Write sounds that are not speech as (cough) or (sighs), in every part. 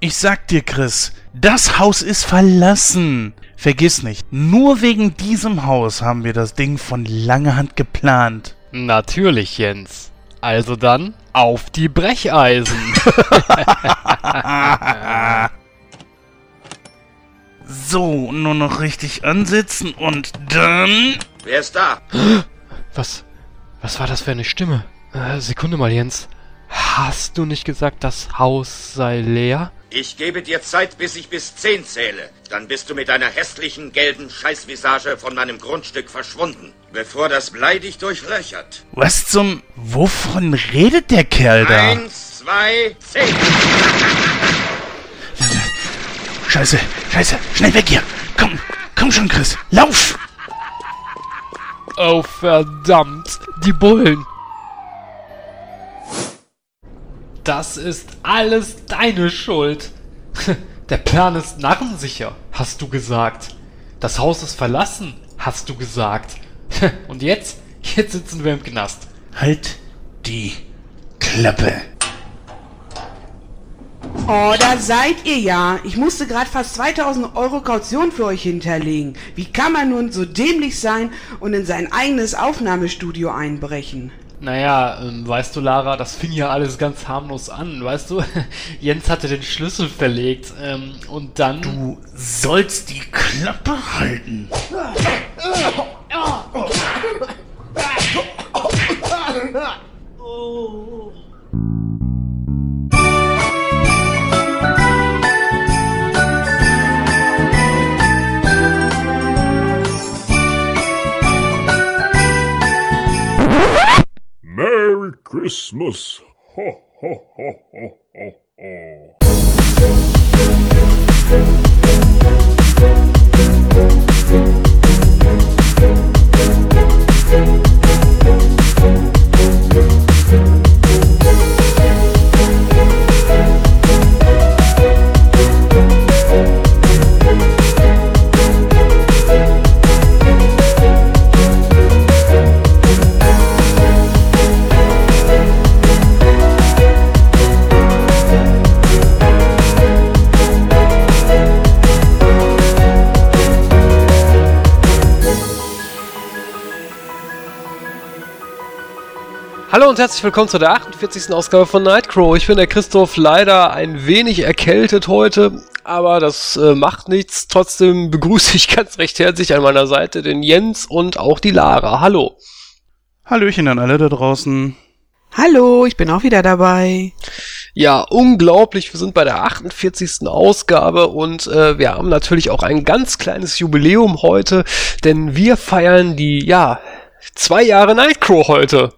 Ich sag dir, Chris, das Haus ist verlassen. Vergiss nicht, nur wegen diesem Haus haben wir das Ding von langer Hand geplant. Natürlich, Jens. Also dann auf die Brecheisen. (laughs) so, nur noch richtig ansitzen und dann. Wer ist da? Was? Was war das für eine Stimme? Äh, Sekunde mal, Jens. Hast du nicht gesagt, das Haus sei leer? Ich gebe dir Zeit, bis ich bis zehn zähle. Dann bist du mit deiner hässlichen, gelben Scheißvisage von meinem Grundstück verschwunden, bevor das Blei dich durchlöchert. Was zum... Wovon redet der Kerl da? Eins, zwei, zehn. Scheiße, scheiße, schnell weg hier. Komm, komm schon, Chris. Lauf! Oh, verdammt. Die Bullen. Das ist alles deine Schuld. (laughs) Der Plan ist narrensicher, hast du gesagt. Das Haus ist verlassen, hast du gesagt. (laughs) Und jetzt? Jetzt sitzen wir im Knast. Halt die Klappe. Oh, da seid ihr ja. Ich musste gerade fast 2000 Euro Kaution für euch hinterlegen. Wie kann man nun so dämlich sein und in sein eigenes Aufnahmestudio einbrechen? Naja, ähm, weißt du, Lara, das fing ja alles ganz harmlos an. Weißt du, (laughs) Jens hatte den Schlüssel verlegt ähm, und dann. Du sollst die Klappe halten. Oh. Merry Christmas. Ho, ho, ho, ho, ho, ho. Hallo und herzlich willkommen zu der 48. Ausgabe von Nightcrow. Ich bin der Christoph, leider ein wenig erkältet heute, aber das äh, macht nichts. Trotzdem begrüße ich (laughs) ganz recht herzlich an meiner Seite den Jens und auch die Lara. Hallo. Hallöchen an alle da draußen. Hallo, ich bin auch wieder dabei. Ja, unglaublich. Wir sind bei der 48. Ausgabe und äh, wir haben natürlich auch ein ganz kleines Jubiläum heute, denn wir feiern die, ja, zwei Jahre Nightcrow heute.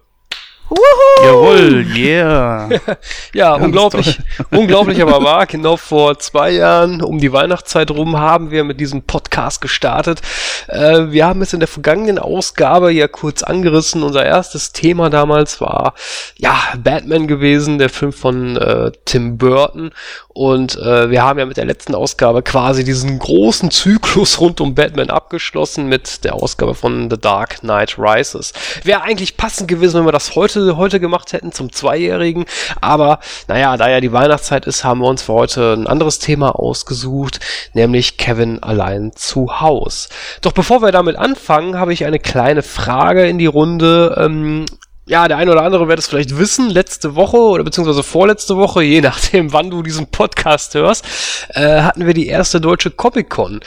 Wuhu! Jawohl, yeah. (laughs) ja, Ganz unglaublich, (laughs) unglaublich aber wahr. Genau vor zwei Jahren, um die Weihnachtszeit rum, haben wir mit diesem Podcast gestartet. Äh, wir haben es in der vergangenen Ausgabe ja kurz angerissen. Unser erstes Thema damals war, ja, Batman gewesen, der Film von äh, Tim Burton. Und äh, wir haben ja mit der letzten Ausgabe quasi diesen großen Zyklus rund um Batman abgeschlossen mit der Ausgabe von The Dark Knight Rises. Wäre eigentlich passend gewesen, wenn wir das heute, heute gemacht hätten zum Zweijährigen. Aber naja, da ja die Weihnachtszeit ist, haben wir uns für heute ein anderes Thema ausgesucht, nämlich Kevin allein zu Haus. Doch bevor wir damit anfangen, habe ich eine kleine Frage in die Runde. Ähm, ja, der eine oder andere wird es vielleicht wissen, letzte Woche oder beziehungsweise vorletzte Woche, je nachdem, wann du diesen Podcast hörst, äh, hatten wir die erste deutsche Comic-Con.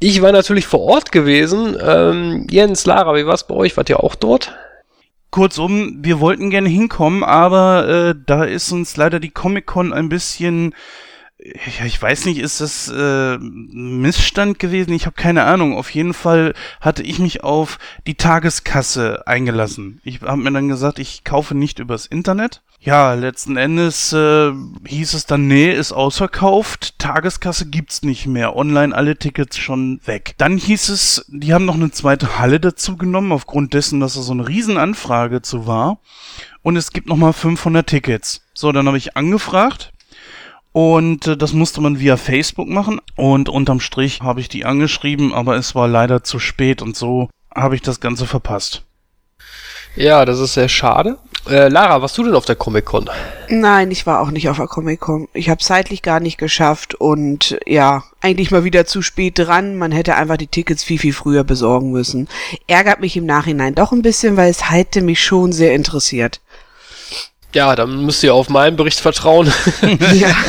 Ich war natürlich vor Ort gewesen. Ähm, Jens, Lara, wie war es bei euch? Wart ihr auch dort? Kurzum, wir wollten gerne hinkommen, aber äh, da ist uns leider die Comic-Con ein bisschen ja, ich weiß nicht, ist das äh, Missstand gewesen? Ich habe keine Ahnung. Auf jeden Fall hatte ich mich auf die Tageskasse eingelassen. Ich habe mir dann gesagt, ich kaufe nicht übers Internet. Ja, letzten Endes äh, hieß es dann, nee, ist ausverkauft, Tageskasse gibt's nicht mehr, online alle Tickets schon weg. Dann hieß es, die haben noch eine zweite Halle dazu genommen, aufgrund dessen, dass da so eine Riesenanfrage zu war. Und es gibt nochmal 500 Tickets. So, dann habe ich angefragt und äh, das musste man via Facebook machen. Und unterm Strich habe ich die angeschrieben, aber es war leider zu spät und so habe ich das Ganze verpasst. Ja, das ist sehr schade. Äh, Lara, warst du denn auf der Comic-Con? Nein, ich war auch nicht auf der Comic-Con. Ich habe zeitlich gar nicht geschafft und ja, eigentlich mal wieder zu spät dran. Man hätte einfach die Tickets viel, viel früher besorgen müssen. Ärgert mich im Nachhinein doch ein bisschen, weil es hätte mich schon sehr interessiert. Ja, dann müsst ihr auf meinen Bericht vertrauen. (laughs) Ja. (laughs)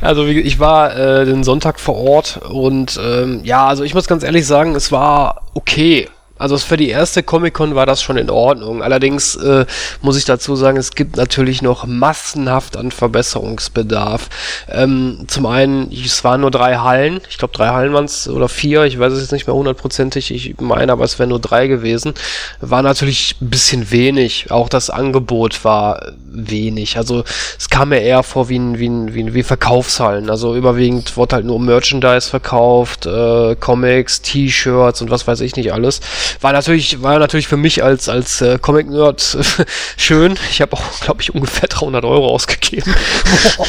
Also ich war äh, den Sonntag vor Ort und ähm, ja, also ich muss ganz ehrlich sagen, es war okay. Also für die erste Comic-Con war das schon in Ordnung. Allerdings äh, muss ich dazu sagen, es gibt natürlich noch massenhaft an Verbesserungsbedarf. Ähm, zum einen, es waren nur drei Hallen. Ich glaube, drei Hallen waren es oder vier. Ich weiß es jetzt nicht mehr hundertprozentig. Ich meine, aber es wären nur drei gewesen. War natürlich ein bisschen wenig. Auch das Angebot war wenig. Also es kam mir eher vor wie ein, wie ein, wie ein wie Verkaufshallen. Also überwiegend wurde halt nur Merchandise verkauft, äh, Comics, T-Shirts und was weiß ich nicht alles. War natürlich, war natürlich für mich als, als äh, Comic-Nerd (laughs) schön. Ich habe auch, glaube ich, ungefähr 300 Euro ausgegeben.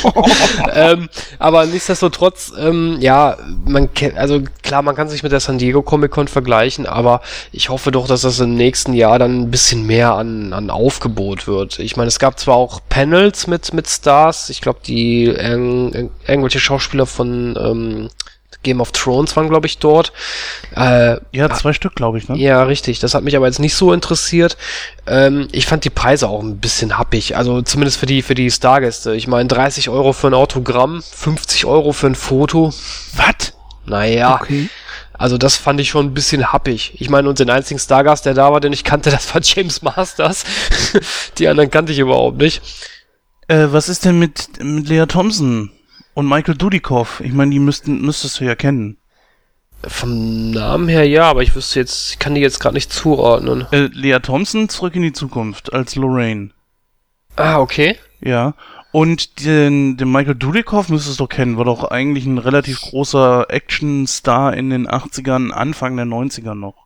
(laughs) ähm, aber nichtsdestotrotz, ähm, ja, man kennt, also klar, man kann sich mit der San Diego Comic-Con vergleichen, aber ich hoffe doch, dass das im nächsten Jahr dann ein bisschen mehr an, an Aufgebot wird. Ich meine, es gab zwar auch Panels mit, mit Stars, ich glaube, die irgendwelche Schauspieler von ähm, Game of Thrones waren, glaube ich, dort. Äh, Ja, zwei Stück, glaube ich, ne? ja, richtig. Das hat mich aber jetzt nicht so interessiert. Ähm, ich fand die Preise auch ein bisschen happig. Also zumindest für die, für die Stargäste. Ich meine, 30 Euro für ein Autogramm, 50 Euro für ein Foto. Was? Naja. Okay. Also das fand ich schon ein bisschen happig. Ich meine, und den einzigen Stargast, der da war, den ich kannte, (laughs) das war James Masters. (laughs) die anderen kannte ich überhaupt nicht. Äh, was ist denn mit, mit Lea Thompson und Michael Dudikoff? Ich meine, die müssten, müsstest du ja kennen. Vom Namen her ja, aber ich wüsste jetzt, ich kann die jetzt gerade nicht zuordnen. Äh, Lea Thompson zurück in die Zukunft als Lorraine. Ah, okay. Ja. Und den, den Michael Dudikoff müsstest du doch kennen, war doch eigentlich ein relativ großer Actionstar in den 80ern, Anfang der 90er noch.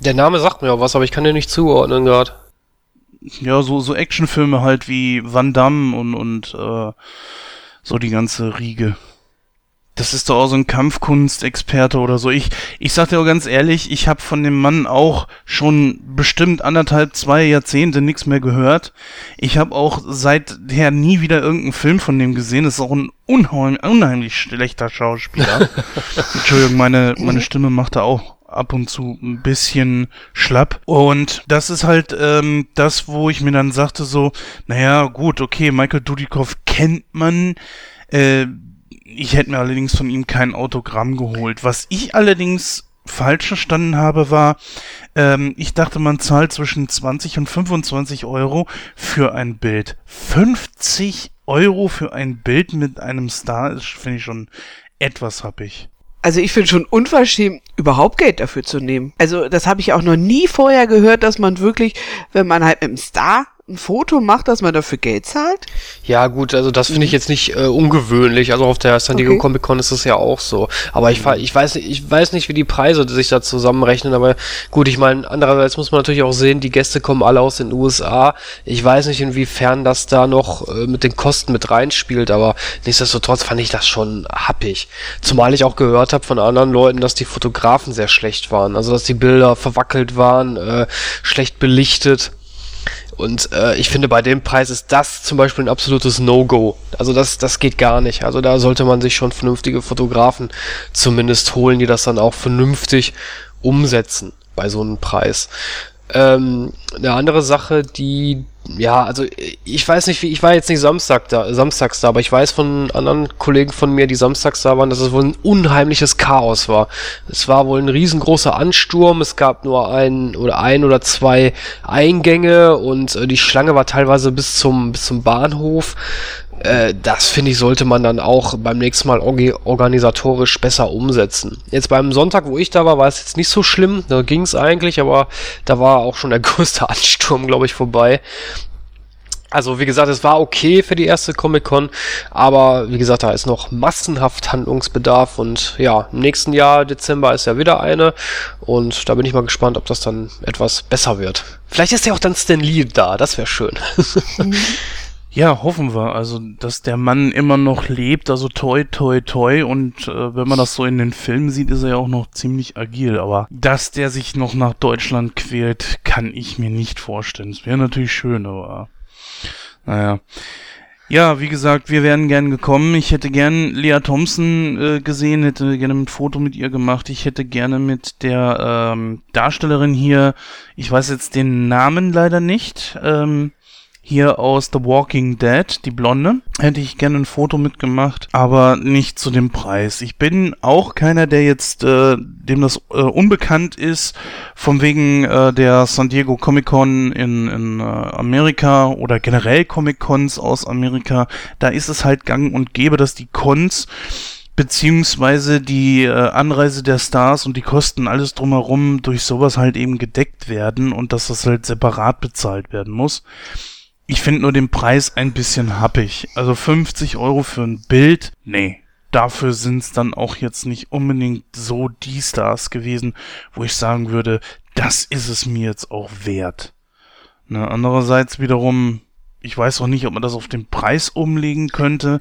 Der Name sagt mir auch was, aber ich kann den nicht zuordnen gerade. Ja, so, so Actionfilme halt wie Van Damme und, und äh, so die ganze Riege. Das ist doch auch so ein Kampfkunstexperte oder so. Ich, ich sag dir auch ganz ehrlich, ich habe von dem Mann auch schon bestimmt anderthalb, zwei Jahrzehnte nichts mehr gehört. Ich habe auch seither nie wieder irgendeinen Film von dem gesehen. Das ist auch ein unheim, unheimlich schlechter Schauspieler. (laughs) Entschuldigung, meine, meine Stimme macht da auch ab und zu ein bisschen schlapp. Und das ist halt ähm, das, wo ich mir dann sagte so, naja, gut, okay, Michael Dudikoff kennt man. Äh, ich hätte mir allerdings von ihm kein Autogramm geholt. Was ich allerdings falsch verstanden habe, war, ähm, ich dachte, man zahlt zwischen 20 und 25 Euro für ein Bild. 50 Euro für ein Bild mit einem Star ist, finde ich schon etwas happig. Also ich finde schon unverschämt, überhaupt Geld dafür zu nehmen. Also das habe ich auch noch nie vorher gehört, dass man wirklich, wenn man halt mit einem Star ein Foto macht, dass man dafür Geld zahlt. Ja, gut, also das finde ich jetzt nicht äh, ungewöhnlich. Also auf der San Diego Okay. Comic Con ist es ja auch so. Aber ich, fa- ich weiß nicht, ich weiß nicht, wie die Preise sich da zusammenrechnen, aber gut, ich meine, andererseits muss man natürlich auch sehen, die Gäste kommen alle aus den USA. Ich weiß nicht, inwiefern das da noch äh, mit den Kosten mit reinspielt, aber nichtsdestotrotz fand ich das schon happig. Zumal ich auch gehört habe von anderen Leuten, dass die Fotografen sehr schlecht waren. Also dass die Bilder verwackelt waren, äh, schlecht belichtet. Und äh, ich finde, bei dem Preis ist das zum Beispiel ein absolutes No-Go. Also das, das geht gar nicht. Also da sollte man sich schon vernünftige Fotografen zumindest holen, die das dann auch vernünftig umsetzen bei so einem Preis. Ähm, eine andere Sache, die, ja, also ich weiß nicht, wie, ich war jetzt nicht Samstag da, samstags da, aber ich weiß von anderen Kollegen von mir, die samstags da waren, dass es wohl ein unheimliches Chaos war. Es war wohl ein riesengroßer Ansturm, es gab nur ein oder ein oder zwei Eingänge und äh, die Schlange war teilweise bis zum, bis zum Bahnhof. Äh, das finde ich, sollte man dann auch beim nächsten Mal organisatorisch besser umsetzen. Jetzt beim Sonntag, wo ich da war, war es jetzt nicht so schlimm. Da ging es eigentlich, aber da war auch schon der (laughs) größte Ansturm, glaube ich, vorbei. Also, wie gesagt, es war okay für die erste Comic-Con, aber wie gesagt, da ist noch massenhaft Handlungsbedarf und ja, im nächsten Jahr, Dezember, ist ja wieder eine und da bin ich mal gespannt, ob das dann etwas besser wird. Vielleicht ist ja auch dann Stan Lee da, das wäre schön. (laughs) Ja, hoffen wir. Also, dass der Mann immer noch lebt, also toi, toi, toi. Und äh, wenn man das so in den Filmen sieht, ist er ja auch noch ziemlich agil. Aber dass der sich noch nach Deutschland quält, kann ich mir nicht vorstellen. Es wäre natürlich schön, aber naja. Ja, wie gesagt, wir wären gern gekommen. Ich hätte gern Lea Thompson äh, gesehen, hätte gerne ein Foto mit ihr gemacht. Ich hätte gerne mit der ähm, Darstellerin hier, ich weiß jetzt den Namen leider nicht, ähm, hier aus The Walking Dead, die Blonde, hätte ich gerne ein Foto mitgemacht, aber nicht zu dem Preis. Ich bin auch keiner, der jetzt, äh, dem das äh, unbekannt ist, von wegen äh, der San Diego Comic Con in, in äh, Amerika oder generell Comic Cons aus Amerika. Da ist es halt gang und gäbe, dass die Cons beziehungsweise die äh, Anreise der Stars und die Kosten alles drumherum durch sowas halt eben gedeckt werden und dass das halt separat bezahlt werden muss. Ich finde nur den Preis ein bisschen happig. Also 50 Euro für ein Bild, nee. Dafür sind es dann auch jetzt nicht unbedingt so die Stars gewesen, wo ich sagen würde, das ist es mir jetzt auch wert. Ne, andererseits wiederum, ich weiß auch nicht, ob man das auf den Preis umlegen könnte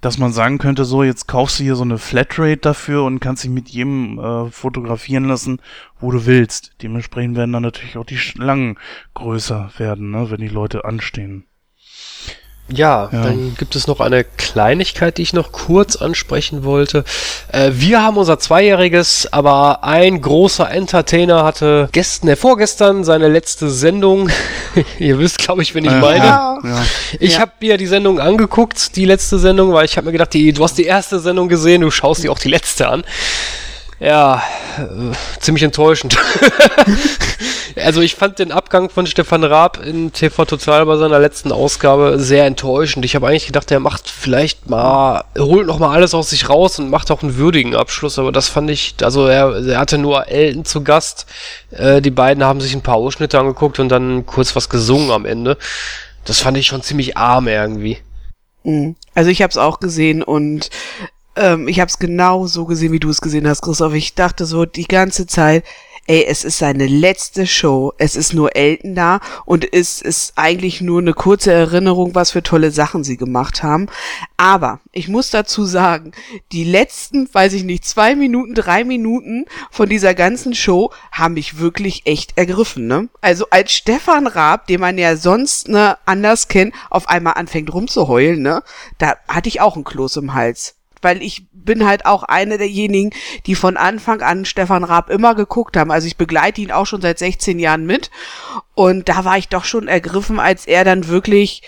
dass man sagen könnte, so, jetzt kaufst du hier so eine Flatrate dafür und kannst dich mit jedem äh, fotografieren lassen, wo du willst. Dementsprechend werden dann natürlich auch die Schlangen größer werden, ne, wenn die Leute anstehen. Ja, ja, dann gibt es noch eine Kleinigkeit, die ich noch kurz ansprechen wollte. Äh, wir haben unser Zweijähriges, aber ein großer Entertainer hatte gestern, äh, vorgestern seine letzte Sendung. (laughs) Ihr wisst, glaube ich, wen ich meine. Ja. Ja. Ich ja. habe mir die Sendung angeguckt, die letzte Sendung, weil ich habe mir gedacht, die, du hast die erste Sendung gesehen, du schaust dir auch die letzte an. Ja, äh, ziemlich enttäuschend. (laughs) also ich fand den Abgang von Stefan Raab in TV Total bei seiner letzten Ausgabe sehr enttäuschend. Ich habe eigentlich gedacht, er macht vielleicht mal, holt noch mal alles aus sich raus und macht auch einen würdigen Abschluss, aber das fand ich, also er, er hatte nur Elton zu Gast. Äh, die beiden haben sich ein paar Ausschnitte angeguckt und dann kurz was gesungen am Ende. Das fand ich schon ziemlich arm irgendwie. Mhm. Also ich habe es auch gesehen und ähm, ich habe es genau so gesehen, wie du es gesehen hast, Christoph. Ich dachte so die ganze Zeit, ey, es ist seine letzte Show, es ist nur Elton da und es ist eigentlich nur eine kurze Erinnerung, was für tolle Sachen sie gemacht haben. Aber ich muss dazu sagen, die letzten, weiß ich nicht, zwei Minuten, drei Minuten von dieser ganzen Show haben mich wirklich echt ergriffen, ne? Also als Stefan Raab, den man ja sonst ne anders kennt, auf einmal anfängt rumzuheulen, ne? Da hatte ich auch einen Kloß im Hals weil ich bin halt auch eine derjenigen, die von Anfang an Stefan Raab immer geguckt haben. Also ich begleite ihn auch schon seit 16 Jahren mit. Und da war ich doch schon ergriffen, als er dann wirklich,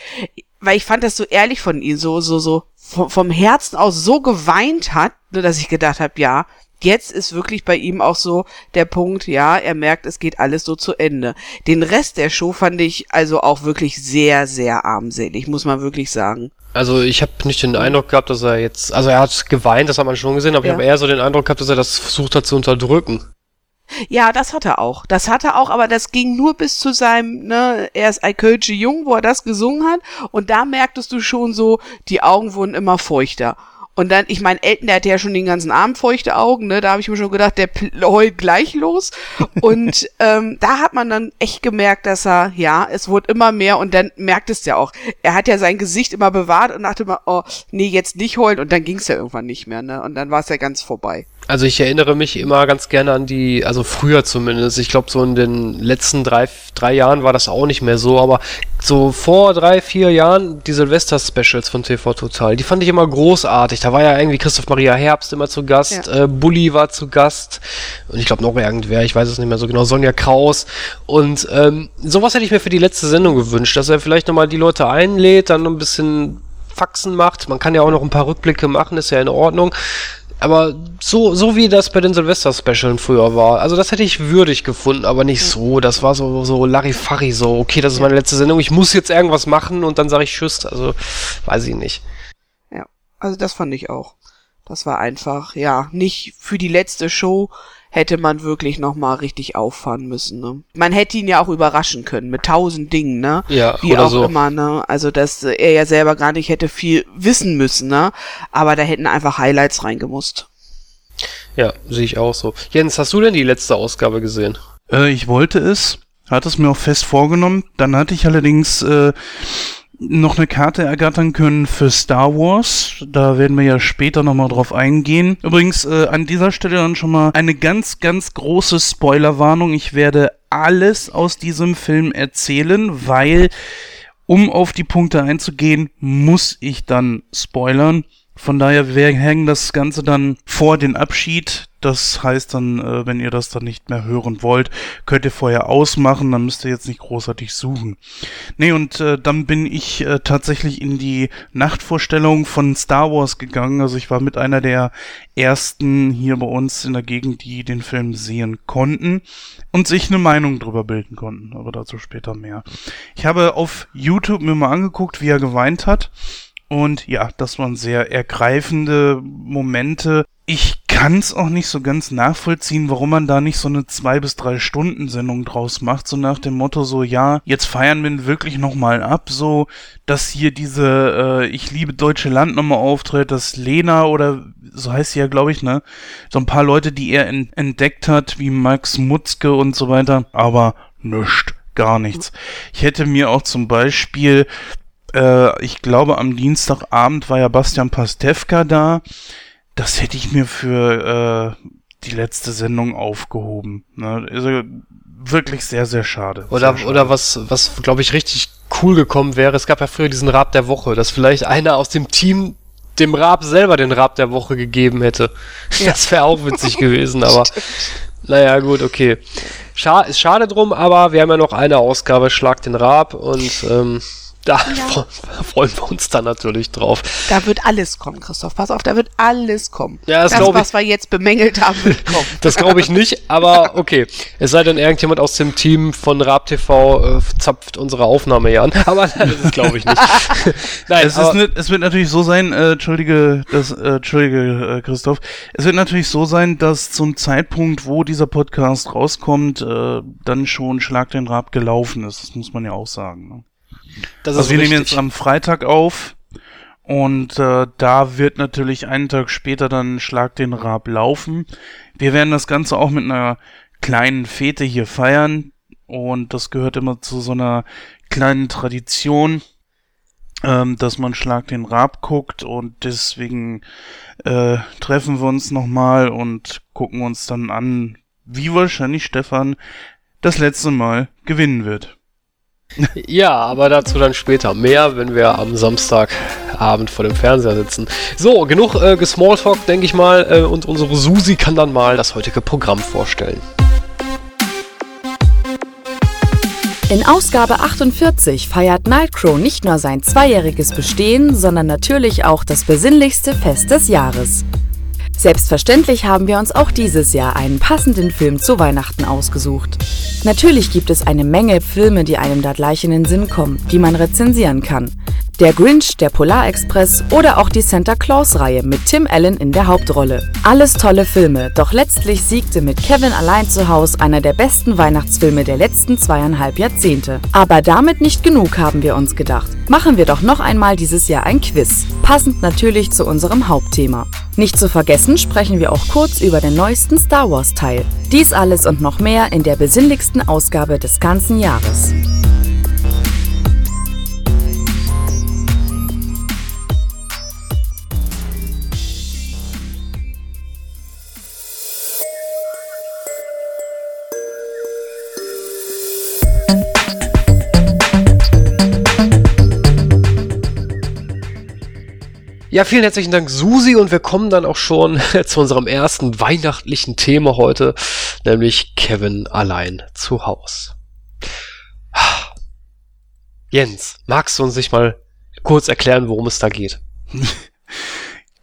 weil ich fand das so ehrlich von ihm, so, so, so vom, Herzen aus so geweint hat, dass ich gedacht habe, ja, jetzt ist wirklich bei ihm auch so der Punkt, ja, er merkt, es geht alles so zu Ende. Den Rest der Show fand ich also auch wirklich sehr, sehr armselig, muss man wirklich sagen. Also ich habe nicht den Eindruck gehabt, dass er jetzt, also er hat geweint, das hat man schon gesehen, aber ja. ich habe eher so den Eindruck gehabt, dass er das versucht hat zu unterdrücken. Ja, das hat er auch. Das hat er auch, aber das ging nur bis zu seinem, ne, er ist Aiköji Jung, wo er das gesungen hat. Und da merktest du schon so, die Augen wurden immer feuchter. Und dann, ich meine, Elton, der hatte ja schon den ganzen Abend feuchte Augen, ne? Da habe ich mir schon gedacht, der heult gleich los. Und (laughs) ähm, da hat man dann echt gemerkt, dass er, ja, es wurde immer mehr und dann merkt es ja auch. Er hat ja sein Gesicht immer bewahrt und dachte immer, oh, nee, jetzt nicht heulen. Und dann ging es ja irgendwann nicht mehr, ne? Und dann war es ja ganz vorbei. Also ich erinnere mich immer ganz gerne an die, also früher zumindest, ich glaube so in den letzten drei, drei Jahren war das auch nicht mehr so, aber so vor drei, vier Jahren die Silvester-Specials von TV Total, die fand ich immer großartig. Da war ja irgendwie Christoph Maria Herbst immer zu Gast, ja. äh, Bulli war zu Gast und ich glaube noch irgendwer, ich weiß es nicht mehr so genau, Sonja Kraus und ähm, sowas hätte ich mir für die letzte Sendung gewünscht, dass er vielleicht nochmal die Leute einlädt, dann ein bisschen Faxen macht. Man kann ja auch noch ein paar Rückblicke machen, ist ja in Ordnung. Aber so, so wie das bei den Silvester-Specialen früher war. Also das hätte ich würdig gefunden, aber nicht so. Das war so, so Larifari, so, okay, das ist meine letzte Sendung, ich muss jetzt irgendwas machen und dann sage ich Tschüss. Also, weiß ich nicht. Ja, also das fand ich auch. Das war einfach, ja, nicht für die letzte Show hätte man wirklich nochmal richtig auffahren müssen. Ne? Man hätte ihn ja auch überraschen können mit tausend Dingen, ne? Ja, Wie oder auch so. immer, ne? Also dass er ja selber gar nicht hätte viel wissen müssen, ne? Aber da hätten einfach Highlights reingemusst. Ja, sehe ich auch so. Jens, hast du denn die letzte Ausgabe gesehen? Äh, ich wollte es, hatte es mir auch fest vorgenommen. Dann hatte ich allerdings äh, noch eine Karte ergattern können für Star Wars. Da werden wir ja später nochmal drauf eingehen. Übrigens äh, an dieser Stelle dann schon mal eine ganz, ganz große Spoilerwarnung. Ich werde alles aus diesem Film erzählen, weil um auf die Punkte einzugehen, muss ich dann spoilern. Von daher, wir hängen das Ganze dann vor den Abschied. Das heißt dann, äh, wenn ihr das dann nicht mehr hören wollt, könnt ihr vorher ausmachen, dann müsst ihr jetzt nicht großartig suchen. Nee, und äh, dann bin ich äh, tatsächlich in die Nachtvorstellung von Star Wars gegangen. Also ich war mit einer der ersten hier bei uns in der Gegend, die den Film sehen konnten und sich eine Meinung drüber bilden konnten. Aber dazu später mehr. Ich habe auf YouTube mir mal angeguckt, wie er geweint hat. Und ja, das waren sehr ergreifende Momente. Ich kann es auch nicht so ganz nachvollziehen, warum man da nicht so eine zwei bis drei Stunden Sendung draus macht, so nach dem Motto so ja, jetzt feiern wir ihn wirklich noch mal ab, so dass hier diese äh, ich liebe deutsche Land nochmal auftritt, dass Lena oder so heißt sie ja glaube ich ne, so ein paar Leute, die er en entdeckt hat, wie Max Mutzke und so weiter, aber nüscht gar nichts. Ich hätte mir auch zum Beispiel äh, ich glaube, am Dienstagabend war ja Bastian Pastewka da. Das hätte ich mir für äh, die letzte Sendung aufgehoben. Ne? Also wirklich sehr, sehr schade. Oder, sehr schade. oder was, was glaube ich richtig cool gekommen wäre, es gab ja früher diesen Rab der Woche, dass vielleicht einer aus dem Team dem Rab selber den Rab der Woche gegeben hätte. Ja. Das wäre auch witzig (laughs) gewesen, aber naja, gut, okay. Scha ist schade drum, aber wir haben ja noch eine Ausgabe Schlag den Rab und ähm, da ja. (laughs) freuen wir uns dann natürlich drauf. Da wird alles kommen, Christoph. Pass auf, da wird alles kommen. Ja, das, das was wir jetzt bemängelt haben, wird (laughs) kommen. das glaube ich nicht, aber okay. Es sei denn, irgendjemand aus dem Team von Raab TV äh, zapft unsere Aufnahme hier an. (laughs) Aber nein, das glaube ich nicht. nein, es, ist nicht, es wird natürlich so sein, äh, Entschuldige, das, äh, Entschuldige, äh, Christoph. Es wird natürlich so sein, dass zum Zeitpunkt, wo dieser Podcast rauskommt, äh, dann schon Schlag den Raab gelaufen ist. Das muss man ja auch sagen. Ne? Das also wir richtig. nehmen jetzt am Freitag auf und äh, da wird natürlich einen Tag später dann Schlag den Rab laufen. Wir werden das Ganze auch mit einer kleinen Fete hier feiern und das gehört immer zu so einer kleinen Tradition, ähm, dass man Schlag den Rab guckt und deswegen äh, treffen wir uns nochmal und gucken uns dann an, wie wahrscheinlich Stefan das letzte Mal gewinnen wird. (laughs) Ja, aber dazu dann später mehr, wenn wir am Samstagabend vor dem Fernseher sitzen. So, genug äh, gesmalltalk, denke ich mal, äh, und unsere Susi kann dann mal das heutige Programm vorstellen. In Ausgabe 48 feiert Nightcrow nicht nur sein zweijähriges Bestehen, sondern natürlich auch das besinnlichste Fest des Jahres. Selbstverständlich haben wir uns auch dieses Jahr einen passenden Film zu Weihnachten ausgesucht. Natürlich gibt es eine Menge Filme, die einem da gleich in den Sinn kommen, die man rezensieren kann. Der Grinch, der Polarexpress oder auch die Santa Claus-Reihe mit Tim Allen in der Hauptrolle. Alles tolle Filme, doch letztlich siegte mit Kevin allein zu Hause einer der besten Weihnachtsfilme der letzten zweieinhalb Jahrzehnte. Aber damit nicht genug, haben wir uns gedacht. Machen wir doch noch einmal dieses Jahr ein Quiz, passend natürlich zu unserem Hauptthema. Nicht zu vergessen sprechen wir auch kurz über den neuesten Star Wars Teil. Dies alles und noch mehr in der besinnlichsten Ausgabe des ganzen Jahres. Ja, vielen herzlichen Dank, Susi, und wir kommen dann auch schon (laughs) zu unserem ersten weihnachtlichen Thema heute, nämlich Kevin allein zu Haus. (sighs) Jens, magst du uns sich mal kurz erklären, worum es da geht? (laughs)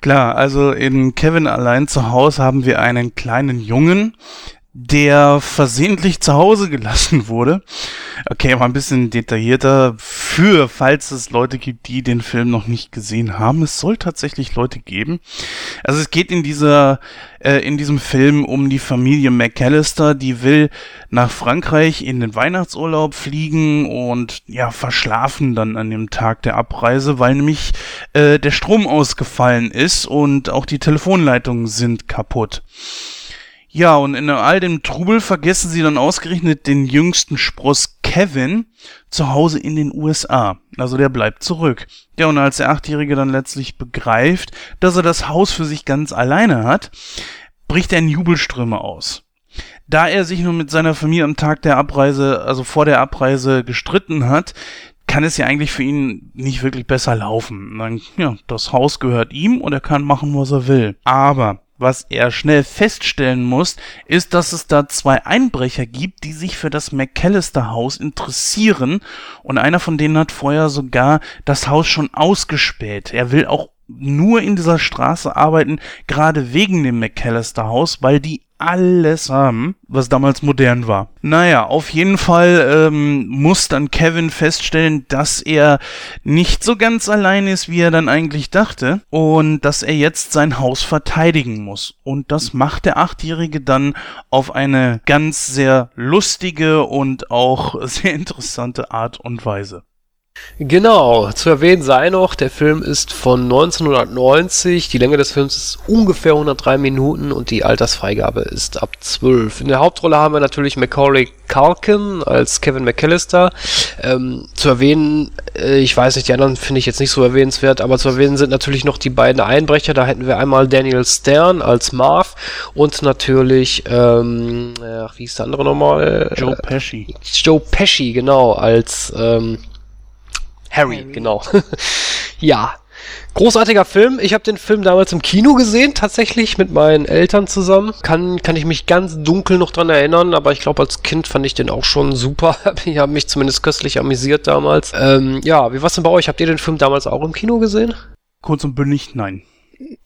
Klar, also in Kevin allein zu Haus haben wir einen kleinen Jungen, der versehentlich zu Hause gelassen wurde. Okay, mal ein bisschen detaillierter für, falls es Leute gibt, die den Film noch nicht gesehen haben. Es soll tatsächlich Leute geben. Also es geht in dieser, äh, in diesem Film um die Familie McAllister, die will nach Frankreich in den Weihnachtsurlaub fliegen und ja, verschlafen dann an dem Tag der Abreise, weil nämlich äh, der Strom ausgefallen ist und auch die Telefonleitungen sind kaputt. Ja, und in all dem Trubel vergessen sie dann ausgerechnet den jüngsten Spross Kevin zu Hause in den USA. Also der bleibt zurück. Ja, und als der Achtjährige dann letztlich begreift, dass er das Haus für sich ganz alleine hat, bricht er in Jubelströme aus. Da er sich nun mit seiner Familie am Tag der Abreise, also vor der Abreise gestritten hat, kann es ja eigentlich für ihn nicht wirklich besser laufen. Dann, ja, das Haus gehört ihm und er kann machen, was er will. Aber was er schnell feststellen muss, ist, dass es da zwei Einbrecher gibt, die sich für das McAllister Haus interessieren und einer von denen hat vorher sogar das Haus schon ausgespäht. Er will auch nur in dieser Straße arbeiten, gerade wegen dem McAllister Haus, weil die alles haben, was damals modern war. Naja, auf jeden Fall ähm, muss dann Kevin feststellen, dass er nicht so ganz allein ist, wie er dann eigentlich dachte und dass er jetzt sein Haus verteidigen muss. Und das macht der Achtjährige dann auf eine ganz sehr lustige und auch (laughs) sehr interessante Art und Weise. Genau, zu erwähnen sei noch, der Film ist von 1990, die Länge des Films ist ungefähr 103 Minuten und die Altersfreigabe ist ab 12. In der Hauptrolle haben wir natürlich Macaulay Culkin als Kevin McAllister. Ähm, zu erwähnen, äh, ich weiß nicht, die anderen finde ich jetzt nicht so erwähnenswert, aber zu erwähnen sind natürlich noch die beiden Einbrecher. Da hätten wir einmal Daniel Stern als Marv und natürlich, ähm, ach, wie ist der andere nochmal? Joe Pesci. Joe Pesci, genau, als ähm, Harry, Harry. genau. (laughs) ja. Großartiger Film. Ich habe den Film damals im Kino gesehen, tatsächlich mit meinen Eltern zusammen. Kann, kann ich mich ganz dunkel noch dran erinnern, aber ich glaube, als Kind fand ich den auch schon super. (laughs) ich habe mich zumindest köstlich amüsiert damals. Ähm, ja, wie war's denn bei euch? Habt ihr den Film damals auch im Kino gesehen? Kurz und bündig, nein.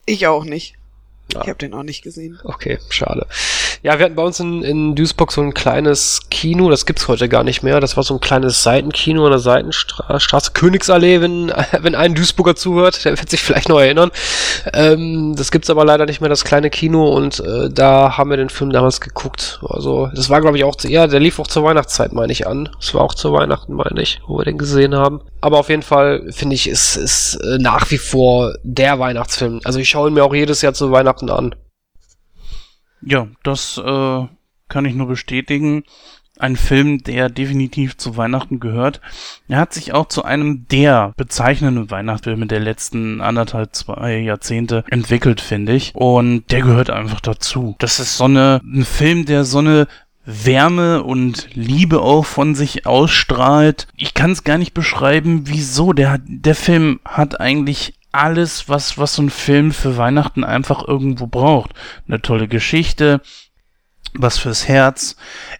Ich auch nicht. Ja. Ich habe den auch nicht gesehen. Okay, schade. Ja, wir hatten bei uns in, in Duisburg so ein kleines Kino, das gibt's heute gar nicht mehr. Das war so ein kleines Seitenkino an der Seitenstraße, Königsallee, wenn, (laughs) wenn ein Duisburger zuhört, der wird sich vielleicht noch erinnern. Ähm, das gibt's aber leider nicht mehr, das kleine Kino, und äh, da haben wir den Film damals geguckt. Also, das war, glaube ich, auch, zu, ja, der lief auch zur Weihnachtszeit, meine ich, an. Es war auch zu Weihnachten, meine ich, wo wir den gesehen haben. Aber auf jeden Fall, finde ich, ist, ist äh, nach wie vor der Weihnachtsfilm. Also, ich schaue ihn mir auch jedes Jahr zu Weihnachten an. Ja, das äh, kann ich nur bestätigen. Ein Film, der definitiv zu Weihnachten gehört. Er hat sich auch zu einem der bezeichnenden Weihnachtsfilme der letzten anderthalb, zwei Jahrzehnte entwickelt, finde ich. Und der gehört einfach dazu. Das ist so eine, ein Film, der so eine Wärme und Liebe auch von sich ausstrahlt. Ich kann es gar nicht beschreiben, wieso. Der, der Film hat eigentlich alles, was, was so ein Film für Weihnachten einfach irgendwo braucht. Eine tolle Geschichte, was fürs Herz.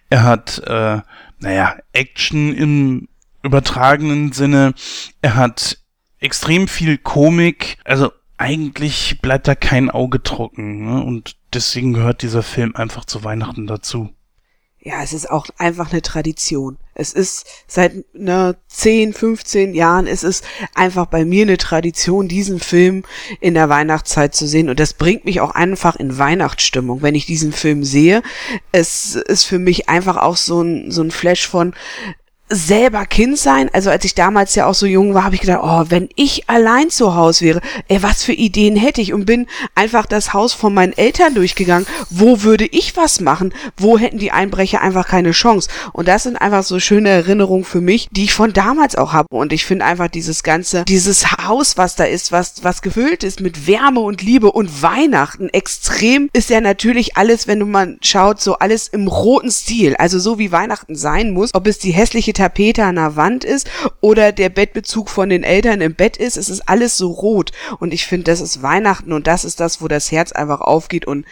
Er hat, äh, naja, Action im übertragenen Sinne. Er hat extrem viel Komik. Also eigentlich bleibt da kein Auge trocken. Ne? Und deswegen gehört dieser Film einfach zu Weihnachten dazu. Ja, es ist auch einfach eine Tradition. Es ist seit ne, 10, 15 Jahren, es ist einfach bei mir eine Tradition, diesen Film in der Weihnachtszeit zu sehen. Und das bringt mich auch einfach in Weihnachtsstimmung, wenn ich diesen Film sehe. Es ist für mich einfach auch so ein, so ein Flash von, selber Kind sein. Also als ich damals ja auch so jung war, habe ich gedacht, oh, wenn ich allein zu Hause wäre, ey, was für Ideen hätte ich? Und bin einfach das Haus von meinen Eltern durchgegangen. Wo würde ich was machen? Wo hätten die Einbrecher einfach keine Chance? Und das sind einfach so schöne Erinnerungen für mich, die ich von damals auch habe. Und ich finde einfach dieses ganze, dieses Haus, was da ist, was, was gefüllt ist mit Wärme und Liebe und Weihnachten. Extrem ist ja natürlich alles, wenn du schaut, so alles im roten Stil. Also so wie Weihnachten sein muss. Ob es die hässliche Tapete an der Wand ist oder der Bettbezug von den Eltern im Bett ist, es ist alles so rot. Und ich finde, das ist Weihnachten und das ist das, wo das Herz einfach aufgeht und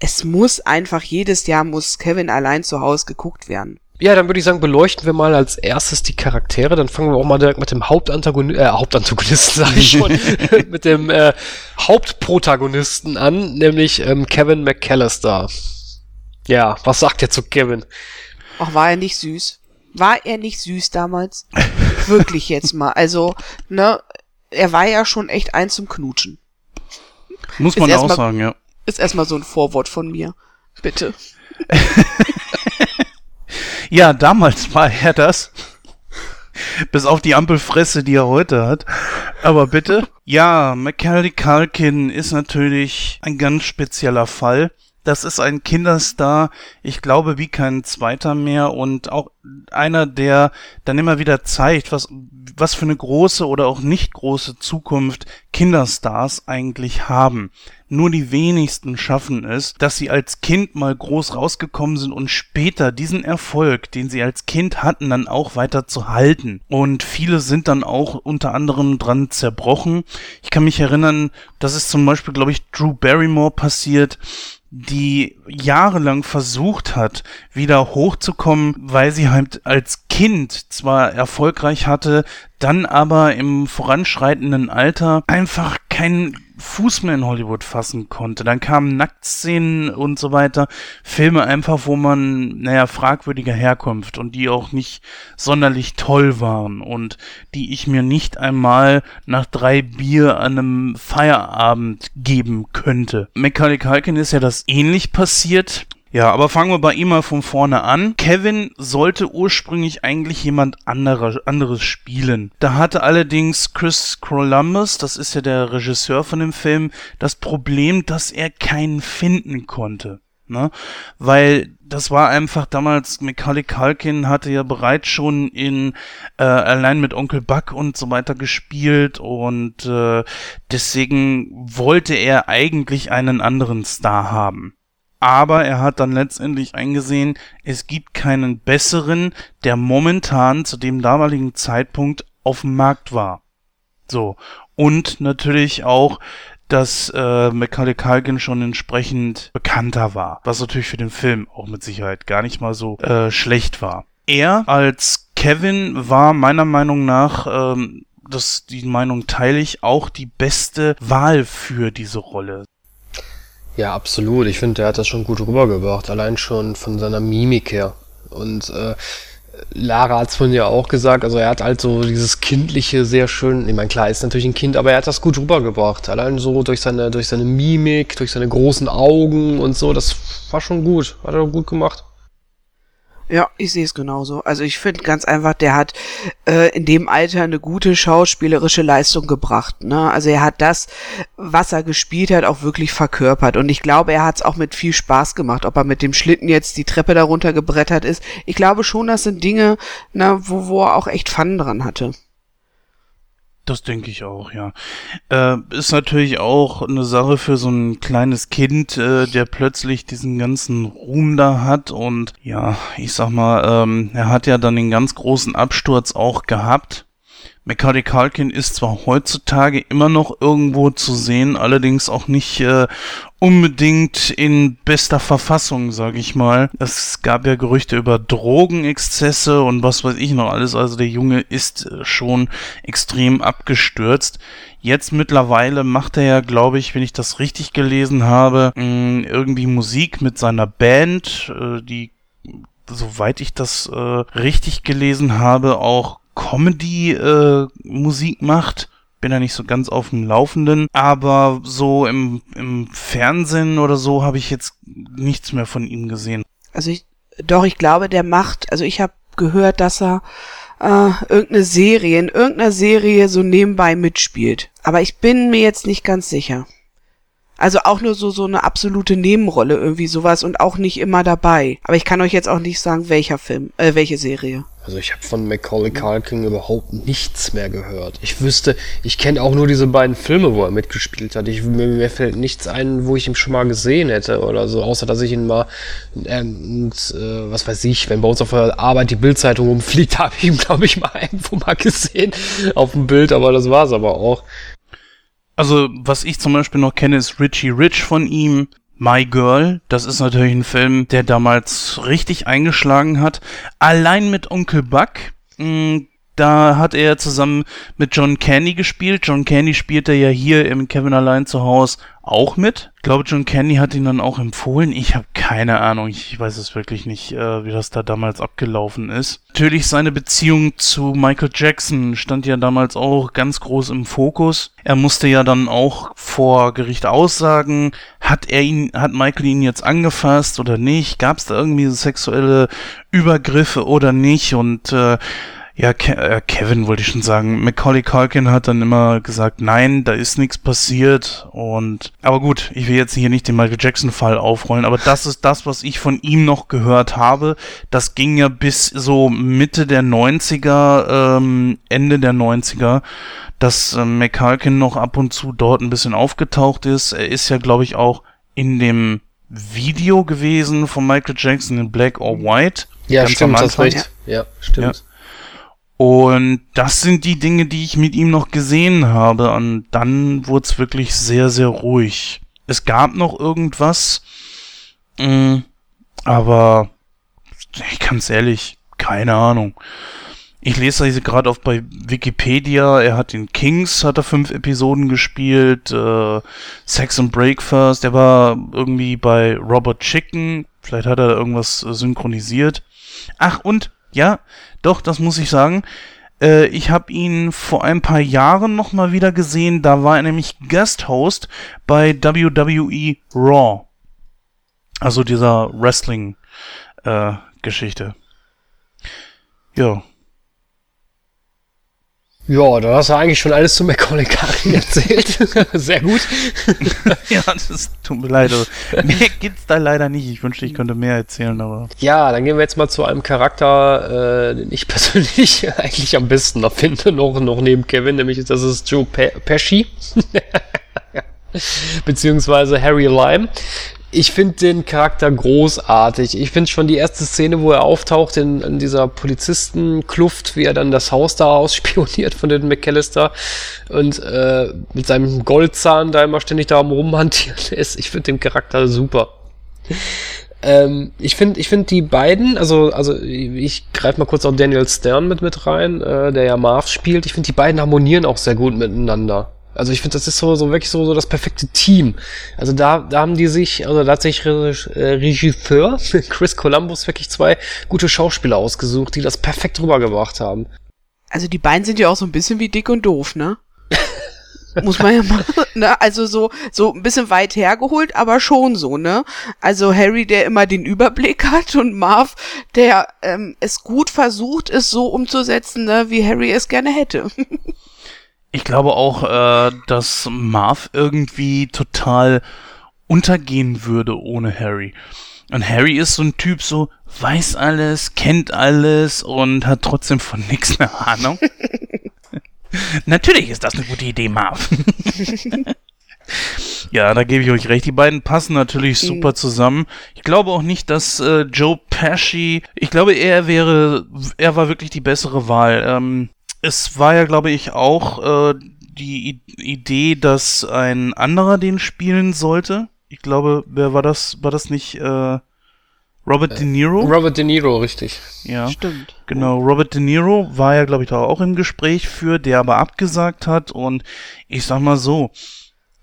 es muss einfach jedes Jahr muss Kevin allein zu Hause geguckt werden. Ja, dann würde ich sagen, beleuchten wir mal als erstes die Charaktere. Dann fangen wir auch mal direkt mit dem Hauptantagonisten, äh, Hauptantagonisten, (laughs) sage ich schon, (laughs) mit dem äh, Hauptprotagonisten an, nämlich ähm, Kevin McAllister. Ja, was sagt ihr zu Kevin? Ach, war er nicht süß? War er nicht süß damals? Wirklich jetzt mal. Also, ne, er war ja schon echt ein zum Knutschen. Muss man auch mal- sagen, ja. Ist erstmal so ein Vorwort von mir. Bitte. (laughs) Ja, damals war er das. Bis auf die Ampelfresse, die er heute hat. Aber bitte. Ja, Macaulay Culkin ist natürlich ein ganz spezieller Fall. Das ist ein Kinderstar, ich glaube, wie kein zweiter mehr und auch einer, der dann immer wieder zeigt, was, was für eine große oder auch nicht große Zukunft Kinderstars eigentlich haben. Nur die wenigsten schaffen es, dass sie als Kind mal groß rausgekommen sind und später diesen Erfolg, den sie als Kind hatten, dann auch weiter zu halten. Und viele sind dann auch unter anderem dran zerbrochen. Ich kann mich erinnern, dass es zum Beispiel, glaube ich, Drew Barrymore passiert, die jahrelang versucht hat, wieder hochzukommen, weil sie halt als Kind zwar erfolgreich hatte, dann aber im voranschreitenden Alter einfach keinen Fuß mehr in Hollywood fassen konnte. Dann kamen Nacktszenen und so weiter. Filme einfach, wo man, naja, fragwürdiger Herkunft und die auch nicht sonderlich toll waren und die ich mir nicht einmal nach drei Bier an einem Feierabend geben könnte. Macaulay Culkin ist ja das ähnlich passiert. Ja, aber fangen wir bei ihm mal von vorne an. Kevin sollte ursprünglich eigentlich jemand anderer, anderes spielen. Da hatte allerdings Chris Columbus, das ist ja der Regisseur von dem Film, das Problem, dass er keinen finden konnte. Ne? Weil das war einfach damals, Macaulay Culkin hatte ja bereits schon in äh, allein mit Onkel Buck und so weiter gespielt und äh, deswegen wollte er eigentlich einen anderen Star haben aber er hat dann letztendlich eingesehen, es gibt keinen besseren, der momentan zu dem damaligen Zeitpunkt auf dem Markt war. So. Und natürlich auch, dass äh, Macaulay Culkin schon entsprechend bekannter war, was natürlich für den Film auch mit Sicherheit gar nicht mal so äh, schlecht war. Er als Kevin war meiner Meinung nach, ähm, das, die Meinung teile ich, auch die beste Wahl für diese Rolle. Ja, absolut. Ich finde, der hat das schon gut rübergebracht. Allein schon von seiner Mimik her. Und äh, Lara hat es vorhin ja auch gesagt, also er hat halt so dieses kindliche sehr schön, ich meine klar, ist natürlich ein Kind, aber er hat das gut rübergebracht. Allein so durch seine, durch seine Mimik, durch seine großen Augen und so, das war schon gut. Hat er gut gemacht. Ja, ich sehe es genauso. Also ich finde ganz einfach, der hat äh, in dem Alter eine gute schauspielerische Leistung gebracht. Ne? Also er hat das, was er gespielt hat, auch wirklich verkörpert. Und ich glaube, er hat es auch mit viel Spaß gemacht. Ob er mit dem Schlitten jetzt die Treppe darunter gebrettert ist. Ich glaube schon, das sind Dinge, na, wo, wo er auch echt Fun dran hatte. Das denke ich auch, ja. Äh, ist natürlich auch eine Sache für so ein kleines Kind, äh, der plötzlich diesen ganzen Ruhm da hat und ja, ich sag mal, ähm, er hat ja dann den ganz großen Absturz auch gehabt Macaulay Culkin ist zwar heutzutage immer noch irgendwo zu sehen, allerdings auch nicht äh, unbedingt in bester Verfassung, sag ich mal. Es gab ja Gerüchte über Drogenexzesse und was weiß ich noch alles. Also der Junge ist äh, schon extrem abgestürzt. Jetzt mittlerweile macht er ja, glaube ich, wenn ich das richtig gelesen habe, mm, irgendwie Musik mit seiner Band, äh, die soweit ich das äh, richtig gelesen habe, auch Comedy-Musik äh, macht. Bin da nicht so ganz auf dem Laufenden, aber so im, im Fernsehen oder so habe ich jetzt nichts mehr von ihm gesehen. Also ich, doch, ich glaube, der macht, also ich habe gehört, dass er äh, irgendeine Serie, in irgendeiner Serie so nebenbei mitspielt. Aber ich bin mir jetzt nicht ganz sicher. Also auch nur so, so eine absolute Nebenrolle, irgendwie sowas und auch nicht immer dabei. Aber ich kann euch jetzt auch nicht sagen, welcher Film, äh, welche Serie. Also ich habe von Macaulay Culkin überhaupt nichts mehr gehört. Ich wüsste, ich kenne auch nur diese beiden Filme, wo er mitgespielt hat. Ich, mir, mir, fällt nichts ein, wo ich ihn schon mal gesehen hätte oder so, außer dass ich ihn mal, ähm, und, äh, was weiß ich, wenn bei uns auf der Arbeit die Bildzeitung rumfliegt, (laughs) habe ich ihn, glaube ich, mal irgendwo mal gesehen auf dem Bild, aber das war's aber auch. Also, was ich zum Beispiel noch kenne, ist Richie Rich von ihm. My Girl, das ist natürlich ein Film, der damals richtig eingeschlagen hat. Allein mit Onkel Buck, mh, mm, da hat er zusammen mit John Candy gespielt. John Candy spielte ja hier im Kevin Allein zu Hause auch mit. Ich glaube, John Candy hat ihn dann auch empfohlen. Ich habe keine Ahnung. Ich weiß es wirklich nicht, äh, wie das da damals abgelaufen ist. Natürlich seine Beziehung zu Michael Jackson stand ja damals auch ganz groß im Fokus. Er musste ja dann auch vor Gericht aussagen, hat er ihn, hat Michael ihn jetzt angefasst oder nicht? Gab es da irgendwie sexuelle Übergriffe oder nicht? Und äh, ja, Ke äh, Kevin wollte ich schon sagen. Macaulay Culkin hat dann immer gesagt, nein, da ist nichts passiert. Und aber gut, ich will jetzt hier nicht den Michael Jackson-Fall aufrollen, aber das ist das, was ich von ihm noch gehört habe. Das ging ja bis so Mitte der 90er, ähm, Ende der 90er, dass äh, McCulkin noch ab und zu dort ein bisschen aufgetaucht ist. Er ist ja, glaube ich, auch in dem Video gewesen von Michael Jackson in Black or White. Ja, stimmt, das recht. Ja, stimmt. Ja. Und das sind die Dinge, die ich mit ihm noch gesehen habe. Und dann wurde es wirklich sehr, sehr ruhig. Es gab noch irgendwas, mm, aber ganz ehrlich, keine Ahnung. Ich lese das gerade auf bei Wikipedia. Er hat in Kings, hat er fünf Episoden gespielt. Äh, Sex and Breakfast. Er war irgendwie bei Robert Chicken. Vielleicht hat er da irgendwas äh, synchronisiert. Ach, und, ja, doch, das muss ich sagen. Äh, ich habe ihn vor ein paar Jahren nochmal wieder gesehen. Da war er nämlich Guest-Host bei WWE Raw. Also dieser Wrestling-Geschichte. Äh, ja. Ja, da hast du eigentlich schon alles zu Macaulay (laughs) Culkin erzählt. Sehr gut. (laughs) ja, das tut mir leid. Also, mehr gibt's da leider nicht. Ich wünschte, ich könnte mehr erzählen, aber. Ja, dann gehen wir jetzt mal zu einem Charakter, äh, den ich (laughs) persönlich eigentlich am besten noch finde, noch, noch neben Kevin, nämlich das ist Joe Pe Pesci. Beziehungsweise Harry Lime ich finde den Charakter großartig. Ich finde schon die erste Szene, wo er auftaucht in, in dieser Polizistenkluft, wie er dann das Haus da ausspioniert von den McAllister und äh, mit seinem Goldzahn da immer ständig da rumhantieren (laughs) ist. Ich finde den Charakter super. Ähm, ich finde, ich finde die beiden, also, also ich greife mal kurz auch Daniel Stern mit mit rein, äh, der ja Marv spielt. Ich finde, die beiden harmonieren auch sehr gut miteinander. Also ich finde, das ist so, so wirklich so, so das perfekte Team. Also da, da haben die sich, also da hat sich äh, Regisseur (laughs) Chris Columbus wirklich zwei gute Schauspieler ausgesucht, die das perfekt rübergebracht haben. Also die beiden sind ja auch so ein bisschen wie dick und doof, ne? (laughs) Muss man ja mal, (laughs) ne? Also so, so ein bisschen weit hergeholt, aber schon so, ne? Also Harry, der immer den Überblick hat und Marv, der ähm, es gut versucht, es so umzusetzen, ne, wie Harry es gerne hätte. Ich glaube auch, äh, dass Marv irgendwie total untergehen würde ohne Harry. Und Harry ist so ein Typ, so weiß alles, kennt alles und hat trotzdem von nichts eine Ahnung. (laughs) Natürlich ist das eine gute Idee, Marv. (laughs) ja, da gebe ich euch recht. Die beiden passen natürlich mhm. super zusammen. Ich glaube auch nicht, dass äh, Joe Pesci, ich glaube, er wäre, er war wirklich die bessere Wahl. Ähm, es war ja, glaube ich, auch äh, die I Idee, dass ein anderer den spielen sollte. Ich glaube, wer war das? War das nicht äh, Robert äh, De Niro? Robert De Niro, richtig. Ja. Stimmt. Genau, Robert De Niro war ja, glaube ich, da auch im Gespräch für, der aber abgesagt hat. Und ich sag mal so,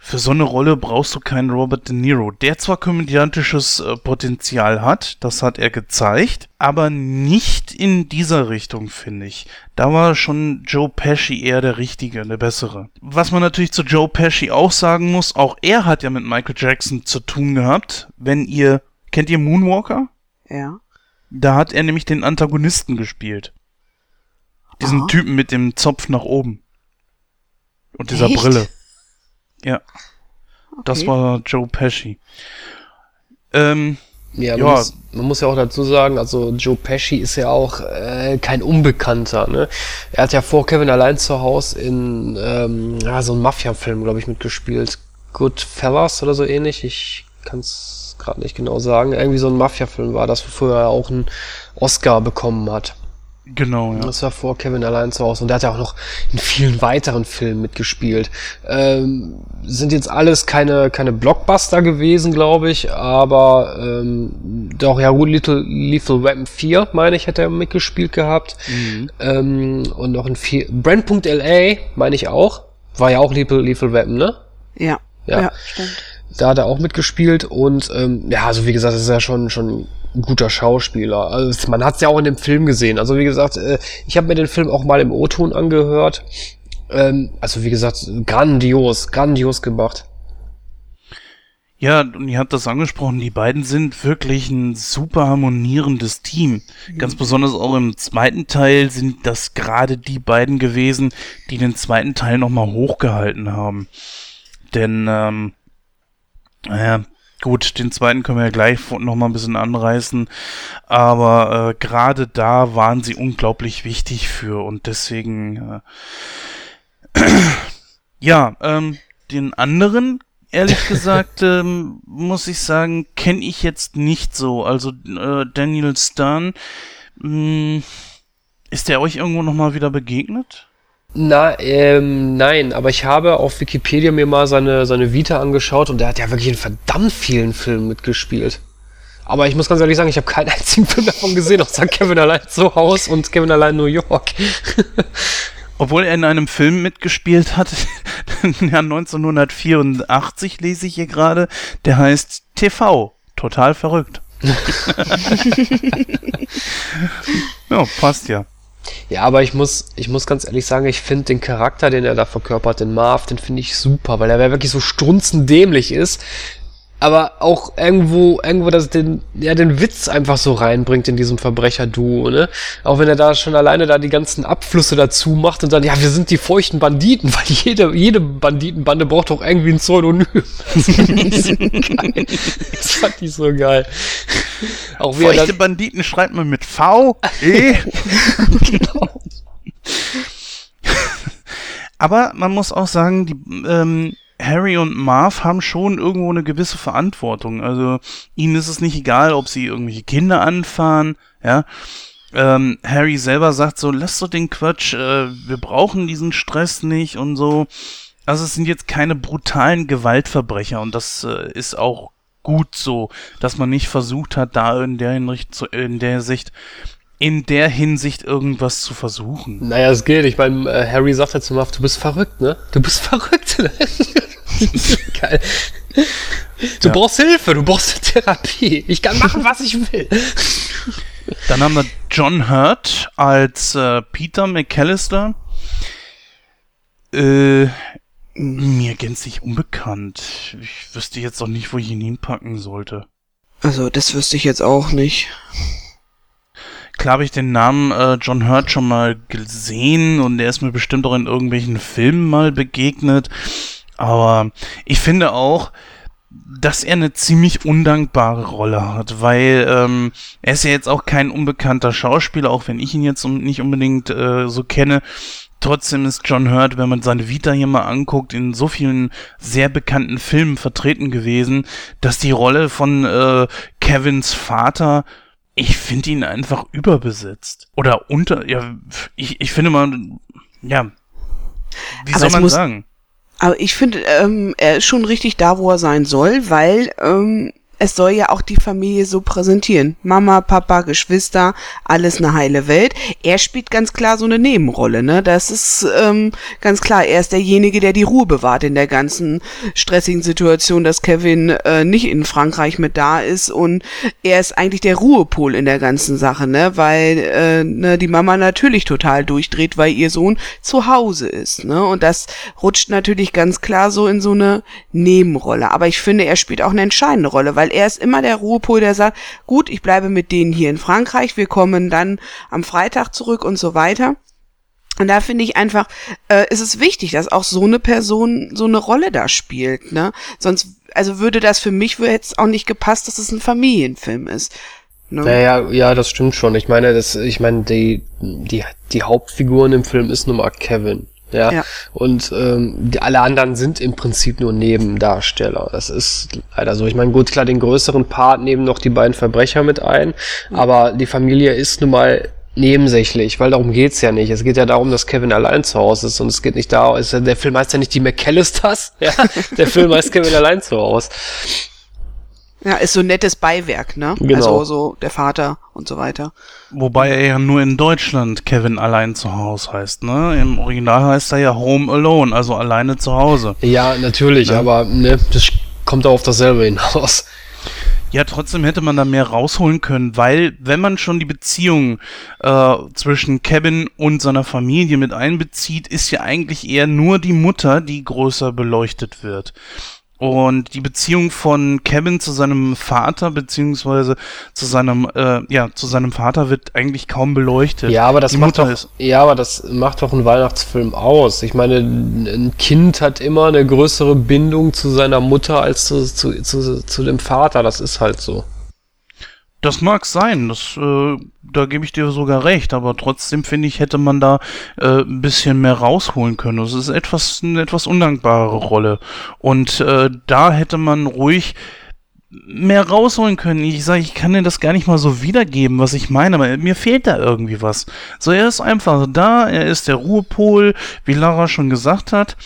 für so eine Rolle brauchst du keinen Robert De Niro, der zwar komödiantisches äh, Potenzial hat, das hat er gezeigt, aber nicht in dieser Richtung, finde ich. Da war schon Joe Pesci eher der Richtige, der Bessere. Was man natürlich zu Joe Pesci auch sagen muss, auch er hat ja mit Michael Jackson zu tun gehabt. Wenn ihr, kennt ihr Moonwalker? Ja. Da hat er nämlich den Antagonisten gespielt. Diesen Aha. Typen mit dem Zopf nach oben. Und dieser Echt? Brille. Ja. Okay. Das war Joe Pesci. Ähm, ja, man, ja. Muss, man muss ja auch dazu sagen, also Joe Pesci ist ja auch äh, kein Unbekannter. Ne? Er hat ja vor Kevin allein zu Hause in ähm, ja, so einem Mafia-Film, glaube ich, mitgespielt. Goodfellas oder so ähnlich. Ich kann es gerade nicht genau sagen. Irgendwie so ein Mafia-Film war das, wofür er auch einen Oscar bekommen hat. Genau, ja. Das war vor Kevin allein zu Hause. Und der hat ja auch noch in vielen weiteren Filmen mitgespielt. Ähm, sind jetzt alles keine, keine Blockbuster gewesen, glaube ich, aber ähm, doch, ja gut, Little, Lethal Weapon 4, meine ich, hätte er mitgespielt gehabt. Mhm. Ähm, und noch ein vier, Brand.la, meine ich auch. War ja auch Lethal, Lethal Weapon, ne? Ja. Ja, ja stimmt. Da hat er auch mitgespielt und ähm, ja, also wie gesagt, das ist ja schon, schon ein guter Schauspieler. Also man hat es ja auch in dem Film gesehen. Also wie gesagt, äh, ich habe mir den Film auch mal im O-Ton angehört. Ähm, also wie gesagt, grandios, grandios gemacht. Ja, und ihr habt das angesprochen, die beiden sind wirklich ein super harmonierendes Team. Ganz besonders auch im zweiten Teil sind das gerade die beiden gewesen, die den zweiten Teil nochmal hochgehalten haben. Denn, ähm, naja, gut, den zweiten können wir ja gleich nochmal ein bisschen anreißen, aber äh, gerade da waren sie unglaublich wichtig für und deswegen, äh, (clears throat) ja, ähm, den anderen ehrlich (laughs) gesagt, ähm, muss ich sagen, kenne ich jetzt nicht so. Also äh, Daniel Stern, mh, hm, ist der euch irgendwo nochmal wieder begegnet? Na, ähm, nein, aber ich habe auf Wikipedia mir mal seine, seine Vita angeschaut und der hat ja wirklich in verdammt vielen Filmen mitgespielt. Aber ich muss ganz ehrlich sagen, ich habe keinen (laughs) einzigen Film davon gesehen, außer Kevin allein zu Hause und Kevin allein New York. (laughs) Obwohl er in einem Film mitgespielt hat, im Jahr 1984 lese ich hier gerade, der heißt TV. Total verrückt. (laughs) ja, passt ja. Ja, aber ich muss, ich muss ganz ehrlich sagen, ich finde den Charakter, den er da verkörpert, den Marv, den finde ich super, weil er wirklich so strunzendämlich ist, aber auch irgendwo, irgendwo das den, ja, den Witz einfach so reinbringt in diesem Verbrecher-Duo, ne? Auch wenn er da schon alleine da die ganzen Abflüsse dazu macht und dann, ja, wir sind die feuchten Banditen, (laughs) weil jede, jede Banditenbande braucht doch irgendwie ein Pseudonym. (laughs) Das fand ich so geil. Das fand ich so geil. Auch Feuchte Banditen schreibt man mit V, E. (laughs) genau. Aber man muss auch sagen, die, ähm, Harry und Marv haben schon irgendwo eine gewisse Verantwortung. Also ihnen ist es nicht egal, ob sie irgendwelche Kinder anfahren, ja. Ähm, Harry selber sagt so, lass doch den Quatsch, äh, wir brauchen diesen Stress nicht und so. Also es sind jetzt keine brutalen Gewaltverbrecher und das äh, ist auch gut so, dass man nicht versucht hat, da in der Hinricht, in der Sicht in der Hinsicht irgendwas zu versuchen. Naja, es geht. Ich meine, äh, Harry sagt ja zu Marv, du bist verrückt, ne? Du bist (laughs) verrückt. (laughs) Geil. Du ja. brauchst Hilfe, du brauchst Therapie. Ich kann machen, (laughs) was ich will. Dann haben wir John Hurt als äh, Peter McAllister. Äh, mir gänzlich unbekannt. Ich wüsste jetzt auch nicht, wo ich ihn hinpacken sollte. Also, das wüsste ich jetzt auch nicht. Klar habe ich den Namen äh, John Hurt schon mal gesehen und der ist mir bestimmt auch in irgendwelchen Filmen mal begegnet. Aber ich finde auch, dass er eine ziemlich undankbare Rolle hat, weil ähm, er ist ja jetzt auch kein unbekannter Schauspieler, auch wenn ich ihn jetzt nicht unbedingt äh, so kenne. Trotzdem ist John Hurt, wenn man seine Vita hier mal anguckt, in so vielen sehr bekannten Filmen vertreten gewesen, dass die Rolle von äh, Kevins Vater ich finde ihn einfach überbesetzt. Oder unter, ja, ich, ich finde mal, ja, wie aber soll man muss, sagen? Aber ich finde, ähm, er ist schon richtig da, wo er sein soll, weil ähm, es soll ja auch die Familie so präsentieren. Mama, Papa, Geschwister, alles eine heile Welt. Er spielt ganz klar so eine Nebenrolle, ne? Das ist ähm, ganz klar. Er ist derjenige, der die Ruhe bewahrt in der ganzen stressigen Situation, dass Kevin äh, nicht in Frankreich mit da ist und er ist eigentlich der Ruhepol in der ganzen Sache, ne? Weil äh, ne, die Mama natürlich total durchdreht, weil ihr Sohn zu Hause ist, ne? Und das rutscht natürlich ganz klar so in so eine Nebenrolle. Aber ich finde, er spielt auch eine entscheidende Rolle, weil er ist immer der Ruhepol, der sagt, gut, ich bleibe mit denen hier in Frankreich, wir kommen dann am Freitag zurück und so weiter. Und da finde ich einfach, äh, ist es wichtig, dass auch so eine Person so eine Rolle da spielt, ne? Sonst, also würde das für mich jetzt auch nicht gepasst, dass es ein Familienfilm ist. Ne? Naja, ja, das stimmt schon. Ich meine, das, ich meine, die, die, die Hauptfiguren im Film ist nun mal Kevin. Ja. ja. Und ähm, die, alle anderen sind im Prinzip nur Nebendarsteller. Das ist leider so. Ich meine, gut, klar, den größeren Part nehmen noch die beiden Verbrecher mit ein, mhm. aber die Familie ist nun mal nebensächlich, weil darum geht's ja nicht. Es geht ja darum, dass Kevin allein zu Hause ist und es geht nicht darum, der Film heißt ja nicht die McAllisters, (laughs) ja, der Film heißt Kevin allein zu Hause. Ja, ist so ein nettes Beiwerk, ne? Genau. Also so der Vater und so weiter. Wobei er ja nur in Deutschland Kevin allein zu Hause heißt, ne? Im Original heißt er ja Home Alone, also alleine zu Hause. Ja, natürlich, ja. aber ne, das kommt auch auf dasselbe hinaus. Ja, trotzdem hätte man da mehr rausholen können, weil wenn man schon die Beziehung äh, zwischen Kevin und seiner Familie mit einbezieht, ist ja eigentlich eher nur die Mutter, die größer beleuchtet wird. Und die Beziehung von Kevin zu seinem Vater, beziehungsweise zu seinem, äh, ja, zu seinem Vater wird eigentlich kaum beleuchtet. Ja, aber das die macht Mutter doch, ist, ja, aber das macht doch einen Weihnachtsfilm aus. Ich meine, ein Kind hat immer eine größere Bindung zu seiner Mutter als zu, zu, zu, zu dem Vater. Das ist halt so. Das mag sein, das, äh, da gebe ich dir sogar recht, aber trotzdem finde ich, hätte man da äh, ein bisschen mehr rausholen können. Das ist etwas, eine etwas undankbare Rolle. Und äh, da hätte man ruhig mehr rausholen können. Ich sage, ich kann dir das gar nicht mal so wiedergeben, was ich meine, aber mir fehlt da irgendwie was. So, er ist einfach da, er ist der Ruhepol, wie Lara schon gesagt hat.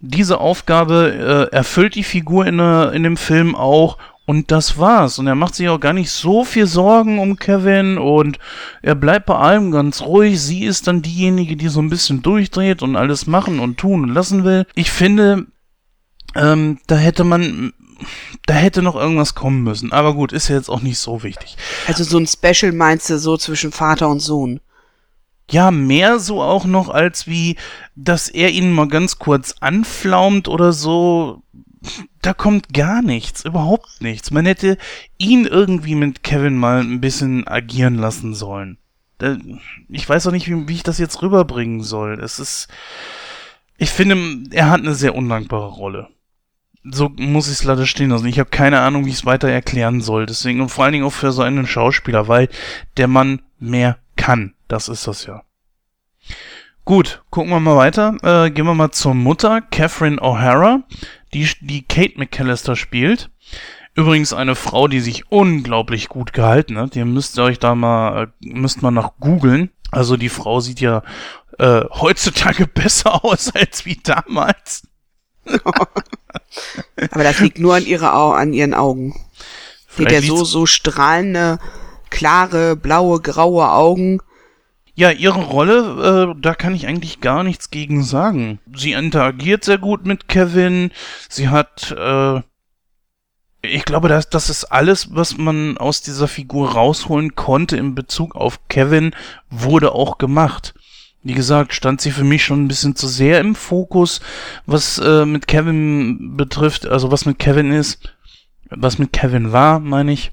Diese Aufgabe äh, erfüllt die Figur in, der, in dem Film auch und das war's. Und er macht sich auch gar nicht so viel Sorgen um Kevin und er bleibt bei allem ganz ruhig. Sie ist dann diejenige, die so ein bisschen durchdreht und alles machen und tun und lassen will. Ich finde, ähm, da hätte man, da hätte noch irgendwas kommen müssen. Aber gut, ist ja jetzt auch nicht so wichtig. Also so ein Special meinst du so zwischen Vater und Sohn? Ja, mehr so auch noch als wie, dass er ihn mal ganz kurz anflaumt oder so da kommt gar nichts, überhaupt nichts. Man hätte ihn irgendwie mit Kevin mal ein bisschen agieren lassen sollen. Ich weiß auch nicht, wie, wie ich das jetzt rüberbringen soll. Es ist, ich finde, er hat eine sehr undankbare Rolle. So muss ich es leider stehen lassen. Ich habe keine Ahnung, wie ich es weiter erklären soll. Deswegen und vor allen Dingen auch für so einen Schauspieler, weil der Mann mehr kann. Das ist das ja. Gut, gucken wir mal weiter. Äh, gehen wir mal zur Mutter, Catherine O'Hara die, die Kate McAllister spielt. Übrigens eine Frau, die sich unglaublich gut gehalten hat. Ihr müsst euch da mal, äh, müsst mal nach googeln. Also die Frau sieht ja äh, heutzutage (laughs) besser aus als wie damals. (laughs) Aber das liegt nur an ihrer an ihren Augen. Sie hat ja so, so strahlende, klare, blaue, graue Augen. Ja, ihre Rolle, äh, da kann ich eigentlich gar nichts gegen sagen. Sie interagiert sehr gut mit Kevin. Sie hat, äh, ich glaube, das, das ist alles, was man aus dieser Figur rausholen konnte in Bezug auf Kevin, wurde auch gemacht. Wie gesagt, stand sie für mich schon ein bisschen zu sehr im Fokus, was äh, mit Kevin betrifft, also was mit Kevin ist, was mit Kevin war, meine ich.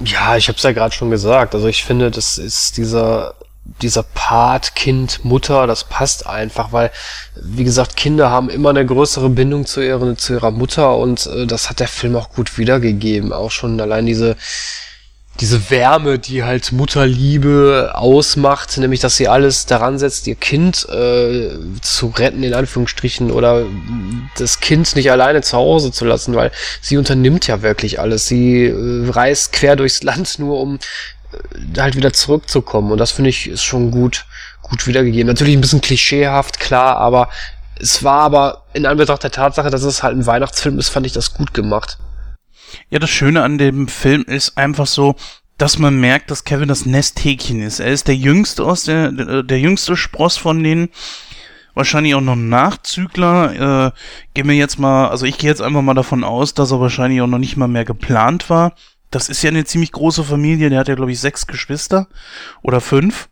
Ja, ich habe es ja gerade schon gesagt. Also ich finde, das ist dieser dieser Part Kind Mutter, das passt einfach, weil wie gesagt Kinder haben immer eine größere Bindung zu ihrer zu ihrer Mutter und äh, das hat der Film auch gut wiedergegeben. Auch schon allein diese diese Wärme, die halt Mutterliebe ausmacht, nämlich dass sie alles daran setzt, ihr Kind äh, zu retten, in Anführungsstrichen, oder das Kind nicht alleine zu Hause zu lassen, weil sie unternimmt ja wirklich alles. Sie äh, reist quer durchs Land nur, um äh, halt wieder zurückzukommen. Und das finde ich ist schon gut, gut wiedergegeben. Natürlich ein bisschen klischeehaft, klar, aber es war aber in Anbetracht der Tatsache, dass es halt ein Weihnachtsfilm ist, fand ich das gut gemacht. Ja, das Schöne an dem Film ist einfach so, dass man merkt, dass Kevin das Nesthäkchen ist. Er ist der jüngste aus der, der, der jüngste Spross von denen. Wahrscheinlich auch noch Nachzügler. Äh, gehen wir jetzt mal, also ich gehe jetzt einfach mal davon aus, dass er wahrscheinlich auch noch nicht mal mehr geplant war. Das ist ja eine ziemlich große Familie, der hat ja, glaube ich, sechs Geschwister oder fünf.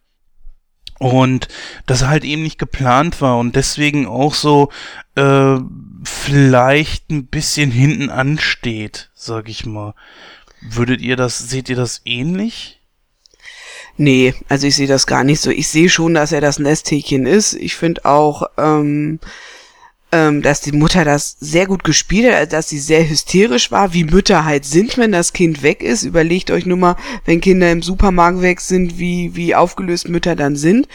Und dass er halt eben nicht geplant war und deswegen auch so äh, vielleicht ein bisschen hinten ansteht, sag ich mal. Würdet ihr das, seht ihr das ähnlich? Nee, also ich sehe das gar nicht so. Ich sehe schon, dass er das Nesthäkchen ist. Ich finde auch, ähm, ähm, dass die Mutter das sehr gut gespielt hat, dass sie sehr hysterisch war, wie Mütter halt sind, wenn das Kind weg ist. Überlegt euch nur mal, wenn Kinder im Supermarkt weg sind, wie, wie aufgelöst Mütter dann sind.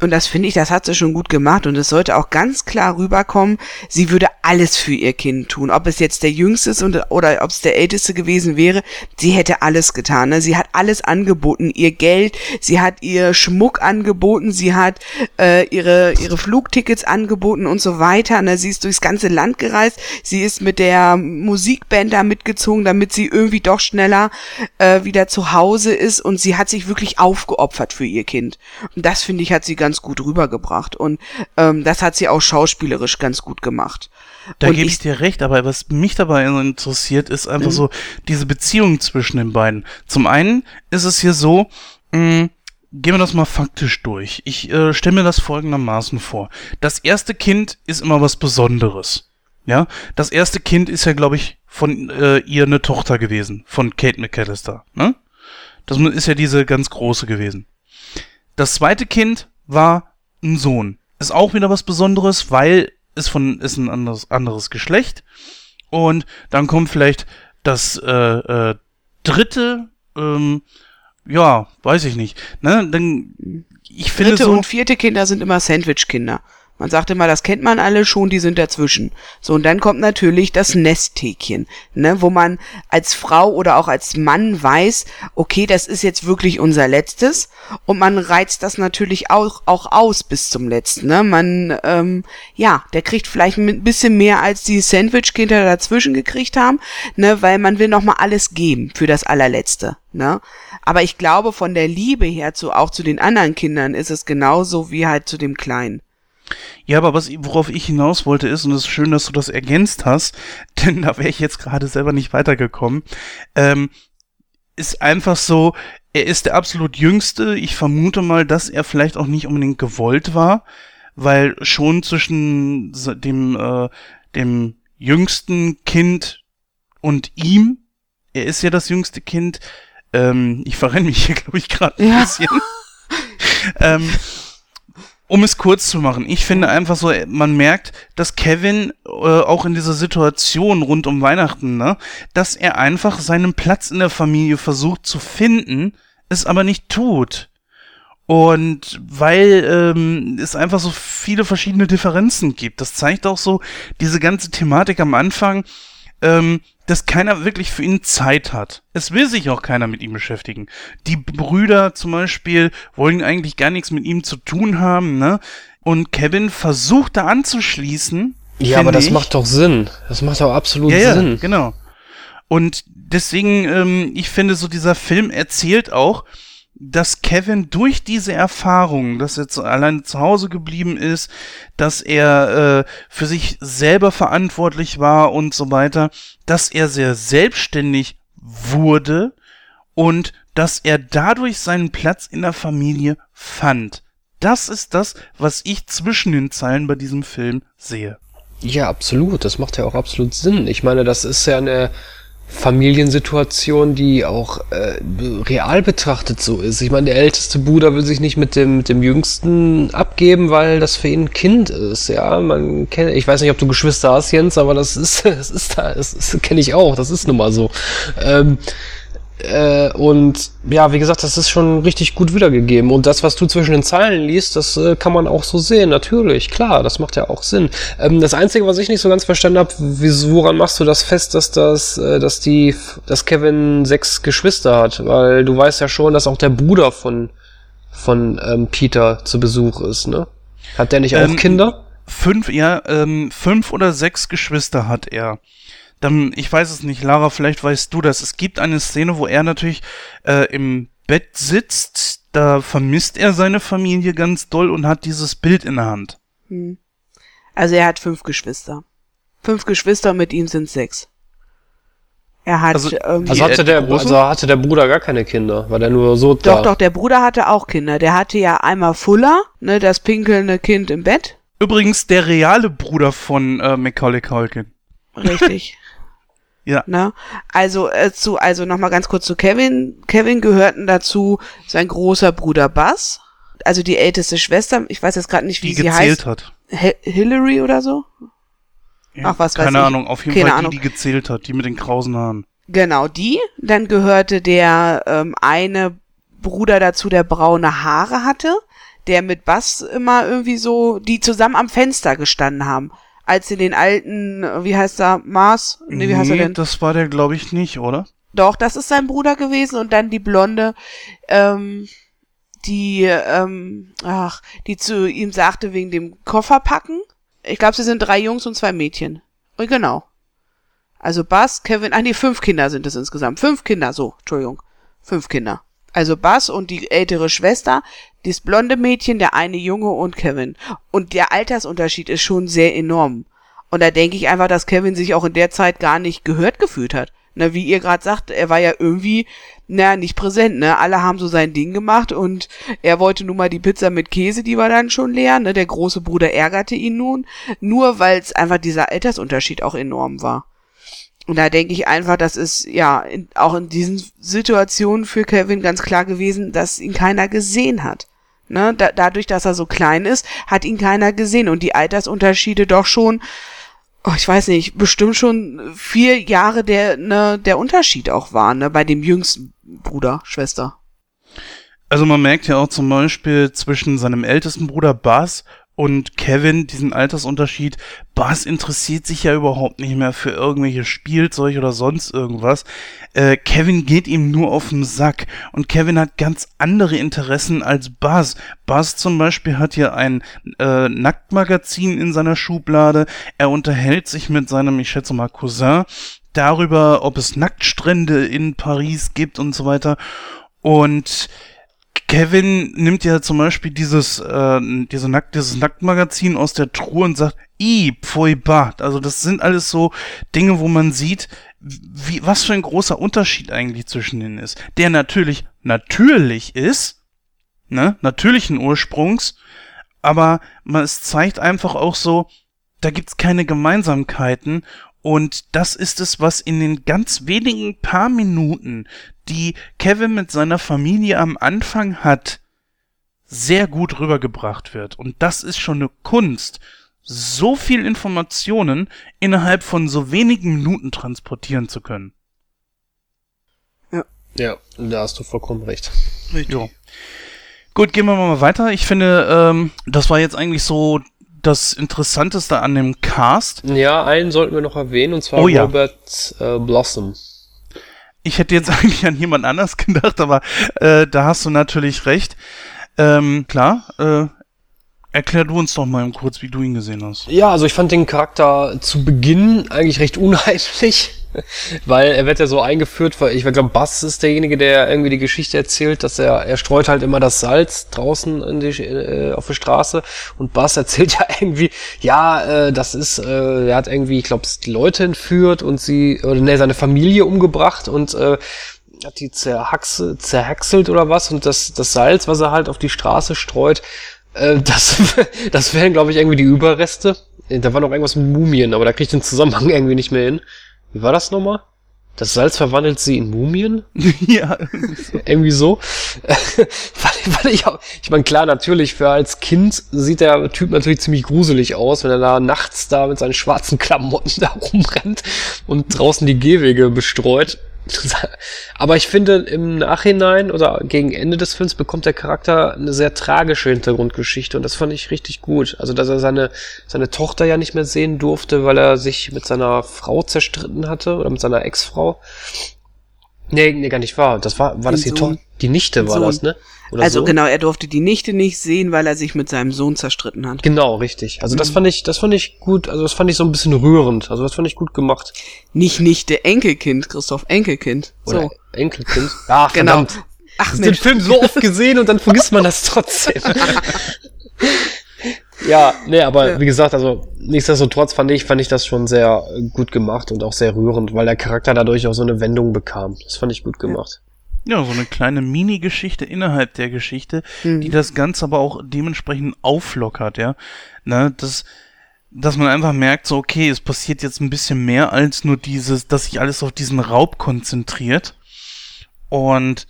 Und das finde ich, das hat sie schon gut gemacht. Und es sollte auch ganz klar rüberkommen, sie würde alles für ihr Kind tun. Ob es jetzt der Jüngste ist und, oder ob es der Älteste gewesen wäre, sie hätte alles getan. Ne? Sie hat alles angeboten, ihr Geld, sie hat ihr Schmuck angeboten, sie hat äh, ihre, ihre Flugtickets angeboten und so weiter. Ne? Sie ist durchs ganze Land gereist. Sie ist mit der Musikband da mitgezogen, damit sie irgendwie doch schneller äh, wieder zu Hause ist. Und sie hat sich wirklich aufgeopfert für ihr Kind. Und das finde ich, hat sie ganz gut rübergebracht. Und ähm, das hat sie auch schauspielerisch ganz gut gemacht. Da gebe ich dir recht, aber was mich dabei interessiert, ist einfach mhm. so diese Beziehung zwischen den beiden. Zum einen ist es hier so, mh, Gehen wir das mal faktisch durch. Ich äh, stelle mir das folgendermaßen vor. Das erste Kind ist immer was Besonderes. Ja, das erste Kind ist ja, glaube ich, von äh, ihr eine Tochter gewesen, von Kate McAllister. Ne? Das ist ja diese ganz große gewesen. Das zweite Kind war ein Sohn. Ist auch wieder was Besonderes, weil ist von ist ein anderes anderes Geschlecht. Und dann kommt vielleicht das äh, äh, dritte, ähm, ja, weiß ich nicht. Ne, dann ich finde Dritte so, und vierte Kinder sind immer Sandwich-Kinder. Man sagt immer, das kennt man alle schon, die sind dazwischen. So, und dann kommt natürlich das Nesthäkchen, ne, wo man als Frau oder auch als Mann weiß, okay, das ist jetzt wirklich unser letztes. Und man reizt das natürlich auch, auch aus bis zum letzten, ne. Man, ähm, ja, der kriegt vielleicht ein bisschen mehr als die Sandwich-Kinder dazwischen gekriegt haben, ne, weil man will nochmal alles geben für das allerletzte, ne. Aber ich glaube, von der Liebe her zu, auch zu den anderen Kindern ist es genauso wie halt zu dem Kleinen. Ja, aber was, worauf ich hinaus wollte ist, und es ist schön, dass du das ergänzt hast, (laughs) denn da wäre ich jetzt gerade selber nicht weitergekommen, ähm, ist einfach so, er ist der absolut jüngste. Ich vermute mal, dass er vielleicht auch nicht unbedingt gewollt war, weil schon zwischen dem, äh, dem jüngsten Kind und ihm, er ist ja das jüngste Kind, ähm, ich verrenne mich hier, (laughs) glaube ich, gerade ein Ja. bisschen. (laughs) ähm, um es kurz zu machen, ich finde einfach so, man merkt, dass Kevin äh, auch in dieser Situation rund um Weihnachten, ne, dass er einfach seinen Platz in der Familie versucht zu finden, es aber nicht tut. Und weil ähm, es einfach so viele verschiedene Differenzen gibt. Das zeigt auch so diese ganze Thematik am Anfang, ähm, dass keiner wirklich für ihn Zeit hat. Es will sich auch keiner mit ihm beschäftigen. Die Brüder zum Beispiel wollen eigentlich gar nichts mit ihm zu tun haben, ne? Und Kevin versucht da anzuschließen. Ja, aber das ich. macht doch Sinn. Das macht doch absolut ja, ja, Sinn. genau. Und deswegen, ähm, ich finde, so dieser Film erzählt auch, dass Kevin durch diese Erfahrung, dass er zu, allein zu Hause geblieben ist, dass er äh, für sich selber verantwortlich war und so weiter, dass er sehr selbstständig wurde und dass er dadurch seinen Platz in der Familie fand. Das ist das, was ich zwischen den Zeilen bei diesem Film sehe. Ja, absolut. Das macht ja auch absolut Sinn. Ich meine, das ist ja eine Familiensituation, die auch äh, real betrachtet so ist. Ich meine, der älteste Bruder will sich nicht mit dem mit dem jüngsten abgeben, weil das für ihn ein Kind ist. Ja, man kennt. Ich weiß nicht, ob du Geschwister hast, Jens, aber das ist (laughs) das ist da, das ist, kenne ich auch. Das ist nun mal so. Ähm, äh, und ja, wie gesagt, das ist schon richtig gut wiedergegeben. Und das, was du zwischen den Zeilen liest, das äh, kann man auch so sehen. Natürlich, klar, das macht ja auch Sinn. Ähm, das Einzige, was ich nicht so ganz verstanden habe, woran machst du das fest, dass das, äh, dass die, dass Kevin sechs Geschwister hat? Weil du weißt ja schon, dass auch der Bruder von von ähm, Peter zu Besuch ist, ne? Hat der nicht auch Ähm, Kinder? Fünf, ja, ähm, fünf oder sechs Geschwister hat er. Dann, ich weiß es nicht, Lara, vielleicht weißt du das. Es gibt eine Szene, wo er natürlich äh, im Bett sitzt, da vermisst er seine Familie ganz doll und hat dieses Bild in der Hand. Also er hat fünf Geschwister. Fünf Geschwister mit ihm sind sechs. Er hat, Also- ähm, Also hatte der, also hatte der Bruder gar keine Kinder, war der nur so da? doch, doch, der Bruder hatte auch Kinder. Der hatte ja einmal Fuller, ne, das pinkelnde Kind im Bett. Übrigens der reale Bruder von äh, Macaulay Culkin. Richtig. (laughs) Ja. Ne? Also äh, zu, also nochmal ganz kurz zu Kevin. Kevin gehörten dazu sein großer Bruder Buzz, also die älteste Schwester. Ich weiß jetzt gerade nicht, wie Die sie gezählt heißt. hat. Hi Hillary oder so? Ach, was weiß Keine ich. Ahnung, auf jeden Keine Fall Ahnung. die, die gezählt hat, die mit den krausen Haaren. Genau die. Dann gehörte der ähm, eine Bruder dazu, der braune Haare hatte, der mit Bass immer irgendwie so, die zusammen am Fenster gestanden haben. Als in den alten, wie heißt er, Mars? Nee, wie heißt er denn? das war der, glaube ich, nicht, oder? Doch, das ist sein Bruder gewesen und dann die Blonde, ähm, die, ähm, ach, die zu ihm sagte wegen dem Kofferpacken. Ich glaube, sie sind drei Jungs und zwei Mädchen. Und genau. Also Buzz, Kevin, ah nee, fünf Kinder sind es insgesamt. Fünf Kinder, so, Entschuldigung. Fünf Kinder. Also Buzz und die ältere Schwester, das blonde Mädchen, der eine Junge und Kevin. Und der Altersunterschied ist schon sehr enorm. Und da denke ich einfach, dass Kevin sich auch in der Zeit gar nicht gehört gefühlt hat. Na, wie ihr gerade sagt, er war ja irgendwie, na, nicht präsent, ne? Alle haben so sein Ding gemacht und er wollte nun mal die Pizza mit Käse, die war dann schon leer, ne? Der große Bruder ärgerte ihn nun, nur weil es einfach dieser Altersunterschied auch enorm war. Und da denke ich einfach, das ist ja in, auch in diesen Situationen für Kevin ganz klar gewesen, dass ihn keiner gesehen hat. Ne? Da, dadurch, dass er so klein ist, hat ihn keiner gesehen und die Altersunterschiede doch schon, oh, ich weiß nicht, bestimmt schon vier Jahre der, ne, der Unterschied auch waren, ne, bei dem jüngsten Bruder, Schwester. Also man merkt ja auch zum Beispiel zwischen seinem ältesten Bruder Buzz und Kevin diesen Altersunterschied. Buzz interessiert sich ja überhaupt nicht mehr für irgendwelche Spielzeug oder sonst irgendwas. Äh, Kevin geht ihm nur auf den Sack und Kevin hat ganz andere Interessen als Buzz. Buzz zum Beispiel hat hier ein äh, Nacktmagazin in seiner Schublade. Er unterhält sich mit seinem, ich schätze mal, Cousin darüber, ob es Nacktstrände in Paris gibt und so weiter. Und Kevin nimmt ja zum Beispiel dieses, äh, diese Nackt, dieses Nacktmagazin aus der Truhe und sagt, i, pfui, bat. Also das sind alles so Dinge, wo man sieht, wie, was für ein großer Unterschied eigentlich zwischen denen ist. Der natürlich, natürlich ist, ne, natürlichen Ursprungs, aber man, es zeigt einfach auch so, da gibt's keine Gemeinsamkeiten und das ist es, was in den ganz wenigen paar Minuten, die Kevin mit seiner Familie am Anfang hat, sehr gut rübergebracht wird. Und das ist schon eine Kunst, so viel Informationen innerhalb von so wenigen Minuten transportieren zu können. Ja. Ja, da hast du vollkommen recht. Richtig. Jo. Gut, gehen wir mal weiter. Ich finde, ähm, das war jetzt eigentlich so das Interessanteste an dem Cast. Ja, einen sollten wir noch erwähnen, und zwar Oh ja. Robert äh, Blossom. Ich hätte jetzt (laughs) eigentlich an jemand anders gedacht, aber äh, da hast du natürlich recht. Ähm, klar, äh, erklär du uns doch mal kurz, wie du ihn gesehen hast. Ja, also ich fand den Charakter zu Beginn eigentlich recht unheimlich, (laughs) weil er wird ja so eingeführt, weil ich glaube, Bass ist derjenige, der irgendwie die Geschichte erzählt, dass er, er streut halt immer das Salz draußen in die, äh, auf der Straße und Bass (laughs) erzählt ja irgendwie, ja, äh, das ist, äh, er hat irgendwie, ich glaube, die Leute entführt und sie, oder ne, seine Familie umgebracht und äh, hat die zerhaxe, zerhackselt oder was und das, das Salz, was er halt auf die Straße streut, äh, das, (laughs) das wären, glaube ich, irgendwie die Überreste. Da war noch irgendwas mit Mumien, aber da krieg ich den Zusammenhang (laughs) irgendwie nicht mehr hin. Wie war das nochmal? Das Salz verwandelt sie in Mumien? (laughs) ja. Irgendwie so. ich ich meine, klar, natürlich, für als Kind sieht der Typ natürlich ziemlich gruselig aus, wenn er da nachts da mit seinen schwarzen Klamotten da rumrennt und draußen die Gehwege bestreut. (laughs) Aber ich finde, im Nachhinein oder gegen Ende des Films bekommt der Charakter eine sehr tragische Hintergrundgeschichte und das fand ich richtig gut. Also, dass er seine, seine Tochter ja nicht mehr sehen durfte, weil er sich mit seiner Frau zerstritten hatte oder mit seiner Ex-Frau. Nee, nee, gar nicht wahr. Das war, war das die. Tochter? Die Nichte war Sohn. das, ne? Oder also so? genau, er durfte die Nichte nicht sehen, weil er sich mit seinem Sohn zerstritten hat. Genau, richtig. Also Mhm. das fand ich, das fand ich gut, also das fand ich so ein bisschen rührend. Also das fand ich gut gemacht. Nicht Nichte, Enkelkind, Christoph, Enkelkind. Oder So, Enkelkind. Ach, (laughs) genau. verdammt. Ach Den Mensch, Film so oft gesehen und dann vergisst man das trotzdem. (laughs) ja, nee, aber Ja. wie gesagt, also nichtsdestotrotz fand ich, fand ich das schon sehr äh, gut gemacht und auch sehr rührend, weil der Charakter dadurch auch so eine Wendung bekam. Das fand ich gut gemacht. Ja, so eine kleine Mini-Geschichte innerhalb der Geschichte, Mhm. die das Ganze aber auch dementsprechend auflockert, ja. Ne, das, dass man einfach merkt, so, okay, es passiert jetzt ein bisschen mehr als nur dieses, dass sich alles auf diesen Raub konzentriert. Und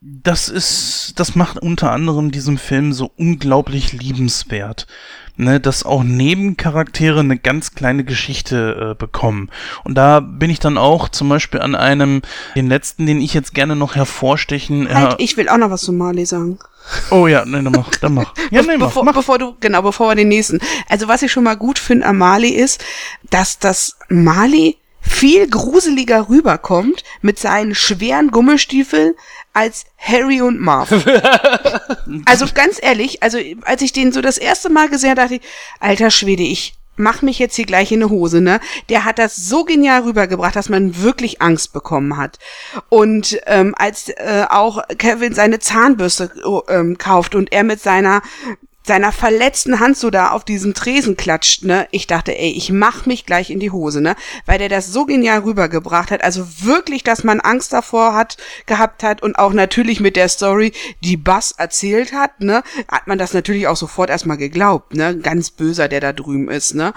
das ist, das macht unter anderem diesem Film so unglaublich liebenswert. Ne, dass auch Nebencharaktere eine ganz kleine Geschichte äh, bekommen. Und da bin ich dann auch zum Beispiel an einem, den letzten, den ich jetzt gerne noch hervorstechen. halt, ja, ich will auch noch was zu Marley sagen. oh ja, ne, dann mach, dann mach. Ja, nee, mach, bevor, mach. bevor du, genau, bevor wir den nächsten. Also was ich schon mal gut finde an Marley ist, dass das Marley viel gruseliger rüberkommt mit seinen schweren Gummistiefeln als Harry und Marv. (laughs) also ganz ehrlich, also als ich den so das erste Mal gesehen habe, dachte ich, alter Schwede, ich mach mich jetzt hier gleich in eine Hose, ne? Der hat das so genial rübergebracht, dass man wirklich Angst bekommen hat. Und ähm, als äh, auch Kevin seine Zahnbürste ähm, kauft und er mit seiner seiner verletzten Hand so da auf diesen Tresen klatscht, ne? Ich dachte, ey, ich mach mich gleich in die Hose, ne? Weil der das so genial rübergebracht hat. Also wirklich, dass man Angst davor hat, gehabt hat und auch natürlich mit der Story, die Bass erzählt hat, ne? Hat man das natürlich auch sofort erstmal geglaubt, ne? Ganz böser, der da drüben ist, ne?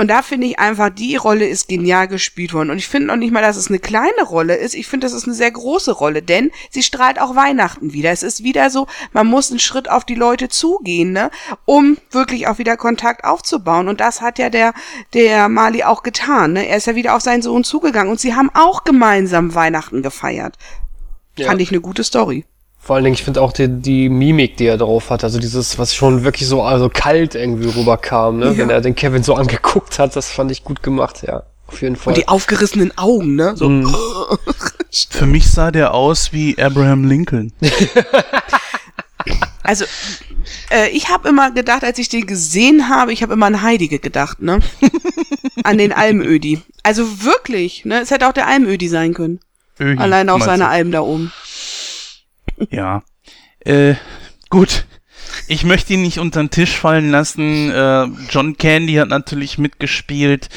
Und da finde ich einfach, die Rolle ist genial gespielt worden. Und ich finde noch nicht mal, dass es eine kleine Rolle ist. Ich finde, das ist eine sehr große Rolle, denn sie strahlt auch Weihnachten wieder. Es ist wieder so, man muss einen Schritt auf die Leute zugehen, ne, um wirklich auch wieder Kontakt aufzubauen. Und das hat ja der, der Mali auch getan, ne. Er ist ja wieder auf seinen Sohn zugegangen und sie haben auch gemeinsam Weihnachten gefeiert. Ja. Fand ich eine gute Story. Vor allen Dingen, ich finde auch die, die Mimik, die er drauf hat, also dieses, was schon wirklich so also kalt irgendwie rüberkam, ne? Ja. wenn er den Kevin so angeguckt hat, das fand ich gut gemacht, ja. Auf jeden Fall. Und die aufgerissenen Augen, ne? So. Mm. (laughs) Für mich sah der aus wie Abraham Lincoln. (laughs) also, äh, ich habe immer gedacht, als ich den gesehen habe, ich habe immer an Heidige gedacht, ne? (laughs) an den Almödi. Also wirklich, ne? Es hätte auch der Almödi sein können. Öhi, Allein auf seiner Alm da oben. Ja. Äh, gut. Ich möchte ihn nicht unter den Tisch fallen lassen. Äh, John Candy hat natürlich mitgespielt.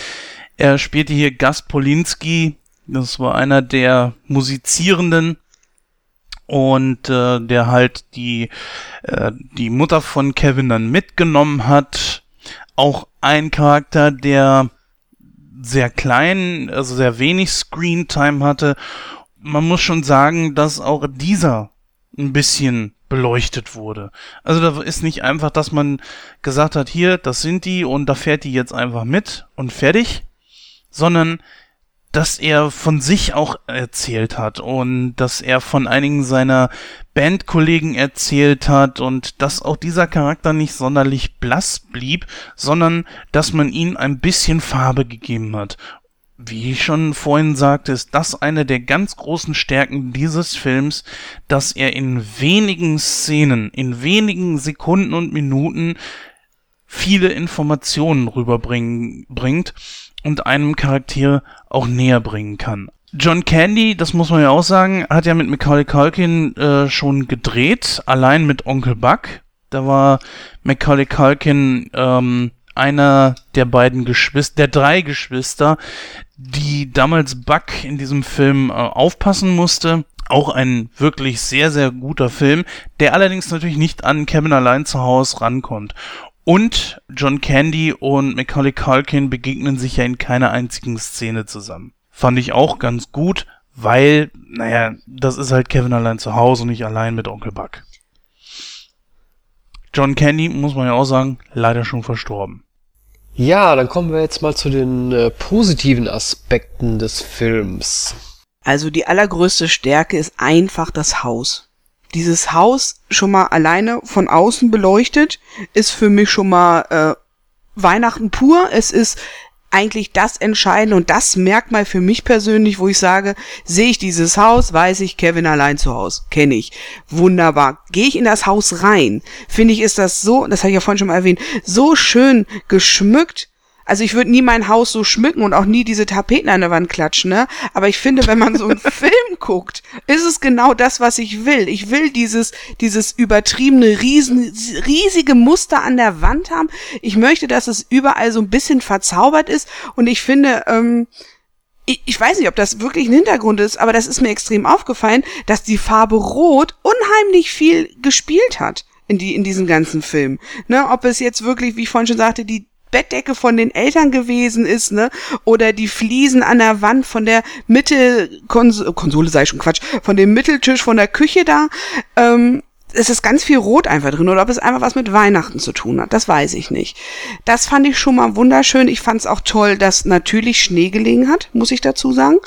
Er spielte hier Gus Polinski. Das war einer der Musizierenden und äh, der halt die äh, die Mutter von Kevin dann mitgenommen hat. Auch ein Charakter, der sehr klein, also sehr wenig Screentime hatte. Man muss schon sagen, dass auch dieser ein bisschen beleuchtet wurde. Also da ist nicht einfach, dass man gesagt hat, hier, das sind die und da fährt die jetzt einfach mit und fertig, sondern dass er von sich auch erzählt hat und dass er von einigen seiner Bandkollegen erzählt hat und dass auch dieser Charakter nicht sonderlich blass blieb, sondern dass man ihm ein bisschen Farbe gegeben hat wie ich schon vorhin sagte, ist das eine der ganz großen Stärken dieses Films, dass er in wenigen Szenen, in wenigen Sekunden und Minuten viele Informationen rüberbringen bringt und einem Charakter auch näher bringen kann. John Candy, das muss man ja auch sagen, hat ja mit Macaulay Culkin äh, schon gedreht, allein mit Onkel Buck. Da war Macaulay Culkin ähm, einer der beiden Geschwister, der drei Geschwister, die damals Buck in diesem Film äh, aufpassen musste. Auch ein wirklich sehr, sehr guter Film, der allerdings natürlich nicht an Kevin allein zu Hause rankommt. Und John Candy und Macaulay Culkin begegnen sich ja in keiner einzigen Szene zusammen. Fand ich auch ganz gut, weil, naja, das ist halt Kevin allein zu Hause und nicht allein mit Onkel Buck. John Candy, muss man ja auch sagen, leider schon verstorben. Ja, dann kommen wir jetzt mal zu den äh, positiven Aspekten des Films. Also die allergrößte Stärke ist einfach das Haus. Dieses Haus schon mal alleine von außen beleuchtet ist für mich schon mal äh, Weihnachten pur. Es ist eigentlich das Entscheidende und das Merkmal für mich persönlich, wo ich sage, sehe ich dieses Haus, weiß ich, Kevin allein zu Hause, kenne ich. Wunderbar. Gehe ich in das Haus rein, finde ich, ist das so, das habe ich ja vorhin schon mal erwähnt, so schön geschmückt, also ich würde nie mein Haus so schmücken und auch nie diese Tapeten an der Wand klatschen, ne? Aber ich finde, wenn man so einen (laughs) Film guckt, ist es genau das, was ich will. Ich will dieses, dieses übertriebene, riesen, riesige Muster an der Wand haben. Ich möchte, dass es überall so ein bisschen verzaubert ist. Und ich finde, ähm, ich, ich weiß nicht, ob das wirklich ein Hintergrund ist, aber das ist mir extrem aufgefallen, dass die Farbe Rot unheimlich viel gespielt hat in die in diesen ganzen Film. Ne, ob es jetzt wirklich, wie ich vorhin schon sagte, die Bettdecke von den Eltern gewesen ist, ne? Oder die Fliesen an der Wand von der Mitte, Konsole, Konsole sei schon Quatsch, von dem Mitteltisch von der Küche da. Ähm, es ist ganz viel Rot einfach drin oder ob es einfach was mit Weihnachten zu tun hat, das weiß ich nicht. Das fand ich schon mal wunderschön. Ich fand es auch toll, dass natürlich Schnee gelegen hat, muss ich dazu sagen.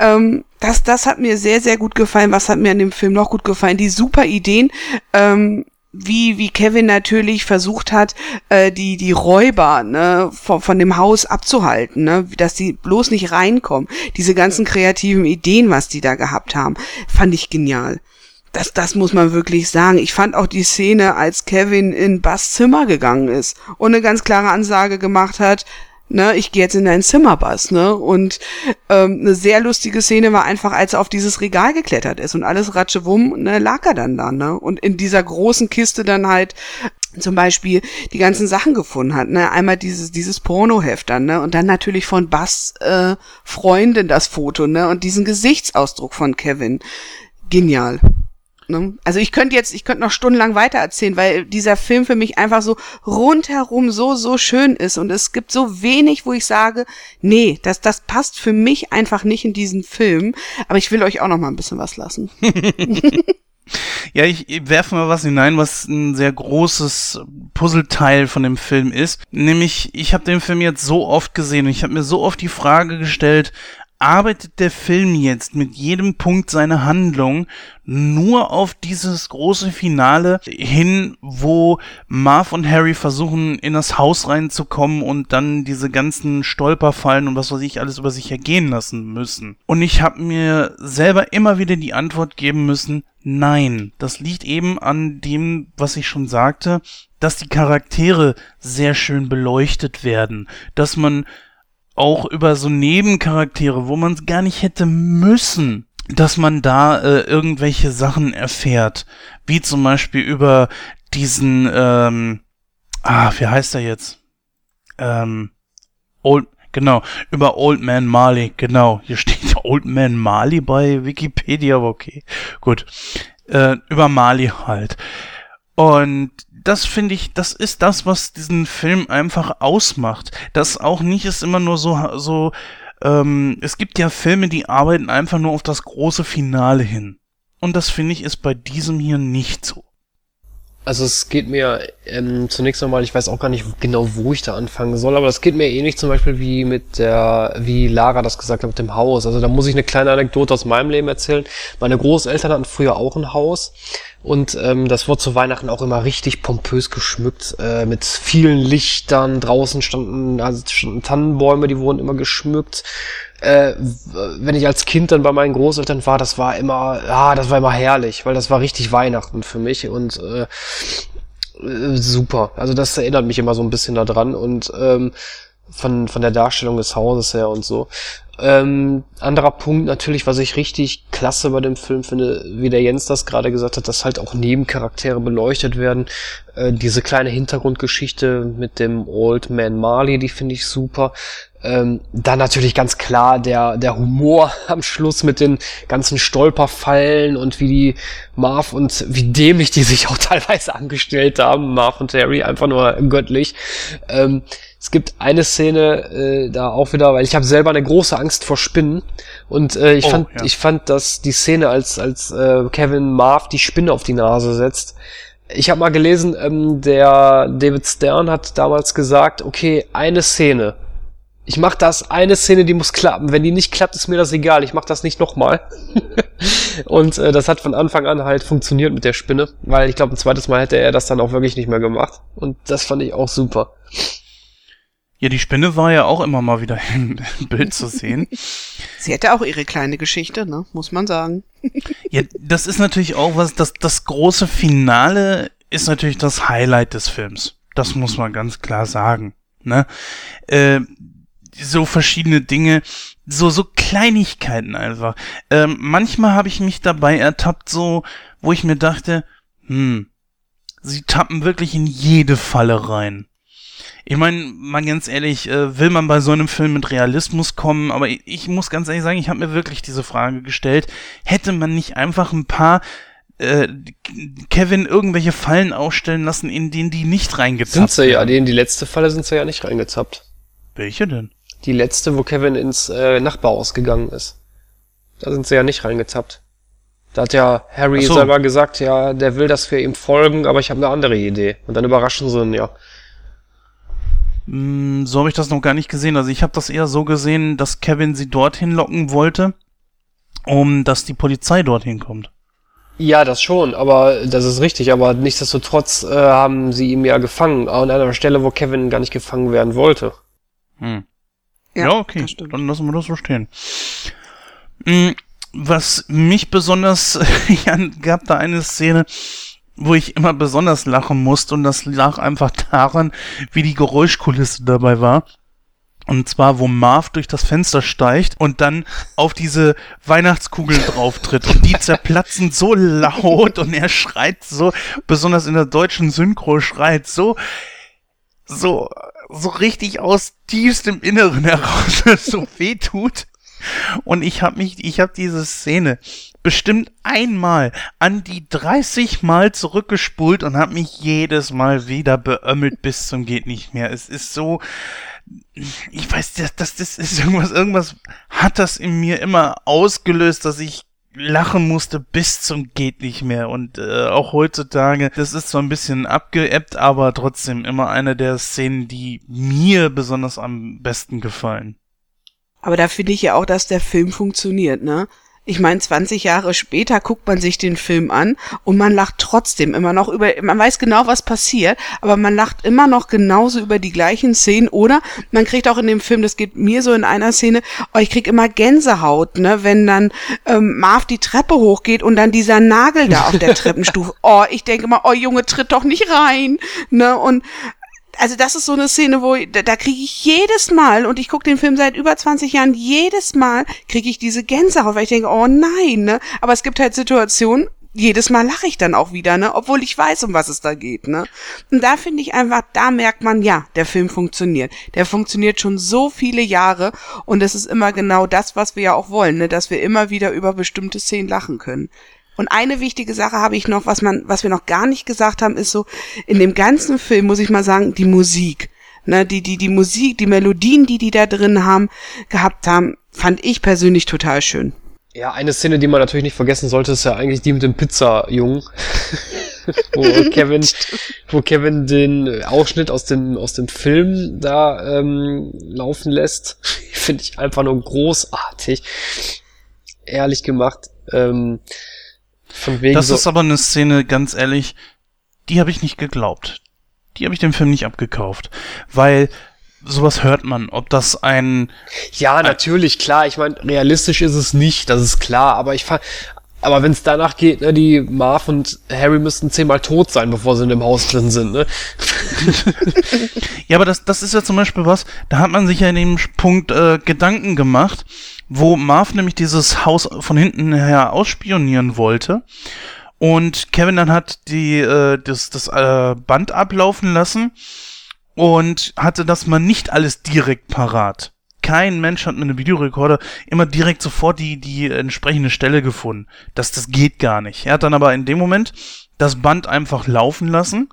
Ähm, das, das hat mir sehr, sehr gut gefallen. Was hat mir an dem Film noch gut gefallen? Die super Ideen. Ähm, wie, wie Kevin natürlich versucht hat, äh, die, die Räuber ne, von, von dem Haus abzuhalten, ne, dass die bloß nicht reinkommen. Diese ganzen kreativen Ideen, was die da gehabt haben, fand ich genial. Das, das muss man wirklich sagen. Ich fand auch die Szene, als Kevin in Bass Zimmer gegangen ist und eine ganz klare Ansage gemacht hat, ne, ich gehe jetzt in dein Zimmer, Bass, ne? Und ähm, eine sehr lustige Szene war einfach, als er auf dieses Regal geklettert ist und alles ratschewumm, ne, lag er dann da, ne? Und in dieser großen Kiste dann halt zum Beispiel die ganzen Sachen gefunden hat. Ne? Einmal dieses, dieses Pornoheft dann, ne? Und dann natürlich von Bass äh, Freundin das Foto, ne? Und diesen Gesichtsausdruck von Kevin. Genial. Ne? Also ich könnte jetzt, ich könnte noch stundenlang weiter erzählen, weil dieser Film für mich einfach so rundherum so, so schön ist. Und es gibt so wenig, wo ich sage, nee, das, das passt für mich einfach nicht in diesen Film. Aber ich will euch auch noch mal ein bisschen was lassen. (laughs) (laughs) Ja, ich werfe mal was hinein, was ein sehr großes Puzzleteil von dem Film ist. Nämlich, ich habe den Film jetzt so oft gesehen und ich habe mir so oft die Frage gestellt, arbeitet der Film jetzt mit jedem Punkt seiner Handlung nur auf dieses große Finale hin, wo Marv und Harry versuchen, in das Haus reinzukommen und dann diese ganzen Stolperfallen und was weiß ich alles über sich ergehen lassen müssen. Und ich habe mir selber immer wieder die Antwort geben müssen, nein, das liegt eben an dem, was ich schon sagte, dass die Charaktere sehr schön beleuchtet werden, dass man auch über so Nebencharaktere, wo man es gar nicht hätte müssen, dass man da äh, irgendwelche Sachen erfährt. Wie zum Beispiel über diesen, ähm, ah, wie heißt er jetzt? Ähm, Old, genau, über Old Man Marley, genau. Hier steht (laughs) Old Man Marley bei Wikipedia, aber okay, gut. Äh, über Marley halt. Und das finde ich, das ist das, was diesen Film einfach ausmacht. Das auch nicht ist immer nur so, so, ähm, es gibt ja Filme, die arbeiten einfach nur auf das große Finale hin. Und das finde ich ist bei diesem hier nicht so. Also es geht mir ähm, zunächst einmal, ich weiß auch gar nicht genau, wo ich da anfangen soll, aber es geht mir ähnlich zum Beispiel wie mit der, wie Lara das gesagt hat mit dem Haus. Also da muss ich eine kleine Anekdote aus meinem Leben erzählen. Meine Großeltern hatten früher auch ein Haus und ähm, das wurde zu Weihnachten auch immer richtig pompös geschmückt äh, mit vielen Lichtern. Draußen standen, also standen Tannenbäume, die wurden immer geschmückt äh, wenn ich als Kind dann bei meinen Großeltern war, das war immer, ja, das war immer herrlich, weil das war richtig Weihnachten für mich und äh, äh, super. Also das erinnert mich immer so ein bisschen daran und ähm, von, von der Darstellung des Hauses her und so. Ähm, anderer Punkt natürlich, was ich richtig klasse bei dem Film finde, wie der Jens das gerade gesagt hat, dass halt auch Nebencharaktere beleuchtet werden. Äh, diese kleine Hintergrundgeschichte mit dem Old Man Marley, die finde ich super. Ähm, dann natürlich ganz klar der, der Humor (laughs) am Schluss mit den ganzen Stolperfallen und wie die Marv und wie dämlich die sich auch (laughs) teilweise angestellt haben. Marv und Harry einfach nur göttlich. Ähm, es gibt eine Szene äh, da auch wieder, weil ich habe selber eine große Angst vor Spinnen und äh, ich oh, fand ja. ich fand, dass die Szene als als äh, Kevin Marv die Spinne auf die Nase setzt. Ich habe mal gelesen, ähm, der David Stern hat damals gesagt, okay, eine Szene ich mach das, eine Szene, die muss klappen. Wenn die nicht klappt, ist mir das egal. Ich mach das nicht nochmal. (laughs) und äh, das hat von Anfang an halt funktioniert mit der Spinne, weil ich glaube, ein zweites Mal hätte er das dann auch wirklich nicht mehr gemacht. Und das fand ich auch super. Ja, die Spinne war ja auch immer mal wieder (laughs) im Bild zu sehen. (laughs) Sie hätte auch ihre kleine Geschichte, ne? Muss man sagen. (laughs) ja, das ist natürlich auch was, das, das große Finale ist natürlich das Highlight des Films. Das muss man ganz klar sagen. Ne? Äh, so verschiedene Dinge, so, so Kleinigkeiten einfach. Ähm, manchmal habe ich mich dabei ertappt, so, wo ich mir dachte, hm, sie tappen wirklich in jede Falle rein. Ich meine, mal ganz ehrlich, äh, will man bei so einem Film mit Realismus kommen, aber ich, ich muss ganz ehrlich sagen, ich habe mir wirklich diese Frage gestellt, hätte man nicht einfach ein paar äh, Kevin irgendwelche Fallen ausstellen lassen, in denen die nicht reingezappt sind. sie ja, in die letzte Falle sind sie ja nicht reingezappt. Welche denn? Die letzte, wo Kevin ins äh, Nachbarhaus gegangen ist. Da sind sie ja nicht reingezappt. Da hat ja Harry so. selber gesagt, ja, der will, dass wir ihm folgen, aber ich habe eine andere Idee. Und dann überraschen sie ihn ja. Mm, so habe ich das noch gar nicht gesehen. Also ich habe das eher so gesehen, dass Kevin sie dorthin locken wollte, um dass die Polizei dorthin kommt. Ja, das schon, aber das ist richtig. Aber nichtsdestotrotz äh, haben sie ihn ja gefangen an einer Stelle, wo Kevin gar nicht gefangen werden wollte. Hm. Ja, ja okay, dann lassen wir das so stehen. Hm, was mich besonders, (laughs) ja, gab da eine Szene, wo ich immer besonders lachen musste und das lag einfach daran, wie die Geräuschkulisse dabei war. Und zwar, wo Marv durch das Fenster steigt und dann auf diese Weihnachtskugeln drauf tritt. Und die zerplatzen so laut und er schreit so, besonders in der deutschen Synchro schreit so, so, so richtig aus tiefstem Inneren heraus, dass so weh tut. Und ich habe mich, ich habe diese Szene bestimmt einmal an die 30 Mal zurückgespult und habe mich jedes Mal wieder beömmelt bis zum geht nicht mehr. Es ist so, ich weiß, das, das, das ist irgendwas, irgendwas hat das in mir immer ausgelöst, dass ich lachen musste bis zum geht nicht mehr und äh, auch heutzutage, das ist so ein bisschen abgeebbt, aber trotzdem immer eine der Szenen, die mir besonders am besten gefallen. Aber da finde ich ja auch, dass der Film funktioniert, ne? Ich meine, 20 Jahre später guckt man sich den Film an und man lacht trotzdem immer noch über, man weiß genau, was passiert, aber man lacht immer noch genauso über die gleichen Szenen oder man kriegt auch in dem Film, das geht mir so in einer Szene, oh, ich krieg immer Gänsehaut, ne, wenn dann ähm, Marv die Treppe hochgeht und dann dieser Nagel da auf der (laughs) Treppenstufe, oh, ich denke mal, oh Junge, tritt doch nicht rein, ne, und also das ist so eine Szene, wo da, da kriege ich jedes Mal und ich gucke den Film seit über 20 Jahren, jedes Mal kriege ich diese Gänsehaut, weil ich denke, oh nein, ne? Aber es gibt halt Situationen, jedes Mal lache ich dann auch wieder, ne? Obwohl ich weiß, um was es da geht, ne? Und da finde ich einfach, da merkt man, ja, der Film funktioniert. Der funktioniert schon so viele Jahre und es ist immer genau das, was wir ja auch wollen, ne? Dass wir immer wieder über bestimmte Szenen lachen können. Und eine wichtige Sache habe ich noch, was man, was wir noch gar nicht gesagt haben, ist so, in dem ganzen Film muss ich mal sagen, die Musik. Ne, die, die, die Musik, die Melodien, die die da drin haben, gehabt haben, fand ich persönlich total schön. Ja, eine Szene, die man natürlich nicht vergessen sollte, ist ja eigentlich die mit dem Pizzajungen. (laughs) wo (laughs) Kevin, wo Kevin den Ausschnitt aus dem, aus dem Film da ähm, laufen lässt. (laughs) Finde ich einfach nur großartig. Ehrlich gemacht. Ähm, das so ist aber eine Szene, ganz ehrlich, die habe ich nicht geglaubt. Die habe ich dem Film nicht abgekauft. Weil sowas hört man, ob das ein. Ja, natürlich, klar. Ich meine, realistisch ist es nicht, das ist klar. Aber ich fand, aber wenn es danach geht, ne, die Marv und Harry müssten zehnmal tot sein, bevor sie in dem Haus drin sind, ne? (laughs) ja, aber das, das ist ja zum Beispiel was, da hat man sich ja in dem Punkt äh, Gedanken gemacht wo Marv nämlich dieses Haus von hinten her ausspionieren wollte. Und Kevin dann hat die, äh, das, das äh, Band ablaufen lassen und hatte das mal nicht alles direkt parat. Kein Mensch hat mit einem Videorekorder immer direkt sofort die, die entsprechende Stelle gefunden. Das, das geht gar nicht. Er hat dann aber in dem Moment das Band einfach laufen lassen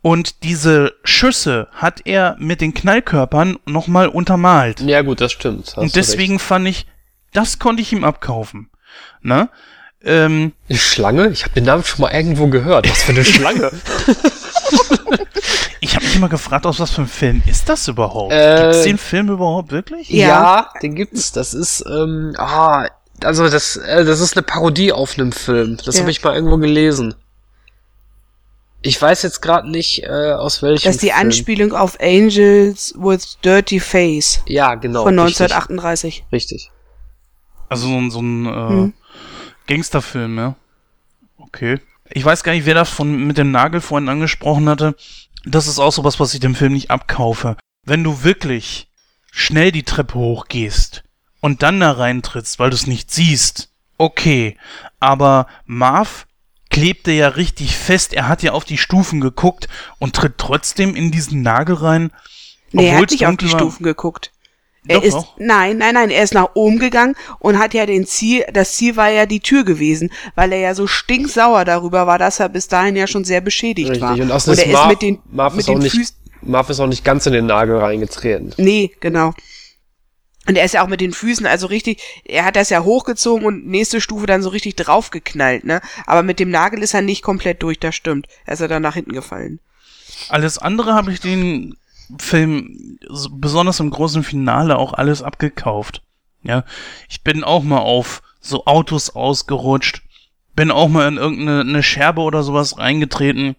und diese Schüsse hat er mit den Knallkörpern nochmal untermalt. Ja gut, das stimmt. Und deswegen fand ich, das konnte ich ihm abkaufen. Ne? Ähm, eine Schlange? Ich habe den Namen schon mal irgendwo gehört. Was für eine (laughs) Schlange? (laughs) ich habe mich immer gefragt, aus was für einem Film ist das überhaupt? Äh, gibt's den Film überhaupt wirklich? Ja, ja den gibt's. Das ist, ähm, ah, also das, äh, das ist eine Parodie auf einem Film. Das ja. habe ich mal irgendwo gelesen. Ich weiß jetzt gerade nicht, äh, aus welchem. Das ist die Film. Anspielung auf Angels with Dirty Face. Ja, genau. Von 1938. Richtig. Also so, ein, so ein äh, hm. Gangsterfilm, ja. Okay. Ich weiß gar nicht, wer das von mit dem Nagel vorhin angesprochen hatte. Das ist auch sowas, was ich dem Film nicht abkaufe. Wenn du wirklich schnell die Treppe hochgehst und dann da reintrittst, weil du es nicht siehst, okay. Aber Marv klebte ja richtig fest. Er hat ja auf die Stufen geguckt und tritt trotzdem in diesen Nagel rein. Nee, er hat nicht auf die Stufen geguckt. Er Doch, ist, auch. nein, nein, nein, er ist nach oben gegangen und hat ja den Ziel, das Ziel war ja die Tür gewesen, weil er ja so stinksauer darüber war, dass er bis dahin ja schon sehr beschädigt Richtig. war. Und, und er ist mit den, Marv mit den Füßen. Marv ist auch nicht ganz in den Nagel reingetreten. Nee, genau. Und er ist ja auch mit den Füßen, also richtig, er hat das ja hochgezogen und nächste Stufe dann so richtig draufgeknallt, ne? Aber mit dem Nagel ist er nicht komplett durch, das stimmt. Er ist ja dann nach hinten gefallen. Alles andere habe ich den Film, besonders im großen Finale, auch alles abgekauft. Ja, ich bin auch mal auf so Autos ausgerutscht, bin auch mal in irgendeine Scherbe oder sowas reingetreten.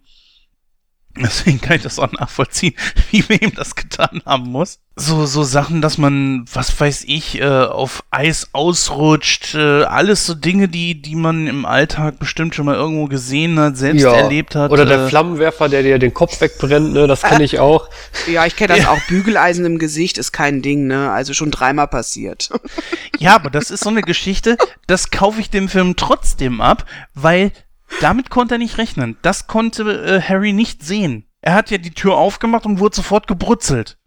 Deswegen kann ich das auch nachvollziehen, (laughs) wie wir ihm das getan haben muss. So, so Sachen, dass man, was weiß ich, äh, auf Eis ausrutscht, äh, alles so Dinge, die, die man im Alltag bestimmt schon mal irgendwo gesehen hat, selbst Ja. erlebt hat. Oder der äh, Flammenwerfer, der dir den Kopf wegbrennt, ne, das kenne ich (laughs) auch. Ja, ich kenne das auch. Bügeleisen im Gesicht ist kein Ding, ne? Also schon dreimal passiert. Ja, aber das ist so eine Geschichte, das kaufe ich dem Film trotzdem ab, weil damit konnte er nicht rechnen. Das konnte äh, Harry nicht sehen. Er hat ja die Tür aufgemacht und wurde sofort gebrutzelt.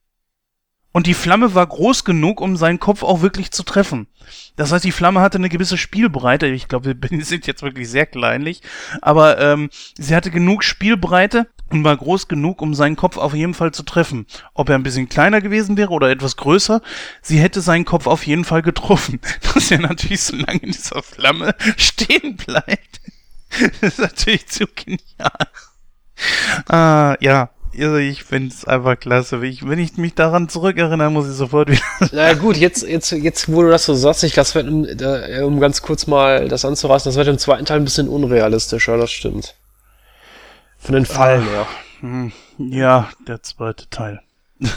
Und die Flamme war groß genug, um seinen Kopf auch wirklich zu treffen. Das heißt, die Flamme hatte eine gewisse Spielbreite. Ich glaube, wir (laughs) sind jetzt wirklich sehr kleinlich. Aber ähm, sie hatte genug Spielbreite und war groß genug, um seinen Kopf auf jeden Fall zu treffen. Ob er ein bisschen kleiner gewesen wäre oder etwas größer, sie hätte seinen Kopf auf jeden Fall getroffen. (laughs) Dass er natürlich so lange in dieser Flamme (laughs) stehen bleibt. (laughs) Das ist natürlich zu genial. Ah, ja. Also ich find's einfach klasse. Wenn ich, wenn ich mich daran zurückerinnere, muss ich sofort wieder. (laughs) Na gut, jetzt, jetzt, jetzt, wo du das so sagst, ich das wird, um ganz kurz mal das anzureißen, das wird im zweiten Teil ein bisschen unrealistischer, das stimmt. Von den Fallen her. Hm, Ja, der zweite Teil. (laughs)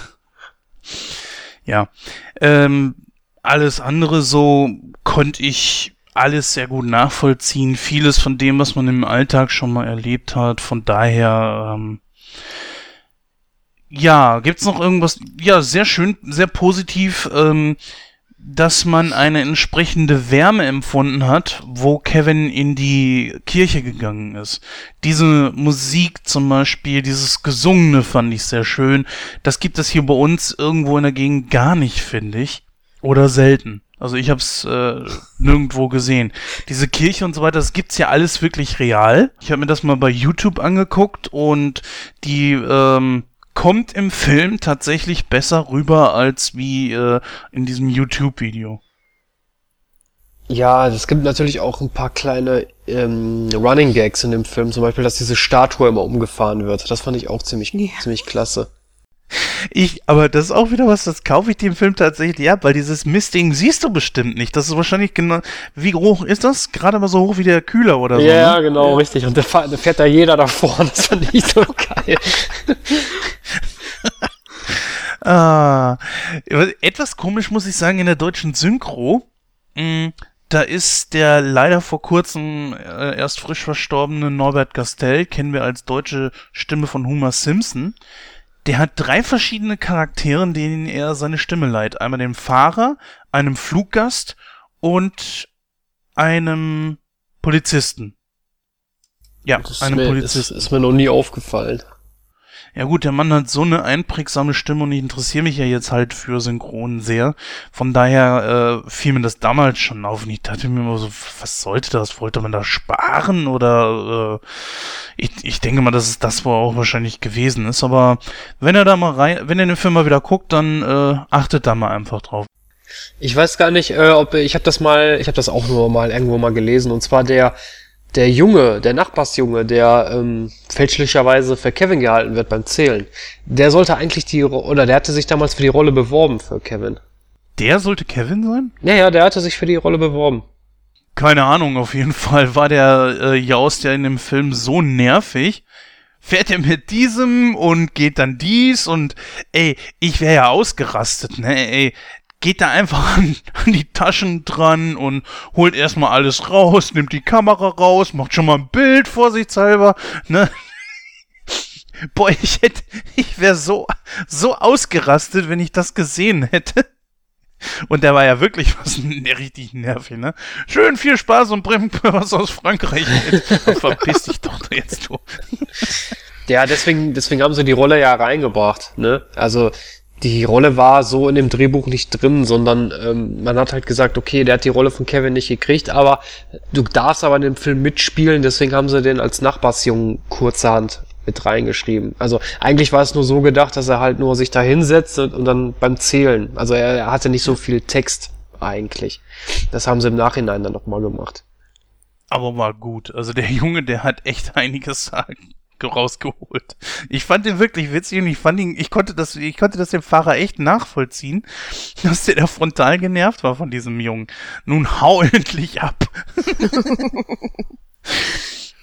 ja. Ähm, alles andere so konnte ich alles sehr gut nachvollziehen. Vieles von dem, was man im Alltag schon mal erlebt hat. Von daher, ähm, ja, gibt's noch irgendwas? Ja, sehr schön, sehr positiv, ähm, dass man eine entsprechende Wärme empfunden hat, wo Kevin in die Kirche gegangen ist. Diese Musik zum Beispiel, dieses Gesungene fand ich sehr schön. Das gibt es hier bei uns irgendwo in der Gegend gar nicht, finde ich. Oder selten. Also ich habe es äh, nirgendwo gesehen. Diese Kirche und so weiter, das gibt's ja alles wirklich real. Ich habe mir das mal bei YouTube angeguckt und die ähm, kommt im Film tatsächlich besser rüber als wie äh, in diesem YouTube-Video. Ja, es gibt natürlich auch ein paar kleine ähm, Running Gags in dem Film, zum Beispiel, dass diese Statue immer umgefahren wird. Das fand ich auch ziemlich, Ja. ziemlich klasse. Ich, aber das ist auch wieder was, das kaufe ich dem Film tatsächlich ab, weil dieses Mistding siehst du bestimmt nicht. Das ist wahrscheinlich genau. Wie hoch ist das? Gerade mal so hoch wie der Kühler oder so. ja, ne? genau, richtig. Und da fährt, da jeder davor. (laughs) Das fand ich so geil. (laughs) Ah, etwas komisch muss ich sagen in der deutschen Synchro. Mm, Da ist der leider vor kurzem äh, erst frisch verstorbene Norbert Gastel, kennen wir als deutsche Stimme von Homer Simpson. Der hat drei verschiedene Charaktere, denen er seine Stimme leiht. Einmal dem Fahrer, einem Fluggast und einem Polizisten. Ja, Das ist einem mir, ist, Polizisten. ist mir noch nie aufgefallen. Ja gut, der Mann hat so eine einprägsame Stimme und ich interessiere mich ja jetzt halt für Synchron sehr. Von daher äh, fiel mir das damals schon auf und ich dachte mir immer so, was sollte das? Wollte man da sparen oder äh, ich, ich denke mal, dass es das wohl auch wahrscheinlich gewesen ist. Aber wenn er da mal rein, wenn er den Film mal wieder guckt, dann äh, achtet da mal einfach drauf. Ich weiß gar nicht, äh, ob ich habe das mal, ich habe das auch nur mal irgendwo mal gelesen und zwar der der Junge, der Nachbarsjunge, der ähm, fälschlicherweise für Kevin gehalten wird beim Zählen. Der sollte eigentlich die oder der hatte sich damals für die Rolle beworben für Kevin. Der sollte Kevin sein? Ja, ja, der hatte sich für die Rolle beworben. Keine Ahnung, auf jeden Fall war der äh, Jaus ja in dem Film so nervig. Fährt er mit diesem und geht dann dies und ey, ich wäre ja ausgerastet, ne? Ey, geht da einfach an, an die Taschen dran und holt erstmal alles raus, nimmt die Kamera raus, macht schon mal ein Bild vorsichtshalber, ne? (laughs) Boah, ich hätte, ich wäre so, so ausgerastet, wenn ich das gesehen hätte. Und der war ja wirklich was (laughs) richtig nervig, ne? Schön viel Spaß und bring mir was aus Frankreich. Verpiss dich doch jetzt, du. (laughs) Ja, deswegen, deswegen haben sie die Rolle ja reingebracht, ne? Also die Rolle war so in dem Drehbuch nicht drin, sondern ähm, man hat halt gesagt, okay, der hat die Rolle von Kevin nicht gekriegt, aber du darfst aber in dem Film mitspielen, deswegen haben sie den als Nachbarsjungen kurzerhand mit reingeschrieben. Also eigentlich war es nur so gedacht, dass er halt nur sich da hinsetzt und, und dann beim Zählen, also er, er hatte nicht so viel Text eigentlich. Das haben sie im Nachhinein dann nochmal gemacht. Aber war gut. Also der Junge, der hat echt einiges sagen (laughs) rausgeholt. Ich fand den wirklich witzig und ich fand ihn, ich konnte das, ich konnte das dem Fahrer echt nachvollziehen, (laughs) dass der da frontal genervt war von diesem Jungen. Nun hau (laughs) endlich ab.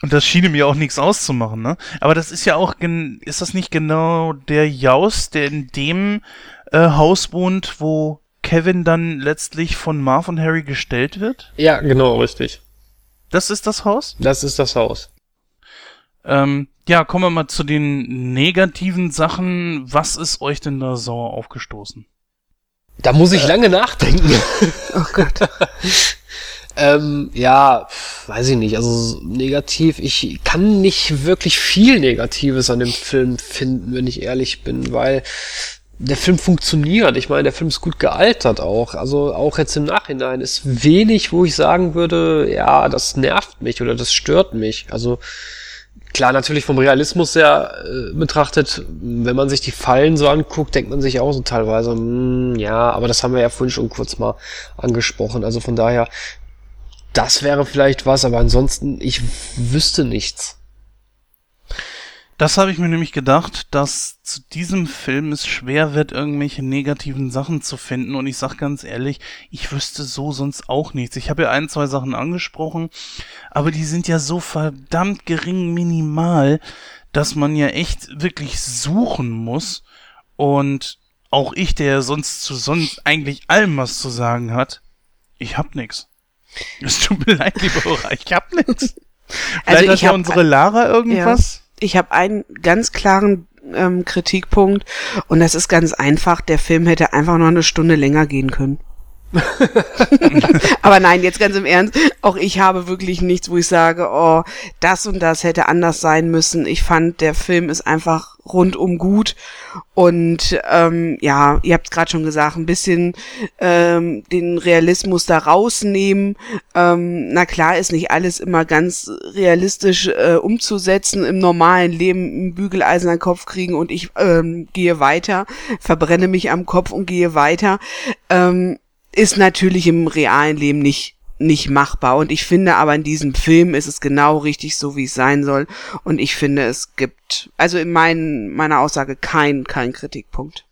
Und das schien mir auch nichts auszumachen, ne? Aber das ist ja auch, ist das nicht genau der Jaus, der in dem äh, Haus wohnt, wo Kevin dann letztlich von Marv und Harry gestellt wird? Ja, genau, richtig. Das ist das Haus? Das ist das Haus. Ähm, ja, kommen wir mal zu den negativen Sachen. Was ist euch denn da sauer aufgestoßen? Da muss ich äh. lange nachdenken. (laughs) oh Gott. (laughs) ähm, ja, weiß ich nicht. Also negativ. Ich kann nicht wirklich viel Negatives an dem Film finden, wenn ich ehrlich bin, weil der Film funktioniert. Ich meine, der Film ist gut gealtert auch. Also auch jetzt im Nachhinein ist wenig, wo ich sagen würde, ja, das nervt mich oder das stört mich. Also klar, natürlich vom Realismus her äh, betrachtet, wenn man sich die Fallen so anguckt, denkt man sich auch so teilweise, mh, hm, ja, aber das haben wir ja vorhin schon kurz mal angesprochen. Also von daher, das wäre vielleicht was, aber ansonsten, ich wüsste nichts. Das habe ich mir nämlich gedacht, dass zu diesem Film es schwer wird, irgendwelche negativen Sachen zu finden. Und ich sag ganz ehrlich, ich wüsste so sonst auch nichts. Ich habe ja ein, zwei Sachen angesprochen, aber die sind ja so verdammt gering minimal, dass man ja echt wirklich suchen muss. Und auch ich, der sonst zu sonst eigentlich allem was zu sagen hat, ich hab nix. Es tut mir (laughs) leid, lieber Ora, ich hab nix. Also Vielleicht hat ja unsere Lara irgendwas? Ja ich habe einen ganz klaren ähm, Kritikpunkt und das ist ganz einfach. Der Film hätte einfach noch eine Stunde länger gehen können. (laughs) Aber nein, jetzt ganz im Ernst, auch ich habe wirklich nichts, wo ich sage, oh, das und das hätte anders sein müssen. Ich fand, der Film ist einfach rundum gut und ähm, ja, ihr habt es gerade schon gesagt, ein bisschen ähm, den Realismus da rausnehmen. Ähm, na klar ist nicht alles immer ganz realistisch äh, umzusetzen, im normalen Leben ein Bügeleisen an den Kopf kriegen und ich ähm, gehe weiter, verbrenne mich am Kopf und gehe weiter. Ähm, ist natürlich im realen Leben nicht nicht machbar. Und ich finde aber in diesem Film ist es genau richtig so, wie es sein soll. Und ich finde, es gibt, also in mein, meiner Aussage kein, kein Kritikpunkt.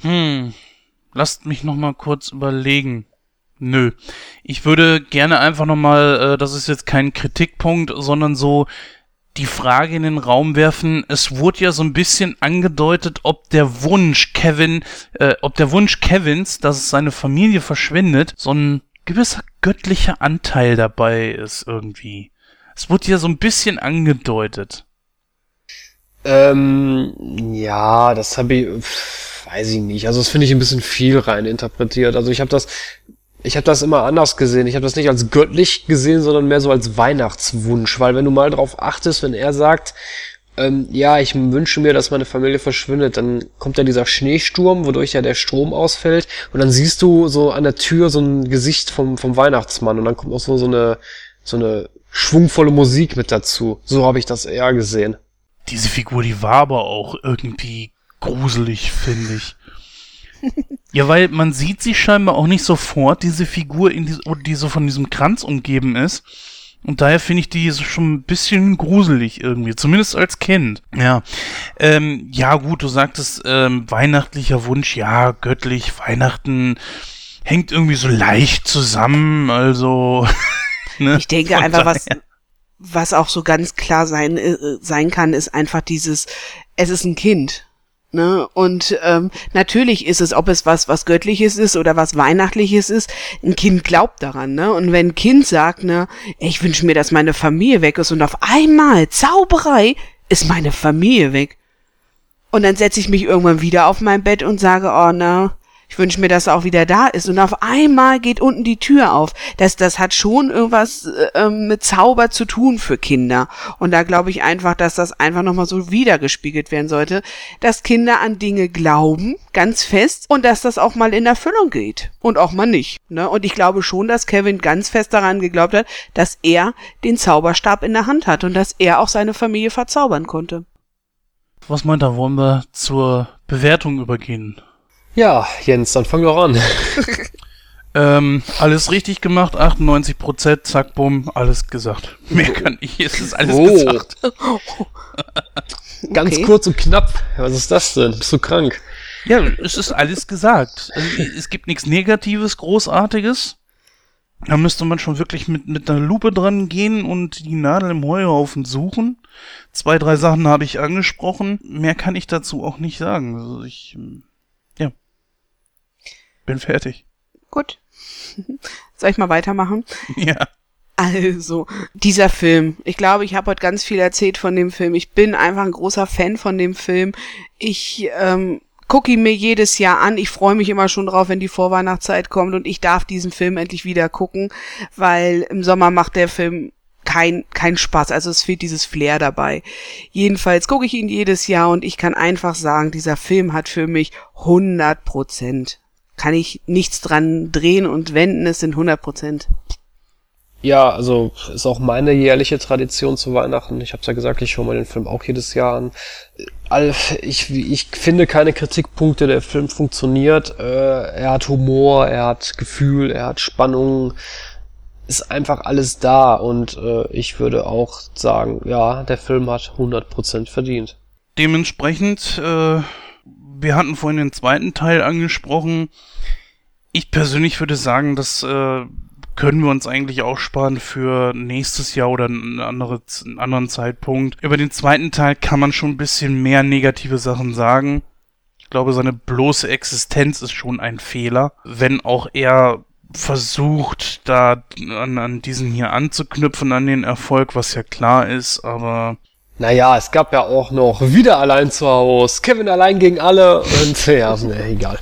Hm, lasst mich noch mal kurz überlegen. Nö. Ich würde gerne einfach noch mal, äh, das ist jetzt kein Kritikpunkt, sondern so die Frage in den Raum werfen. Es wurde ja so ein bisschen angedeutet, ob der Wunsch Kevin, äh, ob der Wunsch Kevins, dass seine Familie verschwindet, so ein gewisser göttlicher Anteil dabei ist irgendwie. Es wurde ja so ein bisschen angedeutet. Ähm, ja, das habe ich, weiß ich nicht. Also das finde ich ein bisschen viel rein interpretiert. Also ich habe das ich habe das immer anders gesehen. Ich habe das nicht als göttlich gesehen, sondern mehr so als Weihnachtswunsch. Weil wenn du mal drauf achtest, wenn er sagt, ähm, ja, ich wünsche mir, dass meine Familie verschwindet, dann kommt ja dieser Schneesturm, wodurch ja der Strom ausfällt. Und dann siehst du so an der Tür so ein Gesicht vom, vom Weihnachtsmann. Und dann kommt auch so, so eine, so eine schwungvolle Musik mit dazu. So habe ich das eher gesehen. Diese Figur, die war aber auch irgendwie gruselig, finde ich. (laughs) ja, weil man sieht sie scheinbar auch nicht sofort, diese Figur, in die, die so von diesem Kranz umgeben ist. Und daher finde ich die schon ein bisschen gruselig irgendwie, zumindest als Kind. Ja, ähm, ja gut, du sagtest ähm, weihnachtlicher Wunsch, ja, göttlich, Weihnachten hängt irgendwie so leicht zusammen, also. (laughs) ne? Ich denke Von einfach, was, was auch so ganz klar sein, äh, sein kann, ist einfach dieses, es ist ein Kind. Ne? Und ähm, natürlich ist es, ob es was, was Göttliches ist oder was Weihnachtliches ist, ein Kind glaubt daran, ne? Und wenn ein Kind sagt, ne, ich wünsche mir, dass meine Familie weg ist und auf einmal, Zauberei, ist meine Familie weg. Und dann setze ich mich irgendwann wieder auf mein Bett und sage, oh, na, ich wünsche mir, dass er auch wieder da ist. Und auf einmal geht unten die Tür auf. Das, das hat schon irgendwas äh, ähm, mit Zauber zu tun für Kinder. Und da glaube ich einfach, dass das einfach nochmal so wiedergespiegelt werden sollte, dass Kinder an Dinge glauben, ganz fest, und dass das auch mal in Erfüllung geht. Und auch mal nicht. Ne? Und ich glaube schon, dass Kevin ganz fest daran geglaubt hat, dass er den Zauberstab in der Hand hat und dass er auch seine Familie verzaubern konnte. Was meint er? Wollen wir zur Bewertung übergehen? Ja, Jens, dann fang doch an. (laughs) ähm, alles richtig gemacht, 98 Prozent, zack, bumm, alles gesagt. Mehr kann ich, es ist alles oh. gesagt. (laughs) Ganz okay. kurz und knapp. Was ist das denn? Bist du krank? Ja, es ist alles gesagt. Also, es gibt nichts Negatives, Großartiges. Da müsste man schon wirklich mit, mit einer Lupe dran gehen und die Nadel im Heuhaufen suchen. Zwei, drei Sachen habe ich angesprochen. Mehr kann ich dazu auch nicht sagen. Also ich, ja. Bin fertig. Gut. (laughs) Soll ich mal weitermachen? (laughs) Ja. Also, dieser Film. Ich glaube, ich habe heute ganz viel erzählt von dem Film. Ich bin einfach ein großer Fan von dem Film. Ich ähm, gucke ihn mir jedes Jahr an. Ich freue mich immer schon drauf, wenn die Vorweihnachtszeit kommt und ich darf diesen Film endlich wieder gucken, weil im Sommer macht der Film kein, kein Spaß. Also es fehlt dieses Flair dabei. Jedenfalls gucke ich ihn jedes Jahr und ich kann einfach sagen, dieser Film hat für mich 100 Prozent. Kann ich nichts dran drehen und wenden, es sind 100 Prozent. Ja, also ist auch meine jährliche Tradition zu Weihnachten. Ich habe ja gesagt, ich schaue mir den Film auch jedes Jahr an. Ich, ich finde keine Kritikpunkte. Der Film funktioniert. Äh, er hat Humor, er hat Gefühl, er hat Spannung. Ist einfach alles da und äh, ich würde auch sagen, ja, der Film hat 100% verdient. Dementsprechend, äh, wir hatten vorhin den zweiten Teil angesprochen. Ich persönlich würde sagen, dass äh, können wir uns eigentlich auch sparen für nächstes Jahr oder einen, andere, einen anderen Zeitpunkt. Über den zweiten Teil kann man schon ein bisschen mehr negative Sachen sagen. Ich glaube, seine bloße Existenz ist schon ein Fehler, wenn auch er versucht, da an, an diesen hier anzuknüpfen, an den Erfolg, was ja klar ist, aber naja, es gab ja auch noch wieder allein zu Hause. Kevin allein gegen alle und (laughs) ja, ne, egal.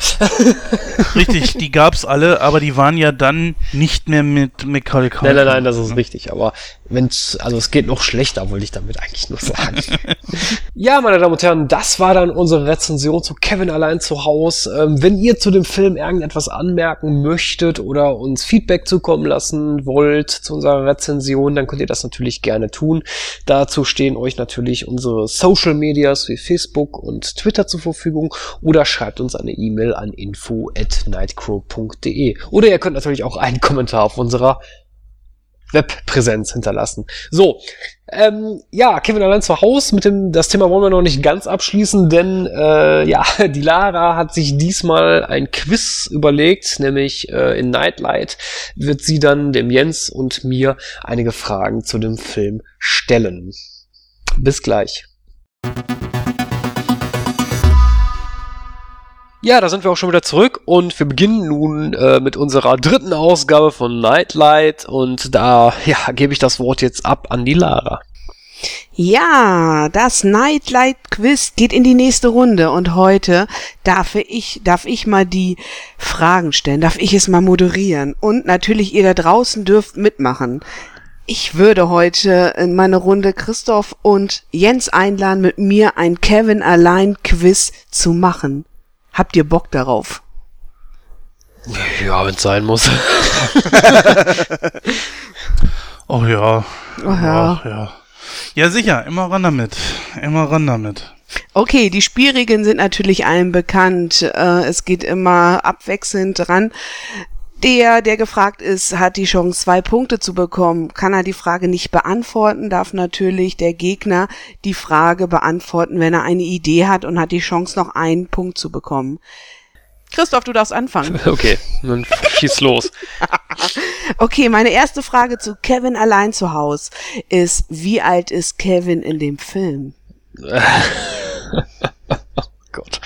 (laughs) Richtig, die gab's alle, aber die waren ja dann nicht mehr mit Macaulay Culkin. Nein, nein, nein, das ist richtig. Aber wenn's, also es geht noch schlechter, wollte ich damit eigentlich nur sagen. (laughs) ja, meine Damen und Herren, das war dann unsere Rezension zu Kevin allein zu Hause. Ähm, wenn ihr zu dem Film irgendetwas anmerken möchtet oder uns Feedback zukommen lassen wollt zu unserer Rezension, dann könnt ihr das natürlich gerne tun. Dazu stehen euch natürlich natürlich unsere Social Medias wie Facebook und Twitter zur Verfügung oder schreibt uns eine E-Mail an info at nightcrow.de. Oder ihr könnt natürlich auch einen Kommentar auf unserer Webpräsenz hinterlassen. So, ähm, ja, Kevin allein zu Hause. Mit dem das Thema wollen wir noch nicht ganz abschließen, denn äh, ja, (laughs) die Lara hat sich diesmal ein Quiz überlegt, nämlich äh, in Nightlight wird sie dann dem Jens und mir einige Fragen zu dem Film stellen. Bis gleich. Ja, da sind wir auch schon wieder zurück und wir beginnen nun äh, mit unserer dritten Ausgabe von Nightlight und da ja, gebe ich das Wort jetzt ab an die Lara. Ja, das Nightlight Quiz geht in die nächste Runde und heute darf ich, darf ich mal die Fragen stellen, darf ich es mal moderieren und natürlich ihr da draußen dürft mitmachen. Ich würde heute in meine Runde Christoph und Jens einladen, mit mir ein Kevin allein Quiz zu machen. Habt ihr Bock darauf? Ja, wenn es sein muss. (laughs) oh ja. Oh ja. Ach, ja. Ja, sicher, immer ran damit. Immer ran damit. Okay, die Spielregeln sind natürlich allen bekannt. Äh, es geht immer abwechselnd ran. Der, der gefragt ist, hat die Chance, zwei Punkte zu bekommen. Kann er die Frage nicht beantworten, darf natürlich der Gegner die Frage beantworten, wenn er eine Idee hat und hat die Chance, noch einen Punkt zu bekommen. Christoph, du darfst anfangen. (laughs) Okay, dann schieß los. (laughs) okay, meine erste Frage zu Kevin allein zu Haus ist, wie alt ist Kevin in dem Film? (laughs) oh Gott.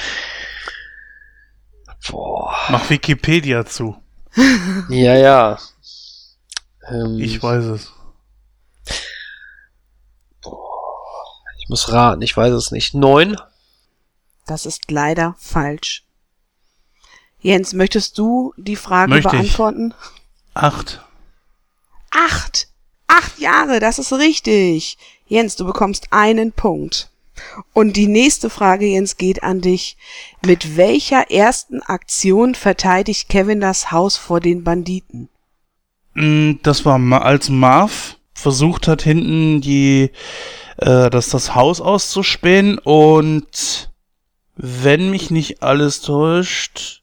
Boah. Mach Wikipedia zu ja, ja. Ähm, ich weiß es. Ich muss raten, ich weiß es nicht. Neun? Das ist leider falsch. Jens, möchtest du die Frage Möchte beantworten? Ich. Acht. Acht! Acht Jahre, das ist richtig. Jens, du bekommst einen Punkt. Und die nächste Frage, Jens, geht an dich. Mit welcher ersten Aktion verteidigt Kevin das Haus vor den Banditen? Mm, das war als Marv versucht hat, hinten die, äh, das, das Haus auszuspähen und wenn mich nicht alles täuscht,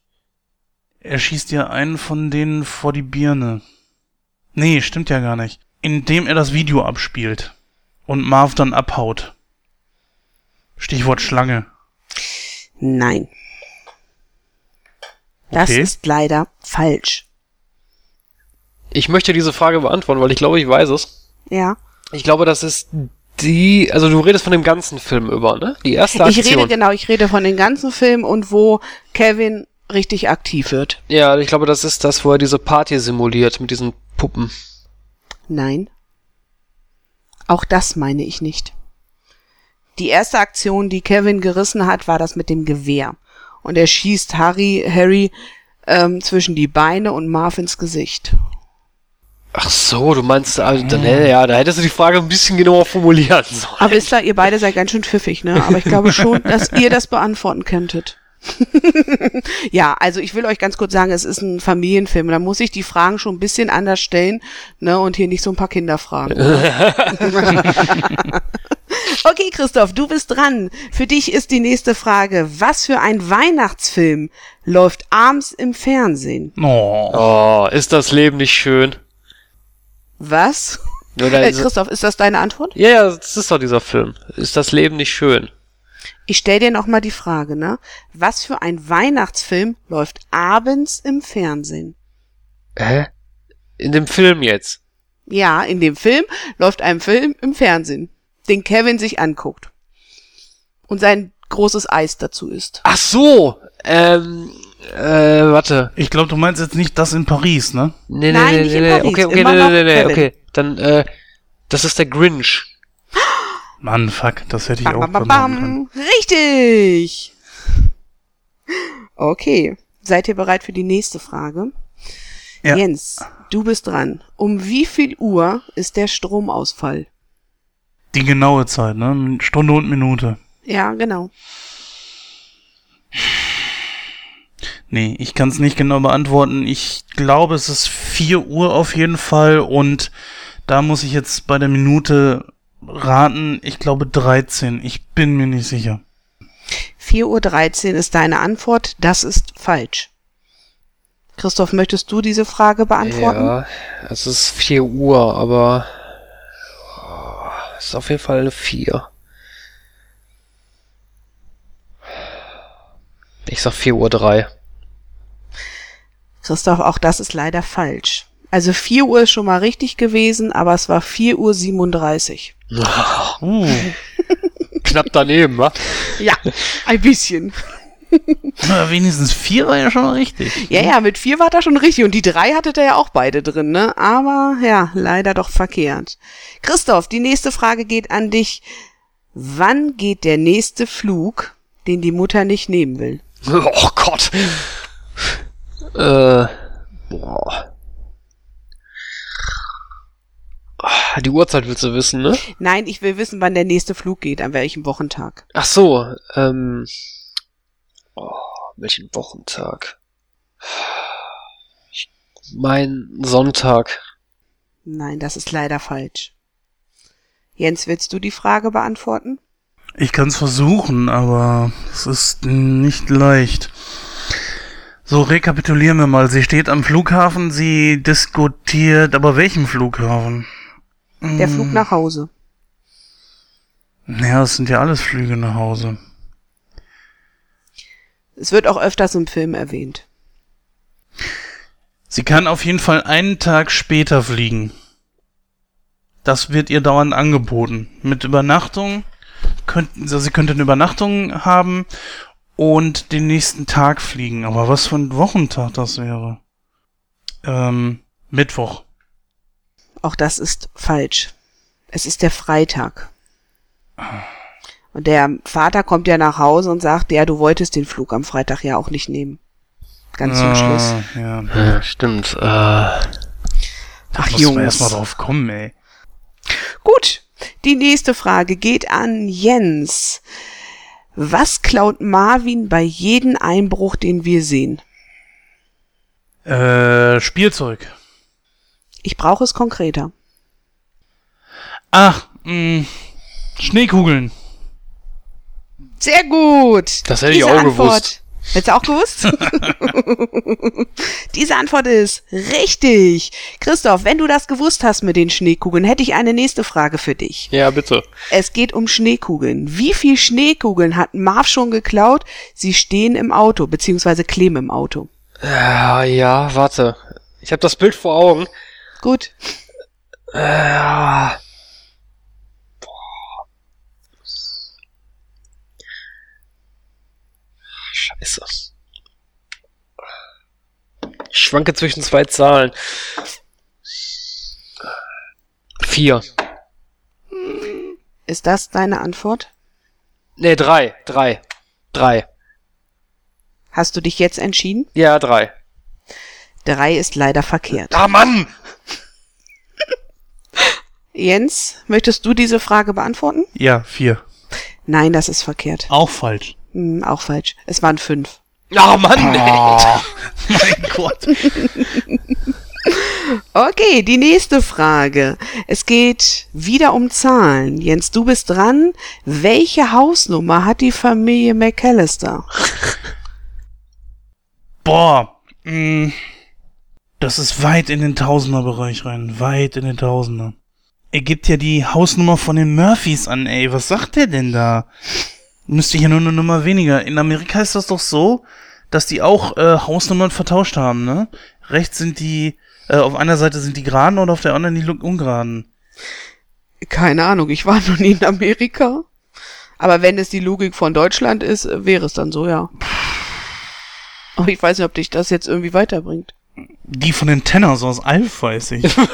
er schießt ja einen von denen vor die Birne. Nee, stimmt ja gar nicht. Indem er das Video abspielt und Marv dann abhaut. Stichwort Schlange. Nein. Das okay. ist leider falsch. Ich möchte diese Frage beantworten, weil ich glaube, ich weiß es. Ja. Ich glaube, das ist die, also du redest von dem ganzen Film über, ne? Die erste Ich Aktion. rede genau, ich rede von den ganzen Film und wo Kevin richtig aktiv wird. Ja, ich glaube, das ist das, wo er diese Party simuliert mit diesen Puppen. Nein. Auch das meine ich nicht. Die erste Aktion, die Kevin gerissen hat, war das mit dem Gewehr. Und er schießt Harry, Harry ähm, zwischen die Beine und Marv ins Gesicht. Ach so, du meinst, also, dann, ja, da hättest du die Frage ein bisschen genauer formulieren sollen. Aber ist klar, ihr beide seid ganz schön pfiffig, ne? Aber ich glaube schon, dass (laughs) ihr das beantworten könntet. (laughs) ja, also ich will euch ganz kurz sagen, es ist ein Familienfilm. Da muss ich die Fragen schon ein bisschen anders stellen, ne? Und hier nicht so ein paar Kinderfragen. (laughs) okay, Christoph, du bist dran. Für dich ist die nächste Frage. Was für ein Weihnachtsfilm läuft abends im Fernsehen? Oh. Oh, ist das Leben nicht schön? Was? Oder Äh, ist- Christoph, ist das deine Antwort? ja, ja, das ist doch dieser Film. Ist das Leben nicht schön? Ich stell dir noch mal die Frage, ne? Was für ein Weihnachtsfilm läuft abends im Fernsehen? Hä? In dem Film jetzt. Ja, in dem Film läuft ein Film im Fernsehen, den Kevin sich anguckt. Und sein großes Eis dazu isst. Ach so, ähm, äh, warte. Ich glaube, du meinst jetzt nicht das in Paris, ne? Nee, nee, Nein, nee, nicht nee, in. Paris, Okay, okay, immer nee, nee, nee, Kevin. okay. Dann, äh, das ist der Grinch. Mann, fuck, das hätte ich Bam, auch bam, bam, beantworten können. bam. Richtig! Okay, seid ihr bereit für die nächste Frage? Ja. Jens, du bist dran. Um wie viel Uhr ist der Stromausfall? Die genaue Zeit, ne? Stunde und Minute. Ja, genau. Nee, ich kann es nicht genau beantworten. Ich glaube, es ist 4 Uhr auf jeden Fall und da muss ich jetzt bei der Minute raten. Ich glaube 13. Ich bin mir nicht sicher. 4.13 Uhr ist deine Antwort. Das ist falsch. Christoph, möchtest du diese Frage beantworten? Ja, es ist 4 Uhr, aber ist auf jeden Fall eine 4. Ich sag 4 Uhr 3. Christoph, auch das ist leider falsch. Also 4 Uhr ist schon mal richtig gewesen, aber es war 4 Uhr 37. (laughs) Uh, Knapp daneben, wa? Ja, ein bisschen. Na, wenigstens 4 war ja schon mal richtig. Ja, ja, mit 4 war da schon richtig und die 3 hattet ihr ja auch beide drin, ne? Aber ja, leider doch verkehrt. Christoph, die nächste Frage geht an dich. Wann geht der nächste Flug, den die Mutter nicht nehmen will? Oh Gott. Äh, boah. Ah, Die Uhrzeit willst du wissen, ne? Nein, ich will wissen, wann der nächste Flug geht, an welchem Wochentag. Ach so, ähm. Oh, welchen Wochentag? Ich mein Sonntag. Nein, das ist leider falsch. Jens, willst du die Frage beantworten? Ich kann es versuchen, aber es ist nicht leicht. So, rekapitulieren wir mal. Sie steht am Flughafen, sie diskutiert, aber welchem Flughafen? Der Flug nach Hause. Naja, es sind ja alles Flüge nach Hause. Es wird auch öfters im Film erwähnt. Sie kann auf jeden Fall einen Tag später fliegen. Das wird ihr dauernd angeboten. Mit Übernachtung könnten, also sie könnte eine Übernachtung haben und den nächsten Tag fliegen. Aber was für ein Wochentag das wäre? Ähm, Mittwoch. Auch das ist falsch. Es ist der Freitag. Und der Vater kommt ja nach Hause und sagt, ja, du wolltest den Flug am Freitag ja auch nicht nehmen. Ganz zum Schluss. Ah, Ja, Ja, stimmt. Äh, Ach, muss man Jungs. erstmal drauf kommen, ey. Gut, die nächste Frage geht an Jens. Was klaut Marvin bei jedem Einbruch, den wir sehen? Äh, Spielzeug. Ich brauche es konkreter. Ach, mh, Schneekugeln. Sehr gut. Das hätte ich Diese auch Antwort. gewusst. Hättest du auch gewusst? (laughs) Diese Antwort ist richtig. Christoph, wenn du das gewusst hast mit den Schneekugeln, hätte ich eine nächste Frage für dich. ja, bitte. Es geht um Schneekugeln. Wie viel Schneekugeln hat Marv schon geklaut? Sie stehen im Auto, beziehungsweise kleben im Auto. Ja, ja, warte. Ich habe das Bild vor Augen. Gut. Äh, ja. Scheiße. Ich schwanke zwischen zwei Zahlen. Vier. Ist das deine Antwort? Nee, drei. Drei. Drei. Hast du dich jetzt entschieden? Ja, drei. Drei ist leider verkehrt. Ah, Mann! Jens, möchtest du diese Frage beantworten? Ja, vier. Nein, das ist verkehrt. Auch falsch. Hm, auch falsch. Es waren fünf. Ah, Mann! ey. Oh, (laughs) mein Gott. (laughs) Okay, die nächste Frage. Es geht wieder um Zahlen. Jens, du bist dran. Welche Hausnummer hat die Familie McAllister? (laughs) Boah. Mh, das ist weit in den Tausenderbereich rein. Weit in den Tausender. Er gibt ja die Hausnummer von den Murphys an, ey. Was sagt der denn da? Müsste ich ja nur eine Nummer weniger. In Amerika ist das doch so, dass die auch äh, Hausnummern vertauscht haben, ne? Rechts sind die, äh, auf einer Seite sind die geraden und auf der anderen die ungeraden. Keine Ahnung, ich war (laughs) noch nie in Amerika. Aber wenn es die Logik von Deutschland ist, äh, wäre es dann so, ja. Aber ich weiß nicht, ob dich das jetzt irgendwie weiterbringt. Die von den Tenners aus Alf, weiß ich. (laughs)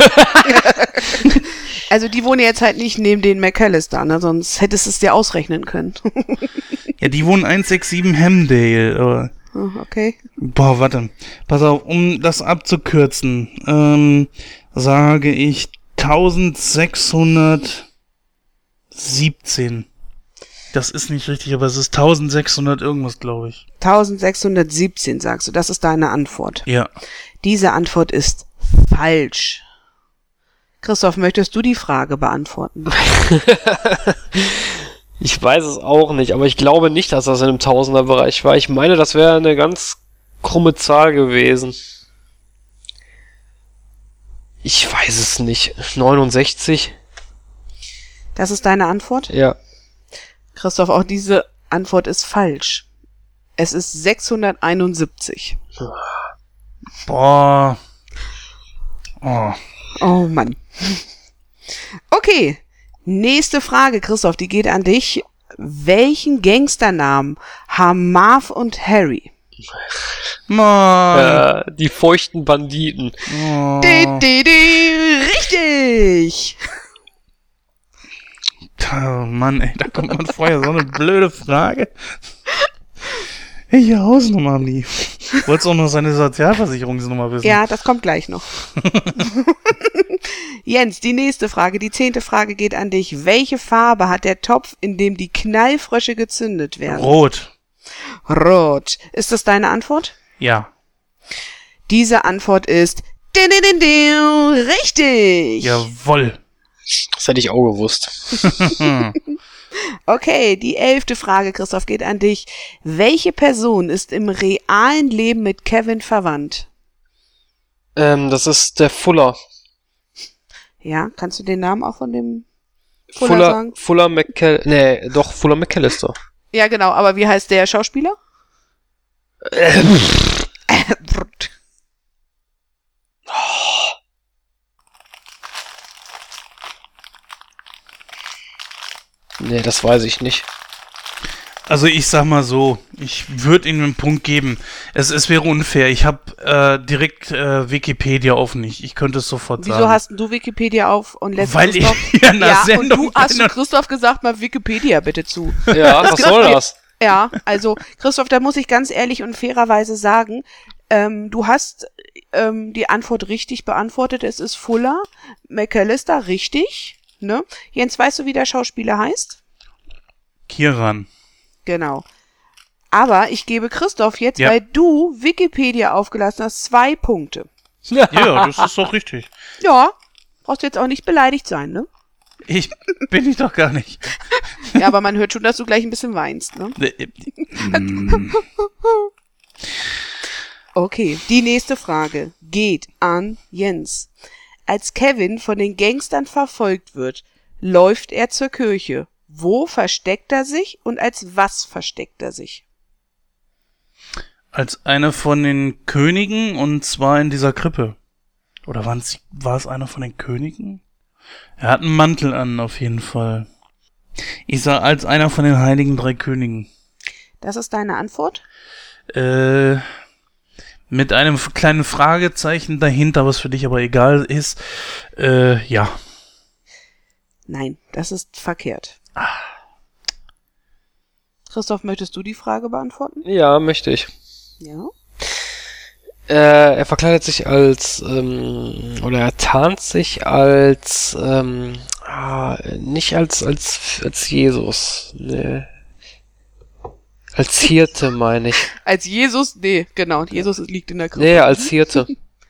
Also die wohnen jetzt halt nicht neben den McAllister, ne? Sonst hättest du es dir ausrechnen können. (laughs) ja, die wohnen 167 Hamdale. Äh, Oh, okay. Boah, warte. Pass auf, um das abzukürzen, ähm, sage ich 1617. Das ist nicht richtig, aber es ist 1600 irgendwas, glaube ich. 1617 sagst du, das ist deine Antwort. Ja. Diese Antwort ist falsch. Christoph, möchtest du die Frage beantworten? (laughs) Ich weiß es auch nicht, aber ich glaube nicht, dass das in einem Tausenderbereich war. Ich meine, das wäre eine ganz krumme Zahl gewesen. Ich weiß es nicht. 69? Das ist deine Antwort? Ja. Christoph, auch diese Antwort ist falsch. Es ist 671. Boah. Oh. Oh Mann. Okay. Nächste Frage, Christoph, die geht an dich. Welchen Gangsternamen haben Marv und Harry? Mann. Äh, die feuchten Banditen. Oh. Di, di, di, richtig! Oh Mann, ey, da kommt man vorher so eine blöde Frage. Welche Hausnummer haben die? Wolltest auch noch seine Sozialversicherungsnummer wissen? Ja, das kommt gleich noch. (laughs) Jens, die nächste Frage, die zehnte Frage geht an dich. Welche Farbe hat der Topf, in dem die Knallfrösche gezündet werden? Rot. Rot. Ist das deine Antwort? Ja. Diese Antwort ist din, din, din, din, richtig. Jawoll. Das hätte ich auch gewusst. (laughs) (laughs) Okay, die elfte Frage, Christoph, geht an dich. Welche Person ist im realen Leben mit Kevin verwandt? Ähm, das ist der Fuller. Ja, kannst du den Namen auch von dem Fuller, Fuller, sagen? Fuller McCall, nee, doch, Fuller McAllister. Ja, genau, aber wie heißt der Schauspieler? Nee, das weiß ich nicht. Also ich sag mal so, ich würde Ihnen einen Punkt geben. Es, es wäre unfair. Ich habe äh, direkt äh, Wikipedia offen. Ich, ich könnte es sofort Wieso sagen. hast denn du Wikipedia auf und lässt Weil ich Christoph... (laughs) hier in der ja, Sendung und du hast du Christoph gesagt, mal Wikipedia bitte zu. (laughs) Ja, was soll das? Ja, also Christoph, da muss ich ganz ehrlich und fairerweise sagen, ähm, du hast ähm, die Antwort richtig beantwortet. Es ist Fuller, McAllister, richtig. Ne? Jens, weißt du, wie der Schauspieler heißt? Kiran. Genau. Aber ich gebe Christoph jetzt, Ja. weil du Wikipedia aufgelassen hast, zwei Punkte. Ja, (laughs) das ist doch richtig. Ja, brauchst du jetzt auch nicht beleidigt sein, ne? Ich bin ich doch gar nicht. (laughs) Ja, aber man hört schon, dass du gleich ein bisschen weinst, ne? Äh, mm, (laughs) Okay, die nächste Frage geht an Jens. Als Kevin von den Gangstern verfolgt wird, läuft er zur Kirche. Wo versteckt er sich und als was versteckt er sich? Als einer von den Königen und zwar in dieser Krippe. Oder waren's, war es einer von den Königen? Er hat einen Mantel an, auf jeden Fall. Ich sag als einer von den heiligen drei Königen. Das ist deine Antwort? Äh, mit einem kleinen Fragezeichen dahinter, was für dich aber egal ist. Äh, ja. Nein, das ist verkehrt. Christoph, möchtest du die Frage beantworten? Ja, möchte ich. Ja. Äh, er verkleidet sich als, ähm, oder er tarnt sich als, ähm, ah, nicht als, als, als Jesus. Nee. Als Hirte, meine ich. (laughs) Als Jesus, nee, genau, Jesus liegt in der Krippe. Nee, als Hirte.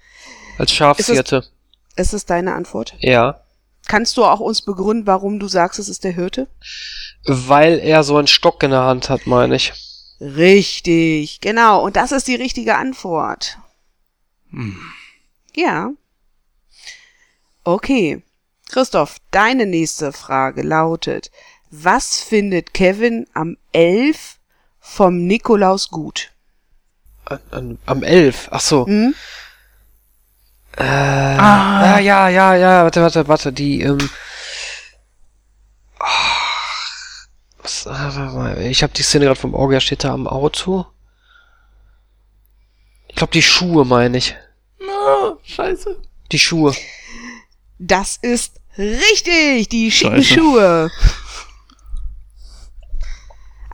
(laughs) Als Schafshirte. Ist es deine Antwort? Ja. Kannst du auch uns begründen, warum du sagst, es ist der Hirte? Weil er so einen Stock in der Hand hat, meine ich. Richtig, genau. Und das ist die richtige Antwort. Ja. Okay. Christoph, deine nächste Frage lautet, was findet Kevin am 11 vom Nikolaus gut? An, an, am 11. Ach so. Hm? Äh, ja, ja, ja, ja, warte, warte, warte, die, ähm, ach, was, ah, warte mal, ich habe die Szene gerade vom Auge, steht da am Auto. Ich glaube, die Schuhe meine ich. Ah, scheiße. Die Schuhe. Das ist richtig, die schicken Scheiße. Schuhe.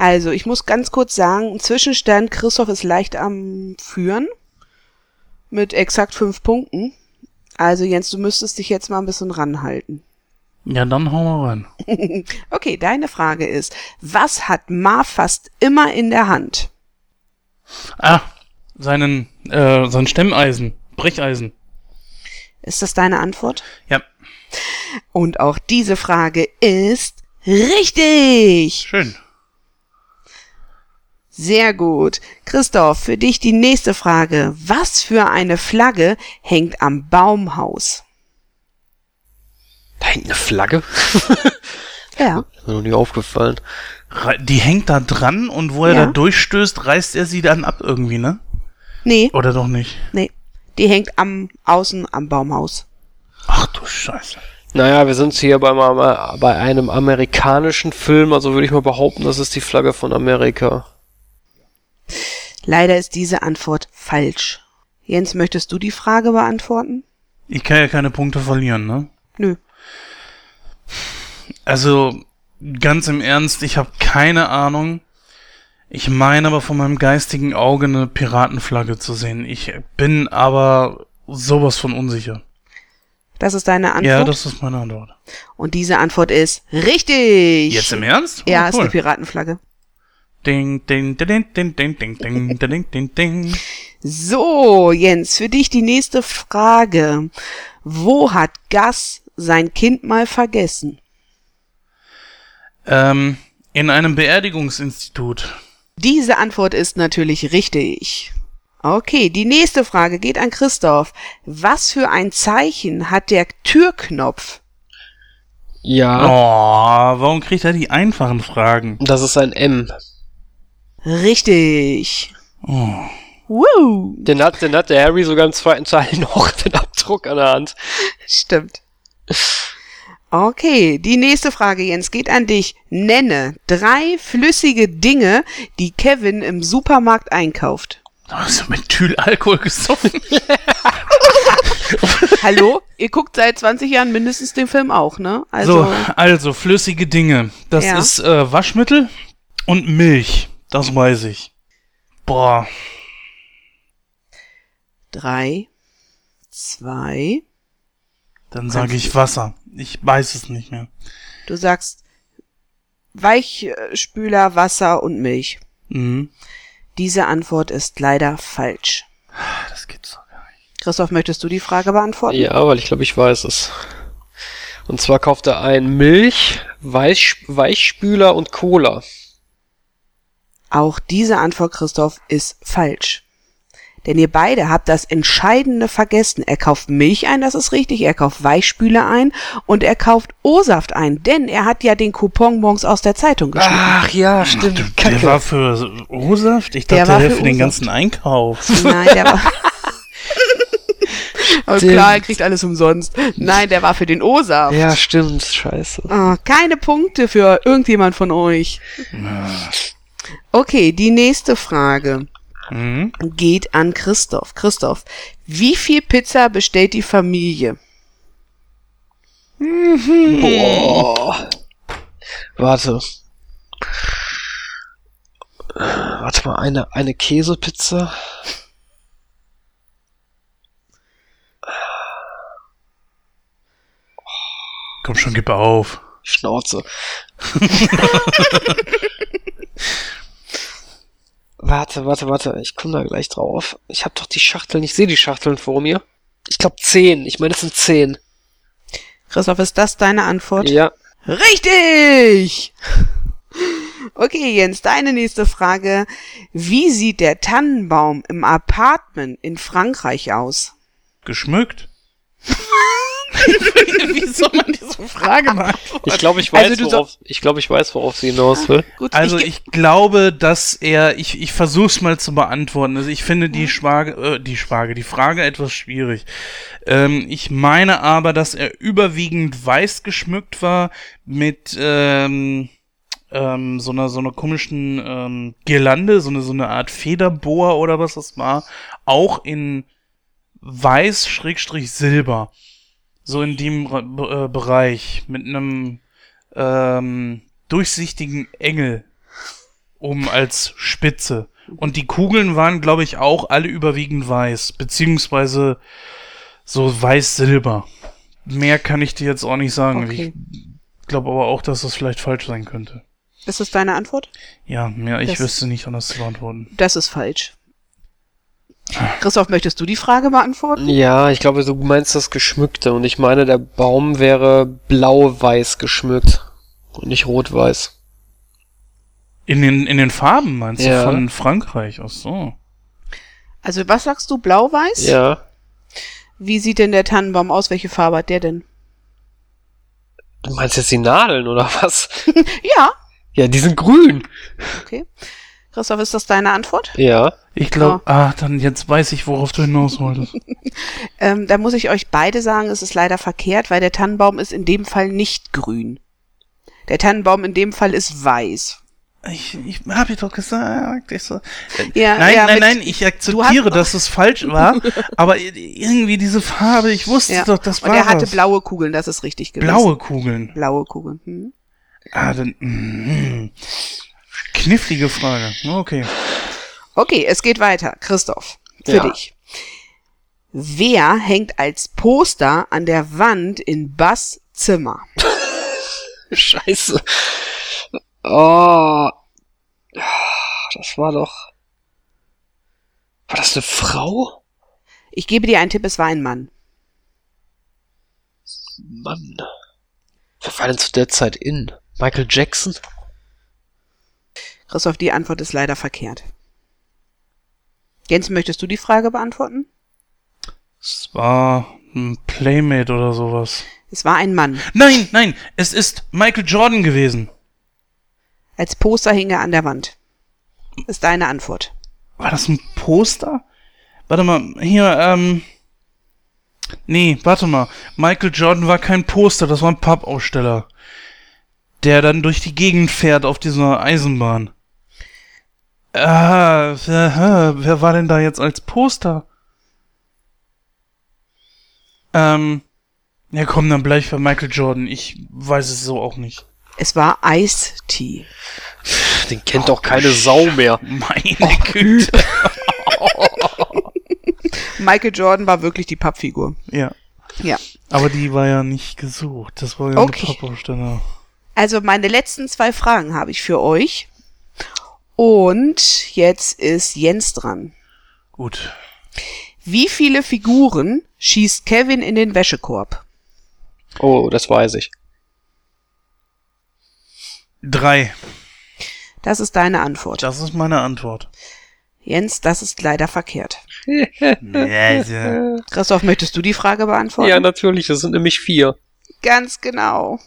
Also, ich muss ganz kurz sagen, Zwischenstand, Christoph ist leicht am Führen. Mit exakt fünf Punkten. Also, Jens, du müsstest dich jetzt mal ein bisschen ranhalten. Ja, dann hauen wir rein. (laughs) Okay, deine Frage ist, was hat Mar fast immer in der Hand? Ah, seinen, äh, sein Stemmeisen. Brecheisen. Ist das deine Antwort? Ja, Und auch diese Frage ist richtig. schön. Sehr gut. Christoph, für dich die nächste Frage. Was für eine Flagge hängt am Baumhaus? Da hängt eine Flagge. (laughs) Ja. Ist mir noch nie aufgefallen. Die hängt da dran und wo er Ja. da durchstößt, reißt er sie dann ab irgendwie, ne? Nee, Oder doch nicht? nee. Die hängt am außen am Baumhaus. Ach du Scheiße. Naja, wir sind hier bei, bei einem amerikanischen Film, also würde ich mal behaupten, das ist die Flagge von Amerika. Leider ist diese Antwort falsch. Jens, möchtest du die Frage beantworten? Ich kann ja keine Punkte verlieren, ne? Nö. Also, ganz im Ernst, ich habe keine Ahnung. Ich meine aber von meinem geistigen Auge eine Piratenflagge zu sehen. Ich bin aber sowas von unsicher. Das ist deine Antwort. Ja, das ist meine Antwort. Und diese Antwort ist richtig. Jetzt im Ernst? Ja, Oh, ist cool. eine Piratenflagge. Ding, ding, ding, ding, ding, ding, ding, ding, ding, ding, ding. So, Jens, für dich die nächste Frage. Wo hat Gas sein Kind mal vergessen? Ähm, in einem Beerdigungsinstitut. Diese Antwort ist natürlich richtig. Okay, die nächste Frage geht an Christoph. Was für ein Zeichen hat der Türknopf? Ja, Oh, warum kriegt er die einfachen Fragen? das ist ein M. Richtig. Oh. Woo. Den hat, den hat der Harry sogar im zweiten Teil (laughs) noch den Abdruck an der Hand. Stimmt. Okay, die nächste Frage, Jens, geht an dich. Nenne drei flüssige Dinge, die Kevin im Supermarkt einkauft. Hast du Methylalkohol gesoffen? (laughs) Hallo? Ihr guckt seit 20 Jahren mindestens den Film auch, ne? Also, so, also flüssige Dinge. Das Ja. ist äh, Waschmittel und Milch. Das weiß ich. Boah. drei, zwei, Dann sage ich Wasser. Ich weiß es nicht mehr. du sagst Weichspüler, Wasser und Milch. Mhm. Diese Antwort ist leider falsch. Das gibt's doch gar nicht. Christoph, möchtest du die Frage beantworten? Ja, weil ich glaube, ich weiß es. Und zwar kauft er ein Milch, Weich, Weichspüler und Cola. Auch diese Antwort, Christoph, ist falsch. Denn ihr beide habt das Entscheidende vergessen. Er kauft Milch ein, das ist richtig. Er kauft Weichspüler ein und er kauft O-Saft ein. Denn er hat ja den Coupon morgens aus der Zeitung geschrieben. Ach ja, stimmt. Der war für O-Saft? Ich Der dachte, war der für für den ganzen Einkauf. Nein, der war, (laughs) Aber klar, er kriegt alles umsonst. Nein, der war für den O-Saft. Ja, stimmt. Scheiße. Ah, keine Punkte für irgendjemand von euch. Okay, die nächste Frage Mhm. geht an Christoph. Christoph, wie viel Pizza bestellt die Familie? Boah. Warte. Warte mal, eine, eine Käsepizza. Komm schon, gib auf. Schnauze. (laughs) (laughs) warte, warte, warte. Ich komme da gleich drauf. Ich habe doch die Schachteln. Ich sehe die Schachteln vor mir. Ich glaube zehn. Ich meine, es sind zehn. Christoph, ist das deine Antwort? Ja. Richtig! (laughs) Okay, Jens, deine nächste Frage. Wie sieht der Tannenbaum im Apartment in Frankreich aus? Geschmückt? (laughs) Wie soll man diese Frage beantworten? Ich glaube, ich weiß, Also worauf, ich glaube, ich weiß, worauf sie hinaus will. Gut, Also ge- ich glaube, dass er, ich, ich versuche es mal zu beantworten. Also ich finde die Schwage, äh, die Schwage, die Frage etwas schwierig. Ähm, ich meine aber, dass er überwiegend weiß geschmückt war mit ähm, ähm, so einer so einer komischen ähm, Girlande, so eine so eine Art Federboa oder was das war, auch in weiß Schrägstrich Silber. So in dem äh, Bereich mit einem ähm, durchsichtigen Engel oben als Spitze. Und die Kugeln waren, glaube ich, auch alle überwiegend weiß, beziehungsweise so weiß-silber. Mehr kann ich dir jetzt auch nicht sagen. Okay. Ich glaube aber auch, dass das vielleicht falsch sein könnte. Ist das deine Antwort? Ja, mehr, ich Das- wüsste nicht anders zu beantworten. Das ist falsch. Christoph, möchtest du die Frage beantworten? Ja, ich glaube, du meinst das Geschmückte und ich meine, der Baum wäre blau-weiß geschmückt und nicht rot-weiß. In den, in den Farben meinst Ja. du von Frankreich? Ach so. Also, was sagst du? Blau-Weiß? Ja. Wie sieht denn der Tannenbaum aus? Welche Farbe hat der denn? Du meinst jetzt die Nadeln oder was? (laughs) Ja. Ja, die sind grün. Okay. Christoph, ist das deine Antwort? Ja. Ich glaube, ah, dann jetzt weiß ich, worauf du hinaus wolltest. (laughs) Ähm, da muss ich euch beide sagen, es ist leider verkehrt, weil der Tannenbaum ist in dem Fall nicht grün. Der Tannenbaum in dem Fall ist weiß. Ich, ich hab ich doch gesagt. Ich so, äh, Ja, nein, ja, nein, mit- nein, ich akzeptiere, dass es falsch war, aber irgendwie diese Farbe, ich wusste Ja. doch, das war Und er hatte was. blaue Kugeln, das ist richtig gewesen. blaue Kugeln. Blaue Kugeln. Hm. Ah, dann, mm, knifflige Frage. Okay. Okay, es geht weiter. Christoph, für Ja. dich. Wer hängt als Poster an der Wand in Bass Zimmer? (laughs) Scheiße. Oh. Das war doch. War das eine Frau? Ich gebe dir einen Tipp, es war ein Mann. Mann. Wer war denn zu der Zeit in? Michael Jackson? Christoph, die Antwort ist leider verkehrt. Jens, möchtest du die Frage beantworten? Es war ein Playmate oder sowas. Es war ein Mann. Nein, nein, es ist Michael Jordan gewesen. Als Poster hing er an der Wand. Ist deine Antwort. War das ein Poster? Warte mal, hier, ähm. Nee, warte mal. Michael Jordan war kein Poster, das war ein Pappaussteller. Der dann durch die Gegend fährt auf dieser Eisenbahn. Ah, wer, wer war denn da jetzt als Poster? Ähm. Ja, komm, dann bleib ich bei Michael Jordan. Ich weiß es so auch nicht. Es war Ice-T. Den kennt doch keine Sau mehr. Meine Güte. (laughs) Michael Jordan war wirklich die Pappfigur. Ja. Ja. Aber die war ja nicht gesucht. Das war ja Okay. eine Pappaussteller. Also meine letzten zwei Fragen habe ich für euch. Und jetzt ist Jens dran. Gut. Wie viele Figuren schießt Kevin in den Wäschekorb? Oh, das weiß ich. Drei. Das ist deine Antwort. Das ist meine Antwort. Jens, das ist leider verkehrt. Christoph, möchtest du die Frage beantworten? Ja, natürlich, das sind nämlich vier. Ganz genau.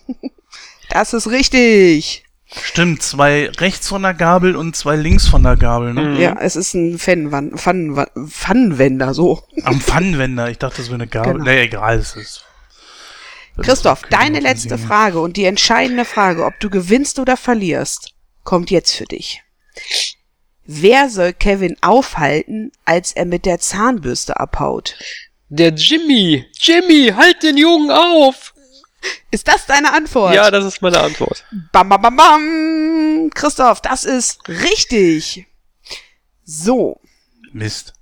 Das ist richtig. Stimmt, zwei rechts von der Gabel und zwei links von der Gabel, ne? Ja, es ist ein Pfannenwender, so. Am Pfannenwender. Ich dachte, das wäre eine Gabel. Genau. Nee, egal, es ist. Christoph, Okay, deine letzte. Frage und die entscheidende Frage, ob du gewinnst oder verlierst, kommt jetzt für dich. Wer soll Kevin aufhalten, als er mit der Zahnbürste abhaut? Der Jimmy. Jimmy, halt den Jungen auf. Ist das deine Antwort? Ja, das ist meine Antwort. Bam, bam, bam, bam. Christoph, das ist richtig. So, Mist.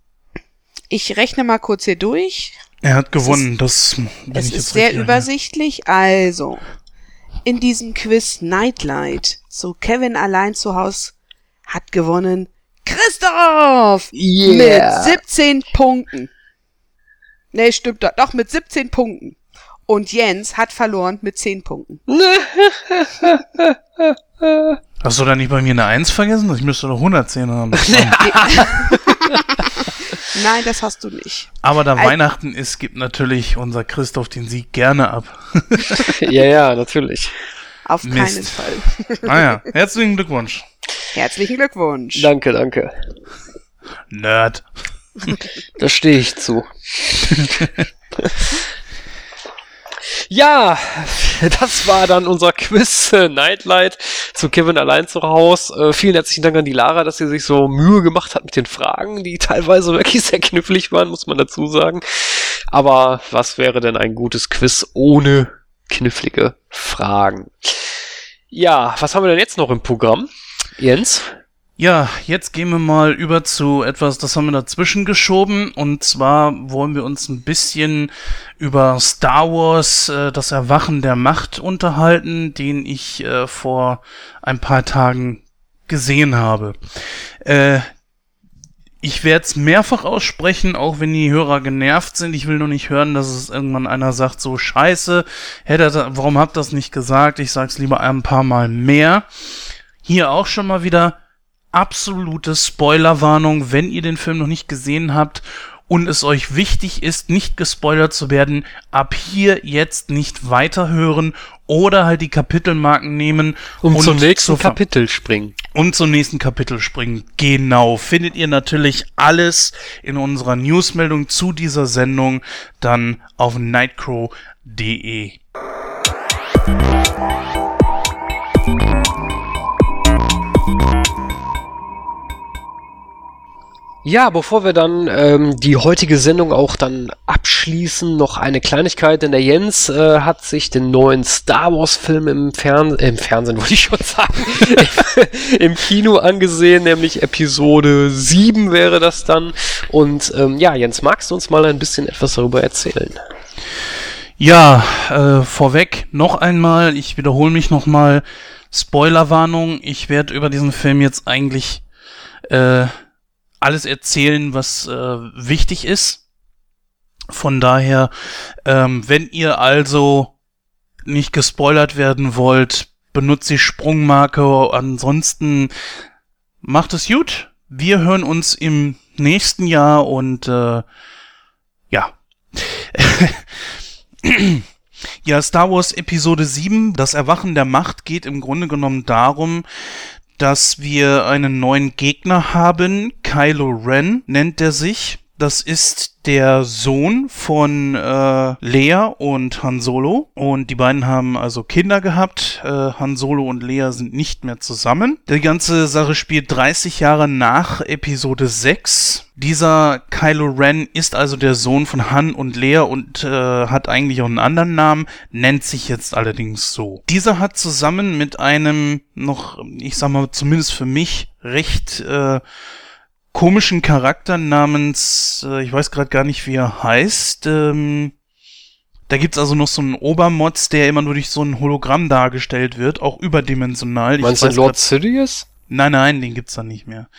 ich rechne mal kurz hier durch. Er hat gewonnen, das bin Es ich ist jetzt sehr richtig übersichtlich. Also, in diesem Quiz Nightlight zu Kevin allein zu Haus hat gewonnen Christoph Yeah. mit 17 Punkten. Nee, stimmt doch. Doch, mit 17 Punkten. Und Jens hat verloren mit 10 Punkten. (laughs) Hast du da nicht bei mir eine 1 vergessen? Ich müsste doch 110 haben. (laughs) Nein, das hast du nicht. Aber da Al- Weihnachten ist, gibt natürlich unser Christoph den Sieg gerne ab. (laughs) ja, ja, natürlich. Auf Mist. keinen Fall. Naja, herzlichen Glückwunsch. Herzlichen Glückwunsch. Danke, danke. Nerd. Da stehe ich zu. Ja, (laughs) das war dann unser Quiz äh, Nightlight zu Kevin allein zu Haus. Äh, vielen herzlichen Dank an die Lara, dass sie sich so Mühe gemacht hat mit den Fragen, die teilweise (laughs) wirklich sehr knifflig waren, muss man dazu sagen. Aber was wäre denn ein gutes Quiz ohne knifflige Fragen? Ja, was haben wir denn jetzt noch im Programm? Jens? Ja, jetzt gehen wir mal über zu etwas, das haben wir dazwischen geschoben. Und zwar wollen wir uns ein bisschen über Star Wars, äh, das Erwachen der Macht unterhalten, den ich äh, vor ein paar Tagen gesehen habe. Äh, ich werde es mehrfach aussprechen, auch wenn die Hörer genervt sind. Ich will nur nicht hören, dass es irgendwann einer sagt, so scheiße, hätte warum habt das nicht gesagt? Ich sag's lieber ein paar Mal mehr. Hier auch schon mal wieder absolute Spoilerwarnung, wenn ihr den Film noch nicht gesehen habt und es euch wichtig ist, nicht gespoilert zu werden, ab hier jetzt nicht weiterhören oder halt die Kapitelmarken nehmen Um und zum nächsten Ver- Kapitel springen. und zum nächsten Kapitel springen. Genau. Findet ihr natürlich alles in unserer Newsmeldung zu dieser Sendung dann auf nightcrow.de. Ja, bevor wir dann ähm, die heutige Sendung auch dann abschließen, noch eine Kleinigkeit, denn der Jens äh, hat sich den neuen Star Wars Film im, Fern im Fernsehen, (laughs) wollte ich schon sagen, im Kino angesehen, nämlich Episode 7 wäre das dann. Und ähm, ja, Jens, magst du uns mal ein bisschen etwas darüber erzählen? Ja, äh, vorweg noch einmal, ich wiederhole mich nochmal, Spoilerwarnung, ich werde über diesen Film jetzt eigentlich äh, alles erzählen, was äh, wichtig ist. Von daher, ähm, wenn ihr also nicht gespoilert werden wollt, benutzt die Sprungmarke, ansonsten macht es gut. Wir hören uns im nächsten Jahr und äh, ja. (laughs) Ja, Star Wars Episode 7, das Erwachen der Macht, geht im Grunde genommen darum, dass wir einen neuen Gegner haben. Kylo Ren nennt er sich. Das ist der Sohn von äh, Lea und Han Solo. Und die beiden haben also Kinder gehabt. Äh, Han Solo und Lea sind nicht mehr zusammen. Die ganze Sache spielt 30 Jahre nach Episode 6. Dieser Kylo Ren ist also der Sohn von Han und Lea und äh, hat eigentlich auch einen anderen Namen, nennt sich jetzt allerdings so. Dieser hat zusammen mit einem noch, ich sag mal zumindest für mich, recht äh, komischen Charakter namens, äh, ich weiß gerade gar nicht, wie er heißt. Ähm, da gibt's also noch so einen Obermods, der immer nur durch so ein Hologramm dargestellt wird, auch überdimensional. Meinst du Lord Sidious? Nein, nein, den gibt's da nicht mehr.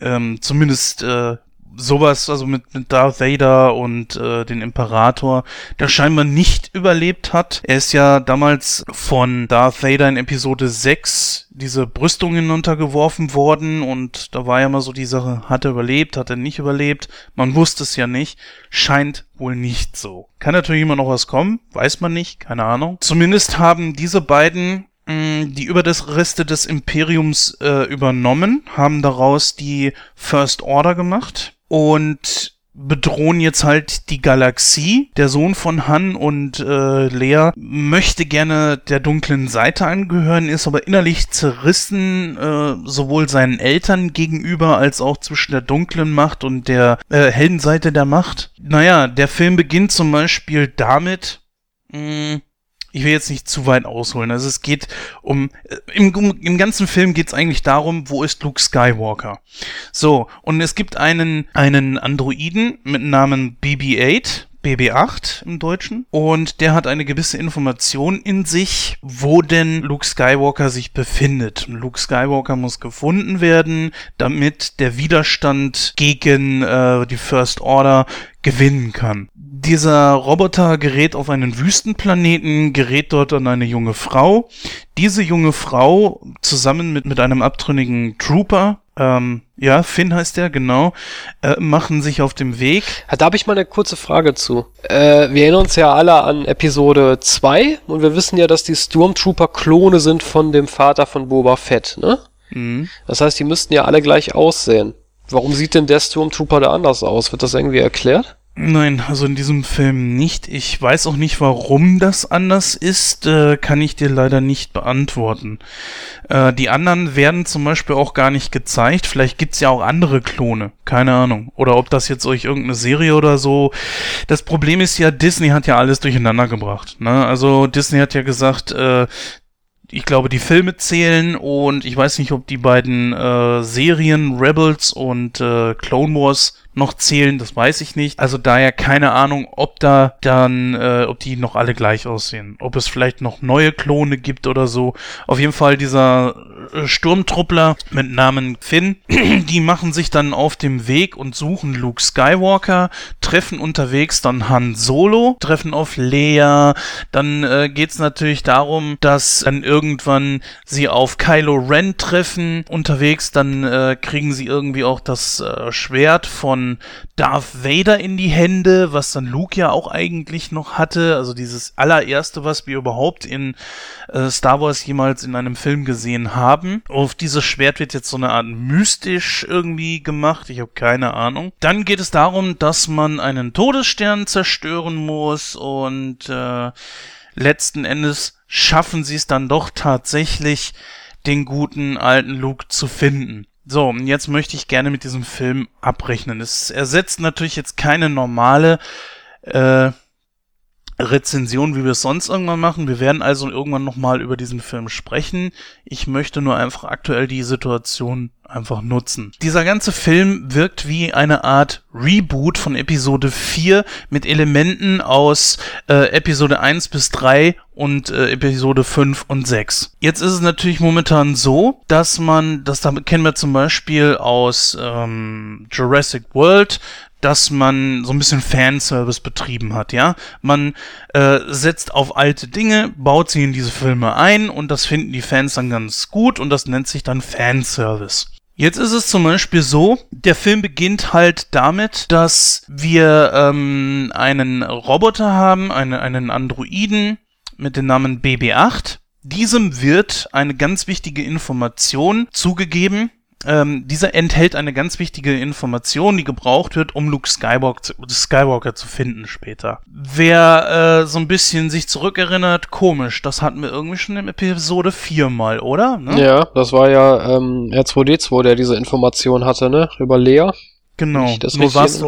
Ähm, zumindest äh, sowas, also mit, mit Darth Vader und äh, den Imperator, der scheinbar nicht überlebt hat. Er ist ja damals von Darth Vader in Episode 6 diese Brüstung hinuntergeworfen worden und da war ja mal so die Sache, hat er überlebt, hat er nicht überlebt? Man wusste es ja nicht. Scheint wohl nicht so. Kann natürlich immer noch was kommen, weiß man nicht, keine Ahnung. Zumindest haben diese beiden mh, die Überreste des Imperiums äh, übernommen, haben daraus die First Order gemacht und bedrohen jetzt halt die Galaxie. Der Sohn von Han und äh, Lea möchte gerne der dunklen Seite angehören, ist aber innerlich zerrissen, äh, sowohl seinen Eltern gegenüber als auch zwischen der dunklen Macht und der äh, hellen Seite der Macht. Naja, der Film beginnt zum Beispiel damit, mh, ich will jetzt nicht zu weit ausholen. Also es geht um, äh, im, im ganzen Film geht es eigentlich darum, wo ist Luke Skywalker? So, und es gibt einen, einen Androiden mit Namen BB-8, BB-8 im Deutschen. Und der hat eine gewisse Information in sich, wo denn Luke Skywalker sich befindet. Luke Skywalker muss gefunden werden, damit der Widerstand gegen äh, die First Order gewinnen kann. Dieser Roboter gerät auf einen Wüstenplaneten, gerät dort an eine junge Frau. Diese junge Frau zusammen mit, mit einem abtrünnigen Trooper, ähm, ja, Finn heißt der, genau, äh, machen sich auf dem Weg. Da habe ich mal eine kurze Frage zu. Äh, wir erinnern uns ja alle an Episode 2 und wir wissen ja, dass die Stormtrooper Klone sind von dem Vater von Boba Fett, ne? Mhm. Das heißt, die müssten ja alle gleich aussehen. Warum sieht denn der Stormtrooper da anders aus? Wird das irgendwie erklärt? Nein, also in diesem Film nicht. Ich weiß auch nicht, warum das anders ist, äh, kann ich dir leider nicht beantworten. Äh, die anderen werden zum Beispiel auch gar nicht gezeigt. Vielleicht gibt's ja auch andere Klone, keine Ahnung. Oder ob das jetzt euch irgendeine Serie oder so. Das Problem ist ja, Disney hat ja alles durcheinander gebracht. Ne? Also Disney hat ja gesagt, äh, ich glaube, die Filme zählen und ich weiß nicht, ob die beiden äh, Serien Rebels und äh, Clone Wars noch zählen, das weiß ich nicht. Also daher keine Ahnung, ob da dann, äh, ob die noch alle gleich aussehen. Ob es vielleicht noch neue Klone gibt oder so. Auf jeden Fall dieser äh, Sturmtruppler mit Namen Finn, (clears throat) die machen sich dann auf dem Weg und suchen Luke Skywalker, treffen unterwegs dann Han Solo, treffen auf Leia. Dann äh, geht's natürlich darum, dass dann irgendwann sie auf Kylo Ren treffen. Unterwegs dann äh, kriegen sie irgendwie auch das äh, Schwert von Darth Vader in die Hände, was dann Luke ja auch eigentlich noch hatte. Also dieses allererste, was wir überhaupt in äh, Star Wars jemals in einem Film gesehen haben. Auf dieses Schwert wird jetzt so eine Art mystisch irgendwie gemacht. Ich habe keine Ahnung. Dann geht es darum, dass man einen Todesstern zerstören muss und äh, letzten Endes schaffen sie es dann doch tatsächlich, den guten alten Luke zu finden. So, und jetzt möchte ich gerne mit diesem Film abrechnen. Es ersetzt natürlich jetzt keine normale äh, Rezension, wie wir es sonst irgendwann machen. Wir werden also irgendwann nochmal über diesen Film sprechen. Ich möchte nur einfach aktuell die Situation einfach nutzen. Dieser ganze Film wirkt wie eine Art Reboot von Episode 4 mit Elementen aus äh, Episode 1 bis 3 und äh, Episode 5 und 6. Jetzt ist es natürlich momentan so, dass man, das kennen wir zum Beispiel aus ähm, Jurassic World, dass man so ein bisschen Fanservice betrieben hat, ja. Man äh, setzt auf alte Dinge, baut sie in diese Filme ein und das finden die Fans dann ganz gut und das nennt sich dann Fanservice. Jetzt ist es zum Beispiel so, der Film beginnt halt damit, dass wir ähm, einen Roboter haben, eine, einen Androiden mit dem Namen BB8. Diesem wird eine ganz wichtige Information zugegeben, ähm, dieser enthält eine ganz wichtige Information, die gebraucht wird, um Luke Skywalker zu, Skywalker zu finden später. Wer äh, so ein bisschen sich zurückerinnert, komisch, das hatten wir irgendwie schon in Episode 4 mal, oder? Ne? Ja, das war ja ähm, R2D2, der diese Information hatte, ne? Über Lea. Genau. Das Nur was,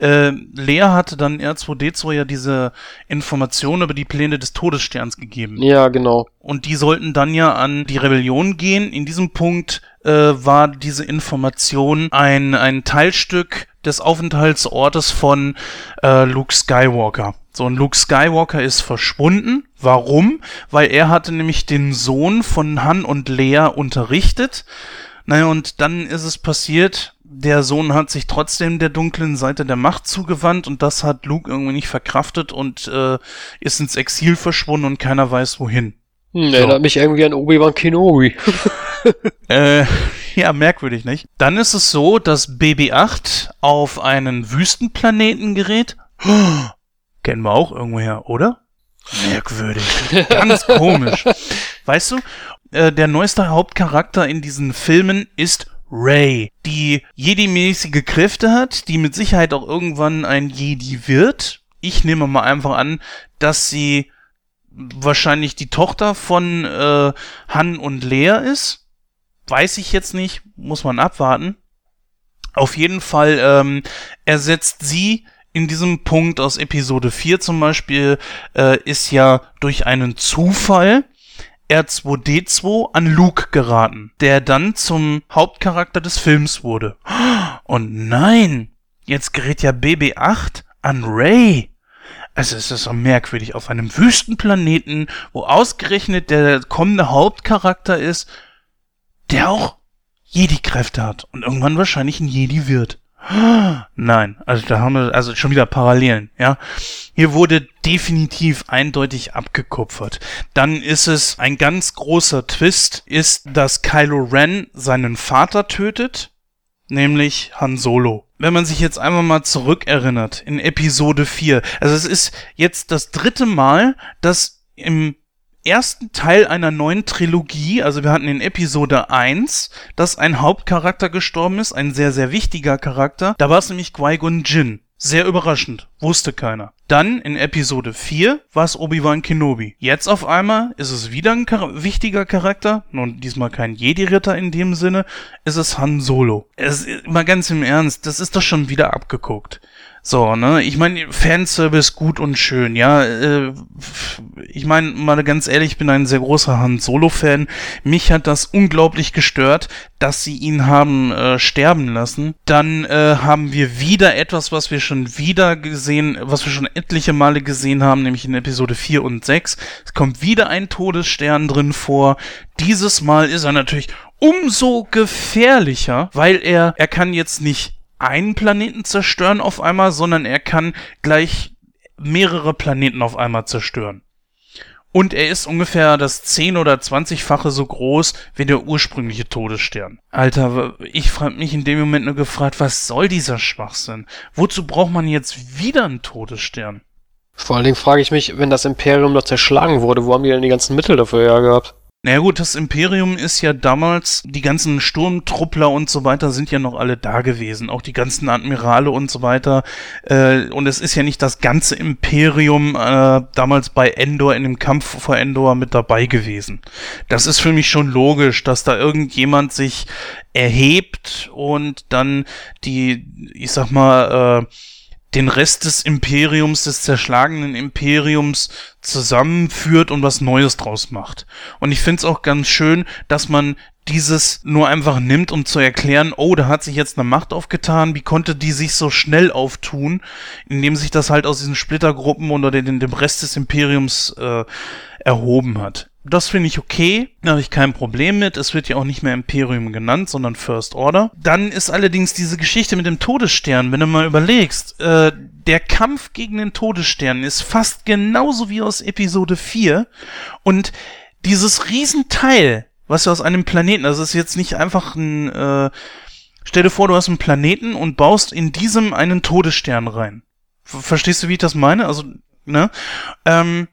äh, Lea hatte dann R2D2 ja diese Information über die Pläne des Todessterns gegeben. Ja, genau. Und die sollten dann ja an die Rebellion gehen. In diesem Punkt äh, war diese Information ein, ein Teilstück des Aufenthaltsortes von äh, Luke Skywalker. So, und Luke Skywalker ist verschwunden. Warum? Weil er hatte nämlich den Sohn von Han und Lea unterrichtet. Naja, und dann ist es passiert, der Sohn hat sich trotzdem der dunklen Seite der Macht zugewandt und das hat Luke irgendwie nicht verkraftet und äh, ist ins Exil verschwunden und keiner weiß wohin. Hm, so. Erinnert mich irgendwie an Obi-Wan Kenobi. (laughs) äh, ja, merkwürdig, nicht? Dann ist es so, dass BB-8 auf einen Wüstenplaneten gerät. (gasps) kennen wir auch irgendwoher, oder? Merkwürdig. (laughs) Ganz komisch. Weißt du, äh, der neueste Hauptcharakter in diesen Filmen ist Ray, die Jedi-mäßige Kräfte hat, die mit Sicherheit auch irgendwann ein Jedi wird. Ich nehme mal einfach an, dass sie wahrscheinlich die Tochter von äh, Han und Lea ist. Weiß ich jetzt nicht, muss man abwarten. Auf jeden Fall ähm, ersetzt sie in diesem Punkt aus Episode 4 zum Beispiel, äh, ist ja durch einen Zufall R2D2 an Luke geraten, der dann zum Hauptcharakter des Films wurde. Und nein, jetzt gerät ja BB8 an Ray. Also es ist so merkwürdig, auf einem Wüstenplaneten, wo ausgerechnet der kommende Hauptcharakter ist, der auch Jedi-Kräfte hat und irgendwann wahrscheinlich ein Jedi wird. Nein, also da haben wir also schon wieder Parallelen, ja. Hier wurde definitiv eindeutig abgekupfert. Dann ist es ein ganz großer Twist, ist, dass Kylo Ren seinen Vater tötet, nämlich Han Solo. Wenn man sich jetzt einmal mal zurückerinnert in Episode 4, also es ist jetzt das dritte Mal, dass im ersten Teil einer neuen Trilogie, also wir hatten in Episode 1, dass ein Hauptcharakter gestorben ist, ein sehr, sehr wichtiger Charakter. Da war es nämlich Qui-Gon Jinn. Sehr überraschend, wusste keiner. Dann in Episode 4 war es Obi-Wan Kenobi. Jetzt auf einmal ist es wieder ein Char wichtiger Charakter, nun diesmal kein Jedi-Ritter in dem Sinne, ist es Han Solo. Es, mal ganz im Ernst, das ist doch schon wieder abgeguckt. So, ne? Ich meine, Fanservice gut und schön, ja. Äh, ich meine, mal ganz ehrlich, ich bin ein sehr großer Han Solo-Fan. Mich hat das unglaublich gestört, dass sie ihn haben äh, sterben lassen. Dann äh, haben wir wieder etwas, was wir schon wieder gesehen, was wir schon etliche Male gesehen haben, nämlich in Episode 4 und 6. Es kommt wieder ein Todesstern drin vor. Dieses Mal ist er natürlich umso gefährlicher, weil er, er kann jetzt nicht einen Planeten zerstören auf einmal, sondern er kann gleich mehrere Planeten auf einmal zerstören. Und er ist ungefähr das 10 oder 20-fache so groß wie der ursprüngliche Todesstern. Alter, ich frage mich in dem Moment nur gefragt, was soll dieser Schwachsinn? Wozu braucht man jetzt wieder einen Todesstern? Vor allen Dingen frage ich mich, wenn das Imperium noch zerschlagen wurde, wo haben die denn die ganzen Mittel dafür her gehabt? Naja gut, das Imperium ist ja damals, die ganzen Sturmtruppler und so weiter sind ja noch alle da gewesen, auch die ganzen Admirale und so weiter. Äh, und es ist ja nicht das ganze Imperium äh, damals bei Endor in dem Kampf vor Endor mit dabei gewesen. Das ist für mich schon logisch, dass da irgendjemand sich erhebt und dann die, ich sag mal, äh, den Rest des Imperiums, des zerschlagenen Imperiums zusammenführt und was Neues draus macht. Und ich finde es auch ganz schön, dass man dieses nur einfach nimmt, um zu erklären, oh, da hat sich jetzt eine Macht aufgetan, wie konnte die sich so schnell auftun, indem sich das halt aus diesen Splittergruppen oder den, dem Rest des Imperiums äh, erhoben hat. Das finde ich okay, da habe ich kein Problem mit. Es wird ja auch nicht mehr Imperium genannt, sondern First Order. Dann ist allerdings diese Geschichte mit dem Todesstern, wenn du mal überlegst, äh, der Kampf gegen den Todesstern ist fast genauso wie aus Episode 4 und dieses Riesenteil, was wir aus einem Planeten, also ist jetzt nicht einfach ein, äh, stell dir vor, du hast einen Planeten und baust in diesem einen Todesstern rein. Verstehst du, wie ich das meine? Also, ne? Ähm,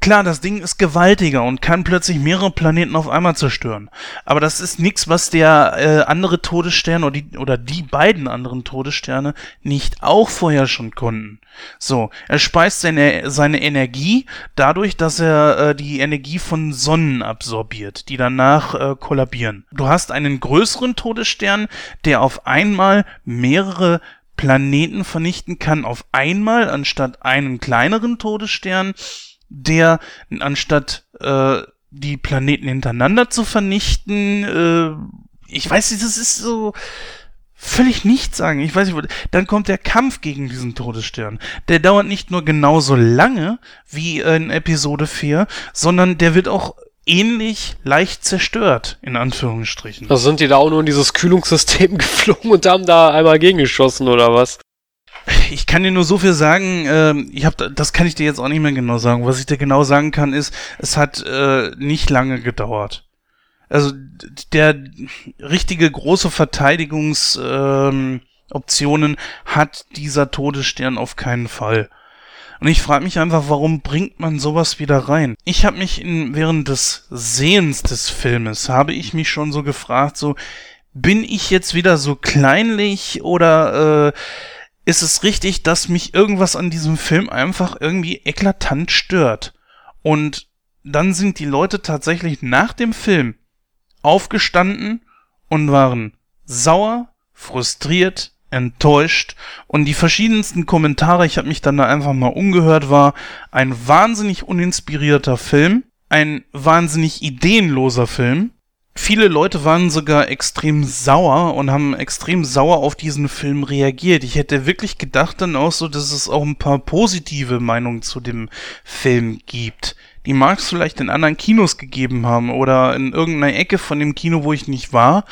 Klar, das Ding ist gewaltiger und kann plötzlich mehrere Planeten auf einmal zerstören. Aber das ist nichts, was der äh, andere Todesstern oder die, oder die beiden anderen Todessterne nicht auch vorher schon konnten. So, er speist seine, seine Energie dadurch, dass er äh, die Energie von Sonnen absorbiert, die danach äh, kollabieren. Du hast einen größeren Todesstern, der auf einmal mehrere Planeten vernichten kann auf einmal, anstatt einen kleineren Todesstern der anstatt äh, die Planeten hintereinander zu vernichten, äh, ich weiß nicht, das ist so völlig nichts sagen. Ich weiß nicht, dann kommt der Kampf gegen diesen Todesstern. Der dauert nicht nur genauso lange wie in Episode 4, sondern der wird auch ähnlich leicht zerstört, in Anführungsstrichen. Also sind die da auch nur in dieses Kühlungssystem (laughs) geflogen und haben da einmal gegengeschossen oder was? Ich kann dir nur so viel sagen, äh, ich hab, das kann ich dir jetzt auch nicht mehr genau sagen. Was ich dir genau sagen kann, ist, es hat äh, nicht lange gedauert. Also der richtige große Verteidigungsoptionen ähm, hat dieser Todesstern auf keinen Fall. Und ich frage mich einfach, warum bringt man sowas wieder rein? Ich habe mich in, während des Sehens des Filmes, habe ich mich schon so gefragt, so, bin ich jetzt wieder so kleinlich oder äh, ist es richtig, dass mich irgendwas an diesem Film einfach irgendwie eklatant stört? Und dann sind die Leute tatsächlich nach dem Film aufgestanden und waren sauer, frustriert, enttäuscht und die verschiedensten Kommentare, ich habe mich dann da einfach mal umgehört, war ein wahnsinnig uninspirierter Film, ein wahnsinnig ideenloser Film. Viele Leute waren sogar extrem sauer und haben extrem sauer auf diesen Film reagiert. Ich hätte wirklich gedacht dann auch so, dass es auch ein paar positive Meinungen zu dem Film gibt die mag es vielleicht in anderen Kinos gegeben haben oder in irgendeiner Ecke von dem Kino, wo ich nicht war.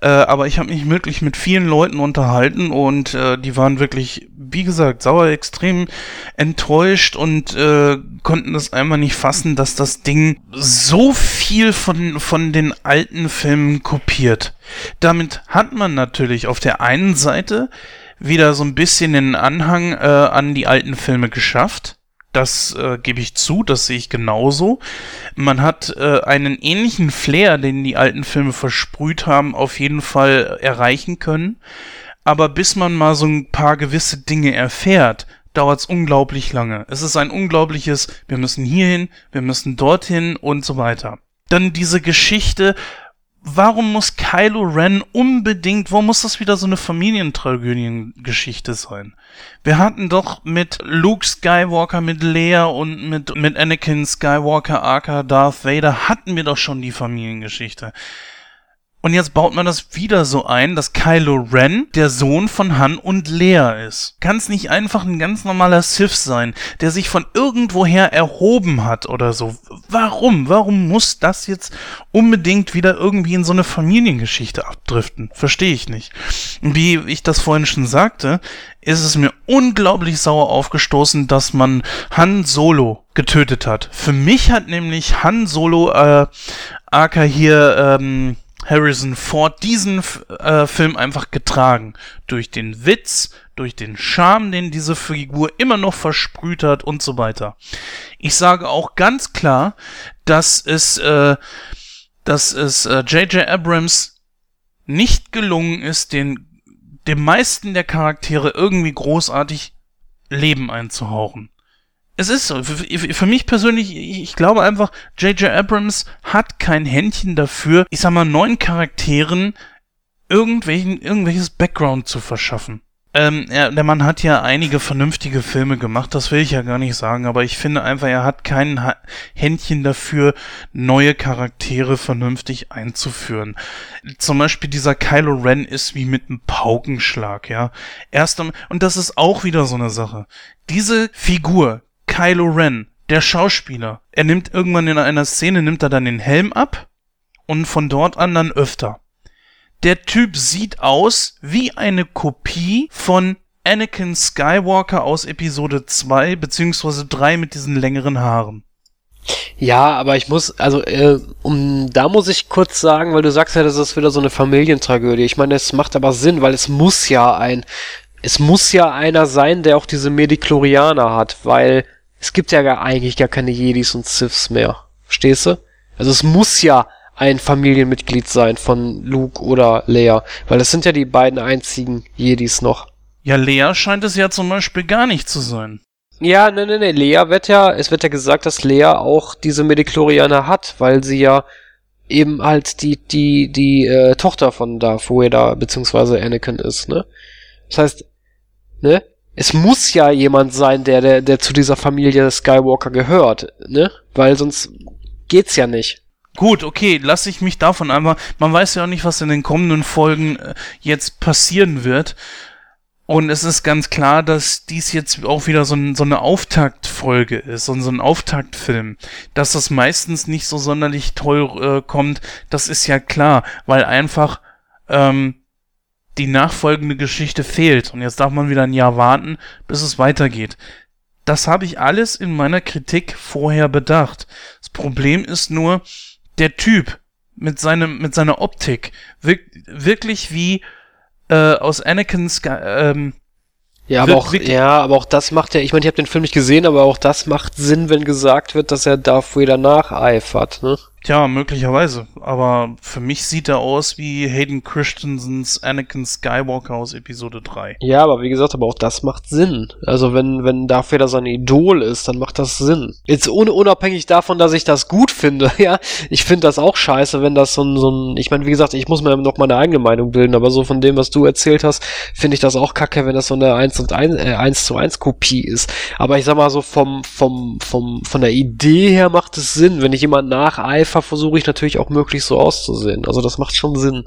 Äh, aber ich habe mich wirklich mit vielen Leuten unterhalten und äh, die waren wirklich, wie gesagt, sauer extrem enttäuscht und äh, konnten das einmal nicht fassen, dass das Ding so viel von, von den alten Filmen kopiert. Damit hat man natürlich auf der einen Seite wieder so ein bisschen den Anhang äh, an die alten Filme geschafft das äh, gebe ich zu, das sehe ich genauso. Man hat äh, einen ähnlichen Flair, den die alten Filme versprüht haben, auf jeden Fall erreichen können. Aber bis man mal so ein paar gewisse Dinge erfährt, dauert es unglaublich lange. Es ist ein unglaubliches, wir müssen hierhin, wir müssen dorthin und so weiter. Dann diese Geschichte warum muss Kylo Ren unbedingt, warum muss das wieder so eine Familientragödiengeschichte sein? Wir hatten doch mit Luke Skywalker, mit Leia und mit, mit Anakin Skywalker, aka Darth Vader, hatten wir doch schon die Familiengeschichte. Und jetzt baut man das wieder so ein, dass Kylo Ren der Sohn von Han und Leia ist. Kann es nicht einfach ein ganz normaler Sith sein, der sich von irgendwoher erhoben hat oder so? Warum? Warum muss das jetzt unbedingt wieder irgendwie in so eine Familiengeschichte abdriften? Verstehe ich nicht. Wie ich das vorhin schon sagte, ist es mir unglaublich sauer aufgestoßen, dass man Han Solo getötet hat. Für mich hat nämlich Han Solo, äh, aka hier, ähm, Harrison Ford diesen äh, Film einfach getragen. Durch den Witz, durch den Charme, den diese Figur immer noch versprüht hat und so weiter. Ich sage auch ganz klar, dass es, äh, dass es J.J. Äh, Abrams nicht gelungen ist, den dem meisten der Charaktere irgendwie großartig Leben einzuhauchen. Es ist so. Für, mich persönlich, ich glaube einfach, J.J. Abrams hat kein Händchen dafür, ich sag mal, neuen Charakteren irgendwelchen, irgendwelches Background zu verschaffen. Ähm, er, der Mann hat ja einige vernünftige Filme gemacht, das will ich ja gar nicht sagen, aber ich finde einfach, er hat kein ha Händchen dafür, neue Charaktere vernünftig einzuführen. Zum Beispiel dieser Kylo Ren ist wie mit einem Paukenschlag, ja. Erst am, und das ist auch wieder so eine Sache. Diese Figur, Kylo Ren, der Schauspieler, er nimmt irgendwann in einer Szene, nimmt er dann den Helm ab und von dort an dann öfter. Der Typ sieht aus wie eine Kopie von Anakin Skywalker aus Episode 2 beziehungsweise 3 mit diesen längeren Haaren. Ja, aber ich muss, also, äh, um, da muss ich kurz sagen, weil du sagst ja, das ist wieder so eine Familientragödie. Ich meine, es macht aber Sinn, weil es muss ja ein, es muss ja einer sein, der auch diese Mediklorianer hat, weil es gibt ja gar, eigentlich gar keine Jedis und Siths mehr. Verstehst du? Also es muss ja ein Familienmitglied sein von Luke oder Leia, weil es sind ja die beiden einzigen Jedis noch. Ja, Leia scheint es ja zum Beispiel gar nicht zu sein. Ja, ne, ne, ne, Leia wird ja, es wird ja gesagt, dass Leia auch diese Mediklorianer hat, weil sie ja eben halt die, die, die äh, Tochter von Darth Vader beziehungsweise Anakin ist, ne? Das heißt, ne? Es muss ja jemand sein, der, der, der zu dieser Familie Skywalker gehört, ne? Weil sonst geht's ja nicht. Gut, okay, lasse ich mich davon einfach. Man weiß ja auch nicht, was in den kommenden Folgen äh, jetzt passieren wird. Und es ist ganz klar, dass dies jetzt auch wieder so, ein, so eine Auftaktfolge ist so ein Auftaktfilm. Dass das meistens nicht so sonderlich toll äh, kommt, das ist ja klar, weil einfach ähm, die nachfolgende Geschichte fehlt. Und jetzt darf man wieder ein Jahr warten, bis es weitergeht. Das habe ich alles in meiner Kritik vorher bedacht. Das Problem ist nur, der Typ mit seinem, mit seiner Optik wirkt wirklich wie äh, aus Anakin Sky, ähm, Ja, aber auch, ja, aber auch das macht ja, ich meine, ich habe den Film nicht gesehen, aber auch das macht Sinn, wenn gesagt wird, dass er Darth Vader nacheifert, ne? Tja, möglicherweise. Aber für mich sieht er aus wie Hayden Christensens Anakin Skywalker aus Episode 3. Ja, aber wie gesagt, aber auch das macht Sinn. Also wenn, wenn Darth Vader sein Idol ist, dann macht das Sinn. Jetzt un unabhängig davon, dass ich das gut (laughs) finde, ja. Ich finde das auch scheiße, wenn das so ein, so ein, ich meine, wie gesagt, ich muss mir noch meine eigene Meinung bilden, aber so von dem, was du erzählt hast, finde ich das auch kacke, wenn das so eine 1 und 1, äh, 1 zu 1 Kopie ist. Aber ich sag mal so vom, vom, vom, von der Idee her macht es Sinn, wenn ich jemand nacheifere, versuche ich natürlich auch möglichst so auszusehen. Also das macht schon Sinn.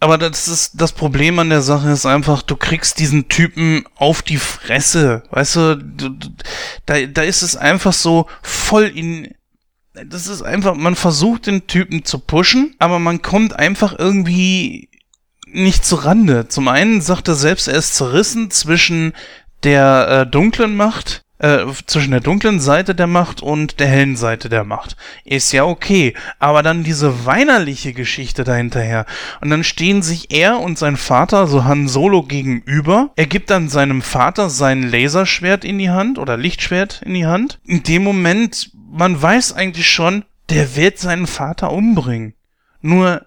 Aber das ist das Problem an der Sache ist einfach, du kriegst diesen Typen auf die Fresse. Weißt du, du, du da, da ist es einfach so voll in. Das ist einfach, man versucht den Typen zu pushen, aber man kommt einfach irgendwie nicht zu Rande. Zum einen sagt er selbst, er ist zerrissen zwischen der äh, dunklen Macht äh, zwischen der dunklen Seite der Macht und der hellen Seite der Macht. Ist ja okay. Aber dann diese weinerliche Geschichte dahinterher. Und dann stehen sich er und sein Vater, so Han Solo, gegenüber. Er gibt dann seinem Vater sein Laserschwert in die Hand oder Lichtschwert in die Hand. In dem Moment, man weiß eigentlich schon, der wird seinen Vater umbringen. Nur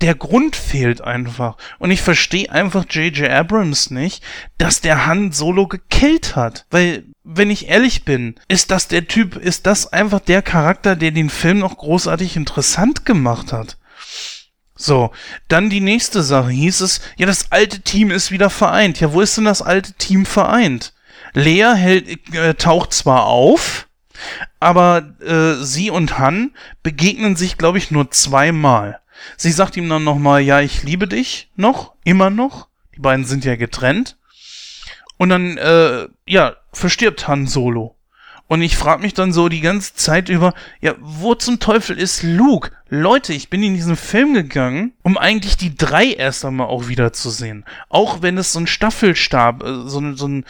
der Grund fehlt einfach. Und ich verstehe einfach J.J. Abrams nicht, dass der Han Solo gekillt hat. Weil, wenn ich ehrlich bin, ist das der Typ, ist das einfach der Charakter, der den Film noch großartig interessant gemacht hat. So, dann die nächste Sache hieß es, ja, das alte Team ist wieder vereint. Ja, wo ist denn das alte Team vereint? Lea hält, äh, taucht zwar auf, aber äh, sie und Han begegnen sich, glaube ich, nur zweimal. Sie sagt ihm dann nochmal, ja, ich liebe dich noch, immer noch. Die beiden sind ja getrennt. Und dann, äh, ja, verstirbt Han Solo. Und ich frage mich dann so die ganze Zeit über, ja, wo zum Teufel ist Luke? Leute, ich bin in diesen Film gegangen, um eigentlich die drei erst einmal auch wiederzusehen. Auch wenn es so ein Staffelstab, äh, so, ein, so ein,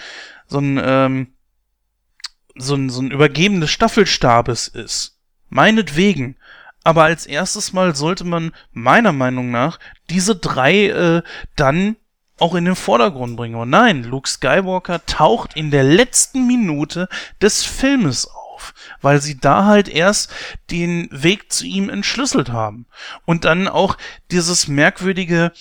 so ein, ähm, so ein, so ein Übergeben des Staffelstabes ist. Meinetwegen. Aber als erstes Mal sollte man meiner Meinung nach diese drei äh, dann auch in den Vordergrund bringen. Und nein, Luke Skywalker taucht in der letzten Minute des Filmes auf, weil sie da halt erst den Weg zu ihm entschlüsselt haben. Und dann auch dieses merkwürdige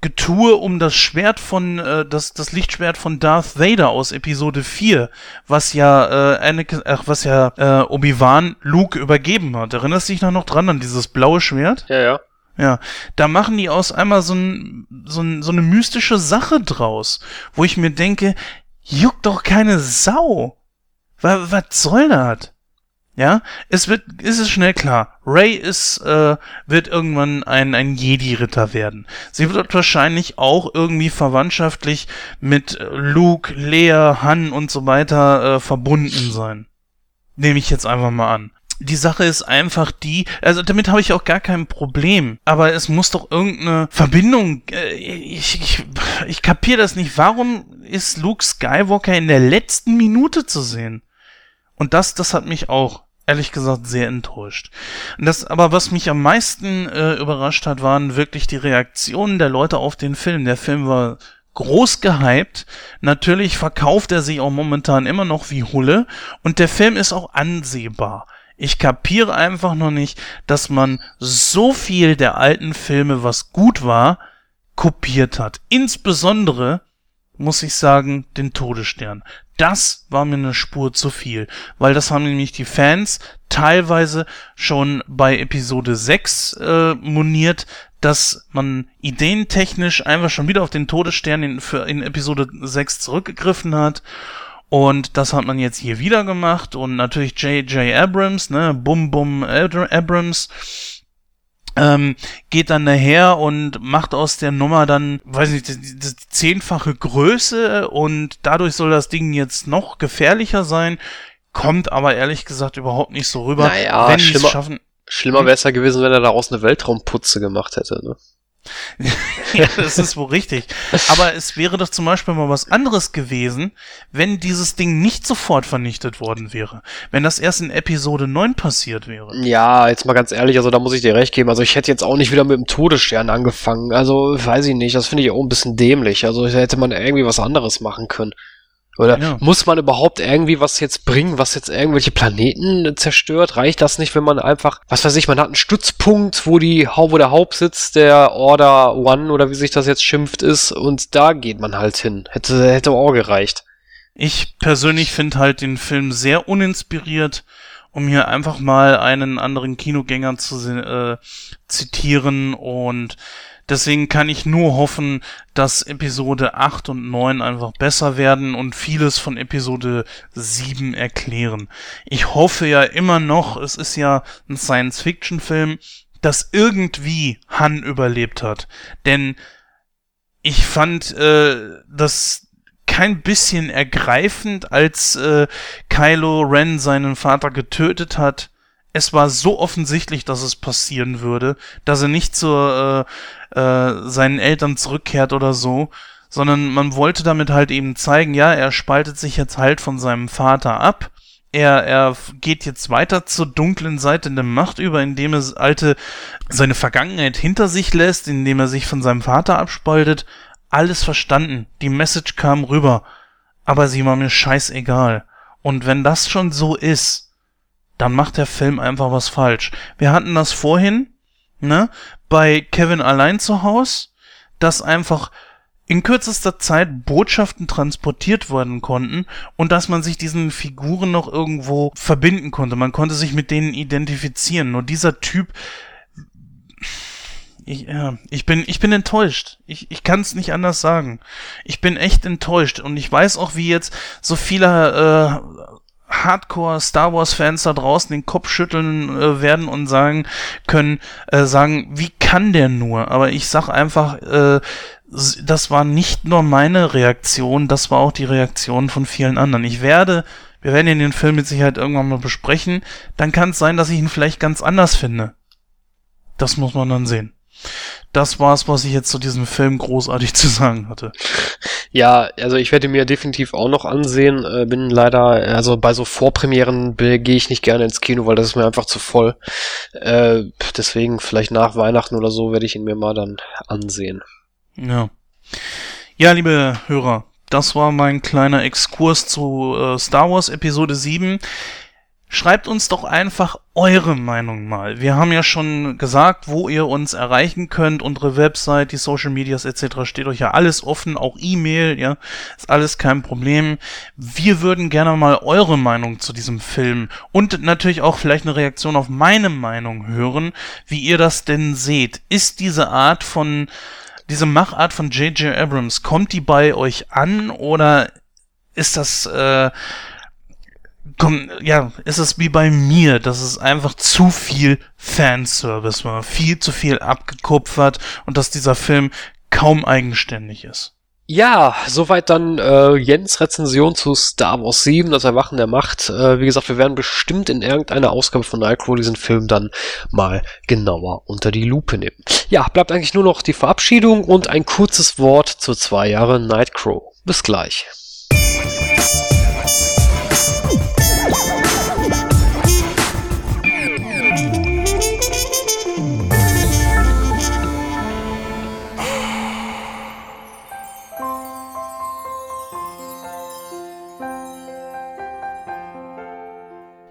Getue um das Schwert von, äh, das, das Lichtschwert von Darth Vader aus Episode 4, was ja, äh, Anakin, ach, was ja äh, Obi-Wan Luke übergeben hat. Erinnerst du dich noch dran an dieses blaue Schwert? Ja, ja. Ja, da machen die aus einmal so, ein, so, ein, so eine mystische Sache draus, wo ich mir denke, juckt doch keine Sau. Was, was soll das? Ja, es wird, ist es schnell klar. Ray ist, äh, wird irgendwann ein, ein Jedi-Ritter werden. Sie wird wahrscheinlich auch irgendwie verwandtschaftlich mit Luke, Lea, Han und so weiter äh, verbunden sein. Nehme ich jetzt einfach mal an. Die Sache ist einfach die, also damit habe ich auch gar kein Problem. Aber es muss doch irgendeine Verbindung. Äh, ich, ich, ich kapiere das nicht. Warum ist Luke Skywalker in der letzten Minute zu sehen? Und das, das hat mich auch ehrlich gesagt sehr enttäuscht. Das, aber was mich am meisten äh, überrascht hat, waren wirklich die Reaktionen der Leute auf den Film. Der Film war groß gehypt. Natürlich verkauft er sich auch momentan immer noch wie Hulle und der Film ist auch ansehbar. Ich kapiere einfach noch nicht, dass man so viel der alten Filme, was gut war, kopiert hat. Insbesondere muss ich sagen, den Todesstern. Das war mir eine Spur zu viel, weil das haben nämlich die Fans teilweise schon bei Episode 6 äh, moniert, dass man ideentechnisch einfach schon wieder auf den Todesstern in, für, in Episode 6 zurückgegriffen hat. Und das hat man jetzt hier wieder gemacht. Und natürlich J.J. Abrams, ne, Bum Bum Abrams, ähm, geht dann daher und macht aus der Nummer dann, weiß nicht, die, die, die zehnfache Größe und dadurch soll das Ding jetzt noch gefährlicher sein, kommt aber ehrlich gesagt überhaupt nicht so rüber. Naja, wenn schlimmer, schaffen. Schlimmer wäre es ja gewesen, wenn er daraus eine Weltraumputze gemacht hätte, ne? (laughs) ja, das ist wohl richtig. Aber es wäre doch zum Beispiel mal was anderes gewesen, wenn dieses Ding nicht sofort vernichtet worden wäre. Wenn das erst in Episode 9 passiert wäre. Ja, jetzt mal ganz ehrlich, also da muss ich dir recht geben. Also ich hätte jetzt auch nicht wieder mit dem Todesstern angefangen. Also weiß ich nicht, das finde ich auch ein bisschen dämlich. Also da hätte man irgendwie was anderes machen können. Oder ja. muss man überhaupt irgendwie was jetzt bringen, was jetzt irgendwelche Planeten zerstört? Reicht das nicht, wenn man einfach, was weiß ich, man hat einen Stützpunkt, wo die, wo der Hauptsitz der Order One oder wie sich das jetzt schimpft ist und da geht man halt hin. Hätte, hätte auch gereicht. Ich persönlich finde halt den Film sehr uninspiriert, um hier einfach mal einen anderen Kinogänger zu äh, zitieren und Deswegen kann ich nur hoffen, dass Episode 8 und 9 einfach besser werden und vieles von Episode 7 erklären. Ich hoffe ja immer noch, es ist ja ein Science-Fiction-Film, dass irgendwie Han überlebt hat. Denn ich fand äh, das kein bisschen ergreifend, als äh, Kylo Ren seinen Vater getötet hat es war so offensichtlich, dass es passieren würde, dass er nicht zu äh, äh, seinen Eltern zurückkehrt oder so, sondern man wollte damit halt eben zeigen, ja, er spaltet sich jetzt halt von seinem Vater ab. Er, er geht jetzt weiter zur dunklen Seite der Macht über, indem er alte, seine Vergangenheit hinter sich lässt, indem er sich von seinem Vater abspaltet. Alles verstanden. Die Message kam rüber. Aber sie war mir scheißegal. Und wenn das schon so ist, dann macht der Film einfach was falsch. Wir hatten das vorhin, ne, bei Kevin allein zu Haus, dass einfach in kürzester Zeit Botschaften transportiert werden konnten und dass man sich diesen Figuren noch irgendwo verbinden konnte. Man konnte sich mit denen identifizieren. Nur dieser Typ, ich, ja, ich bin, ich bin enttäuscht. Ich, ich kann es nicht anders sagen. Ich bin echt enttäuscht und ich weiß auch, wie jetzt so viele äh, Hardcore-Star Wars-Fans da draußen den Kopf schütteln äh, werden und sagen können, äh, sagen, wie kann der nur? Aber ich sag einfach, äh, das war nicht nur meine Reaktion, das war auch die Reaktion von vielen anderen. Ich werde, wir werden den Film mit Sicherheit irgendwann mal besprechen, dann kann es sein, dass ich ihn vielleicht ganz anders finde. Das muss man dann sehen das war's, was ich jetzt zu diesem Film großartig (laughs) zu sagen hatte. Ja, also ich werde mir definitiv auch noch ansehen. Äh, bin leider, also bei so Vorpremieren gehe ich nicht gerne ins Kino, weil das ist mir einfach zu voll. Äh, deswegen vielleicht nach Weihnachten oder so werde ich ihn mir mal dann ansehen. Ja. Ja, liebe Hörer, das war mein kleiner Exkurs zu äh, Star Wars Episode 7. Schreibt uns doch einfach eure Meinung mal. Wir haben ja schon gesagt, wo ihr uns erreichen könnt. Unsere Website, die Social Medias etc. steht euch ja alles offen, auch E-Mail, ja, ist alles kein Problem. Wir würden gerne mal eure Meinung zu diesem Film und natürlich auch vielleicht eine Reaktion auf meine Meinung hören, wie ihr das denn seht. Ist diese Art von diese Machart von J.J. Abrams, kommt die bei euch an oder ist das äh, komm, ja, ist es wie bei mir, dass es einfach zu viel Fanservice war, viel zu viel abgekupfert und dass dieser Film kaum eigenständig ist. Ja, soweit dann äh, Jens Rezension zu Star Wars 7, das Erwachen der Macht. Äh, wie gesagt, wir werden bestimmt in irgendeiner Ausgabe von Nightcrow diesen Film dann mal genauer unter die Lupe nehmen. Ja, bleibt eigentlich nur noch die Verabschiedung und ein kurzes Wort zu zwei Jahre Nightcrow. Bis gleich.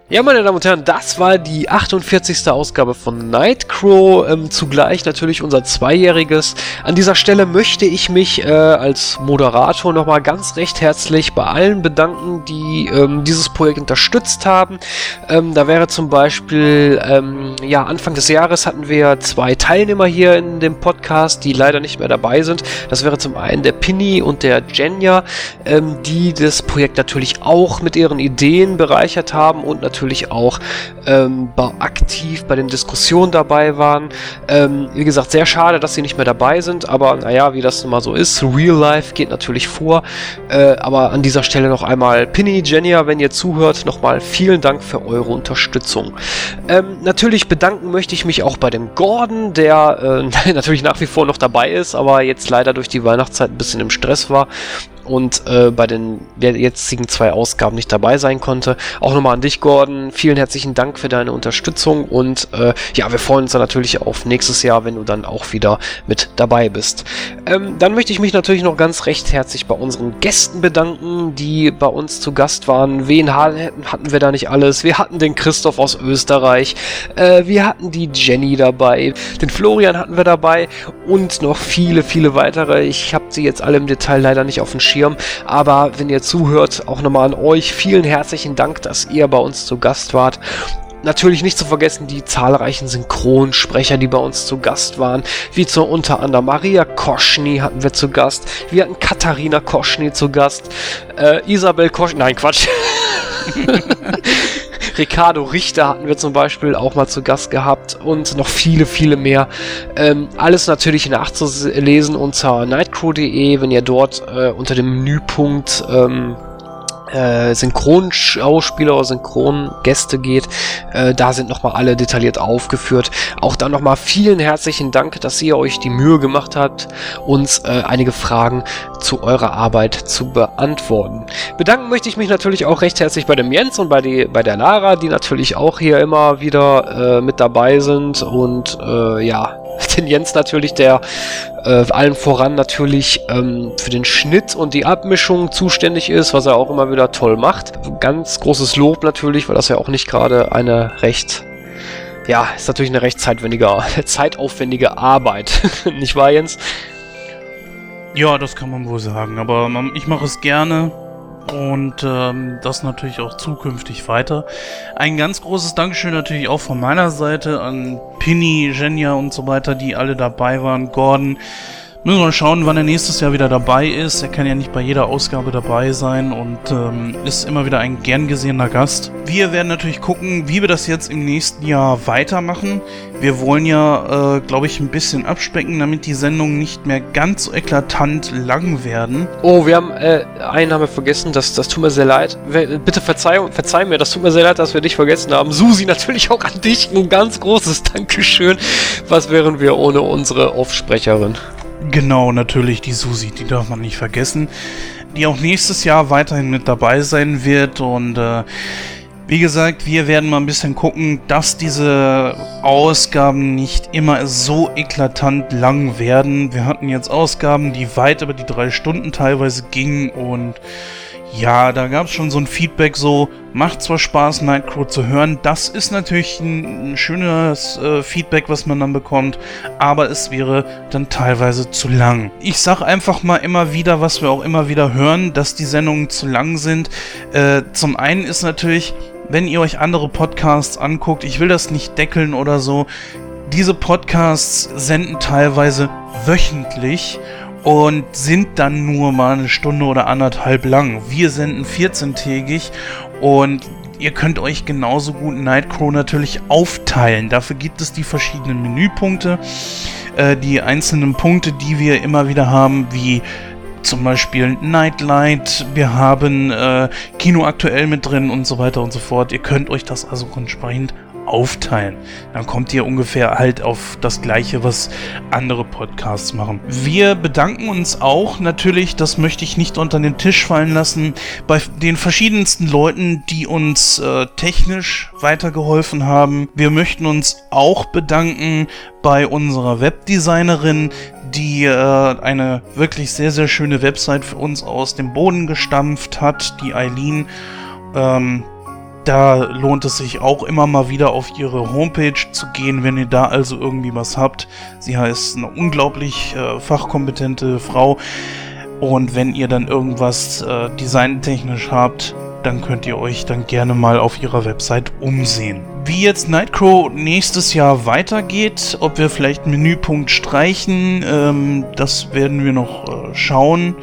Ja, meine Damen und Herren, das war die 48. Ausgabe von Nightcrow. Ähm, zugleich natürlich unser Zweijähriges. An dieser Stelle möchte ich mich äh, als Moderator nochmal ganz recht herzlich bei allen bedanken, die ähm, dieses Projekt unterstützt haben. Ähm, da wäre zum Beispiel, ähm, ja, Anfang des Jahres hatten wir zwei Teilnehmer hier in dem Podcast, die leider nicht mehr dabei sind. Das wäre zum einen der Pinny und der Jenya, ähm, die das Projekt natürlich auch mit ihren Ideen bereichert haben und natürlich natürlich auch ähm, aktiv bei den Diskussionen dabei waren. Ähm, wie gesagt, sehr schade, dass sie nicht mehr dabei sind, aber naja, wie das nun mal so ist, Real Life geht natürlich vor. Äh, aber an dieser Stelle noch einmal Pinny, Jenia, wenn ihr zuhört, nochmal vielen Dank für eure Unterstützung. Ähm, natürlich bedanken möchte ich mich auch bei dem Gordon, der äh, (laughs) natürlich nach wie vor noch dabei ist, aber jetzt leider durch die Weihnachtszeit ein bisschen im Stress war und äh, bei den jetzigen zwei Ausgaben nicht dabei sein konnte. Auch nochmal an dich, Gordon. Vielen herzlichen Dank für deine Unterstützung und äh, ja, wir freuen uns dann natürlich auf nächstes Jahr, wenn du dann auch wieder mit dabei bist. Ähm, dann möchte ich mich natürlich noch ganz recht herzlich bei unseren Gästen bedanken, die bei uns zu Gast waren. Wen hatten wir da nicht alles? Wir hatten den Christoph aus Österreich, äh, wir hatten die Jenny dabei, den Florian hatten wir dabei und noch viele, viele weitere. Ich habe sie jetzt alle im Detail leider nicht auf dem Schirm, aber wenn ihr zuhört, auch nochmal an euch. Vielen herzlichen Dank, dass ihr bei uns zu Gast wart. Natürlich nicht zu vergessen die zahlreichen Synchronsprecher, die bei uns zu Gast waren, wie zu unter anderem Maria Koschny hatten wir zu Gast, wir hatten Katharina Koschny zu Gast, äh, Isabel Koschny, nein Quatsch. (laughs) Ricardo Richter hatten wir zum Beispiel auch mal zu Gast gehabt und noch viele, viele mehr. Ähm, alles natürlich nachzulesen unter nightcrow.de, wenn ihr dort äh, unter dem Menüpunkt ähm, äh, Synchronschauspieler oder Synchrongäste geht. Äh, da sind nochmal alle detailliert aufgeführt. Auch dann nochmal vielen herzlichen Dank, dass ihr euch die Mühe gemacht habt, uns äh, einige Fragen zu eurer Arbeit zu beantworten. Bedanken möchte ich mich natürlich auch recht herzlich bei dem Jens und bei, die, bei der Lara, die natürlich auch hier immer wieder äh, mit dabei sind und äh, ja, den Jens natürlich, der äh, allen voran natürlich ähm, für den Schnitt und die Abmischung zuständig ist, was er auch immer wieder toll macht. Ganz großes Lob natürlich, weil das ja auch nicht gerade eine recht ja, ist natürlich eine recht zeitaufwendige, (laughs) zeitaufwendige Arbeit. (laughs) nicht wahr, Jens? Ja, das kann man wohl sagen, aber ich mache es gerne und ähm, das natürlich auch zukünftig weiter. Ein ganz großes Dankeschön natürlich auch von meiner Seite an Pinny, Jenja und so weiter, die alle dabei waren, Gordon, Müssen wir schauen, wann er nächstes Jahr wieder dabei ist. Er kann ja nicht bei jeder Ausgabe dabei sein und ähm, ist immer wieder ein gern gesehener Gast. Wir werden natürlich gucken, wie wir das jetzt im nächsten Jahr weitermachen. Wir wollen ja, äh, glaube ich, ein bisschen abspecken, damit die Sendungen nicht mehr ganz so eklatant lang werden. Oh, wir haben äh, einen haben wir vergessen, das, das tut mir sehr leid. Bitte verzeih, verzeih mir, das tut mir sehr leid, dass wir dich vergessen haben. Susi, natürlich auch an dich ein ganz großes Dankeschön. Was wären wir ohne unsere Offsprecherin? Genau, natürlich die Susi, die darf man nicht vergessen, die auch nächstes Jahr weiterhin mit dabei sein wird und äh, wie gesagt, wir werden mal ein bisschen gucken, dass diese Ausgaben nicht immer so eklatant lang werden. Wir hatten jetzt Ausgaben, die weit über die drei Stunden teilweise gingen und ja, da gab es schon so ein Feedback, so macht zwar Spaß, Nightcrow zu hören. Das ist natürlich ein, schönes äh, Feedback, was man dann bekommt, aber es wäre dann teilweise zu lang. Ich sag einfach mal immer wieder, was wir auch immer wieder hören, dass die Sendungen zu lang sind. Äh, zum einen ist natürlich, wenn ihr euch andere Podcasts anguckt, ich will das nicht deckeln oder so, diese Podcasts senden teilweise wöchentlich und sind dann nur mal eine Stunde oder anderthalb lang. Wir senden 14-tägig und ihr könnt euch genauso gut Nightcrow natürlich aufteilen. Dafür gibt es die verschiedenen Menüpunkte, äh, die einzelnen Punkte, die wir immer wieder haben, wie zum Beispiel Nightlight, wir haben äh, Kino aktuell mit drin und so weiter und so fort. Ihr könnt euch das also entsprechend aufteilen. Dann kommt ihr ungefähr halt auf das gleiche, was andere Podcasts machen. Wir bedanken uns auch natürlich, das möchte ich nicht unter den Tisch fallen lassen, bei den verschiedensten Leuten, die uns äh, technisch weitergeholfen haben. Wir möchten uns auch bedanken bei unserer Webdesignerin, die äh, eine wirklich sehr, sehr schöne Website für uns aus dem Boden gestampft hat, die Eileen. Ähm, da lohnt es sich auch immer mal wieder auf ihre Homepage zu gehen, wenn ihr da also irgendwie was habt. Sie heißt eine unglaublich äh, fachkompetente Frau. Und wenn ihr dann irgendwas äh, designtechnisch habt, dann könnt ihr euch dann gerne mal auf ihrer Website umsehen. Wie jetzt Nightcrow nächstes Jahr weitergeht, ob wir vielleicht Menüpunkt streichen, ähm, das werden wir noch äh, schauen.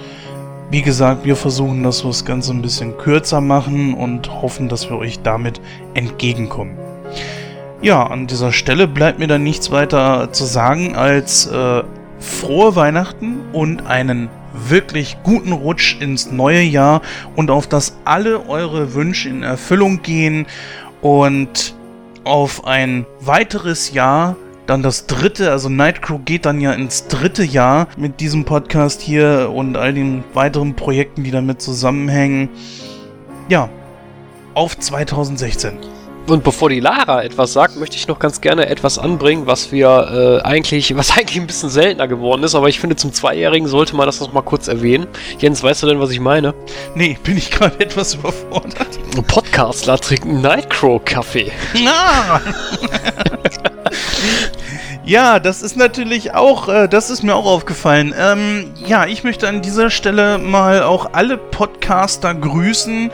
Wie gesagt, wir versuchen, dass wir das Ganze ein bisschen kürzer machen und hoffen, dass wir euch damit entgegenkommen. Ja, an dieser Stelle bleibt mir dann nichts weiter zu sagen als äh, frohe Weihnachten und einen wirklich guten Rutsch ins neue Jahr und auf dass alle eure Wünsche in Erfüllung gehen und auf ein weiteres Jahr dann das dritte, also Nightcrow geht dann ja ins dritte Jahr mit diesem Podcast hier und all den weiteren Projekten, die damit zusammenhängen. Ja, auf 2016. Und bevor die Lara etwas sagt, möchte ich noch ganz gerne etwas anbringen, was wir äh, eigentlich, was (laughs) eigentlich ein bisschen seltener geworden ist, aber ich finde, zum Zweijährigen sollte man das noch mal kurz erwähnen. Jens, weißt du denn, was ich meine? Nee, bin ich gerade (laughs) etwas überfordert. Podcastler trinken Nightcrow-Kaffee. Ah! (laughs) (laughs) Ja, das ist natürlich auch, äh, das ist mir auch aufgefallen. Ähm, ja, ich möchte an dieser Stelle mal auch alle Podcaster grüßen.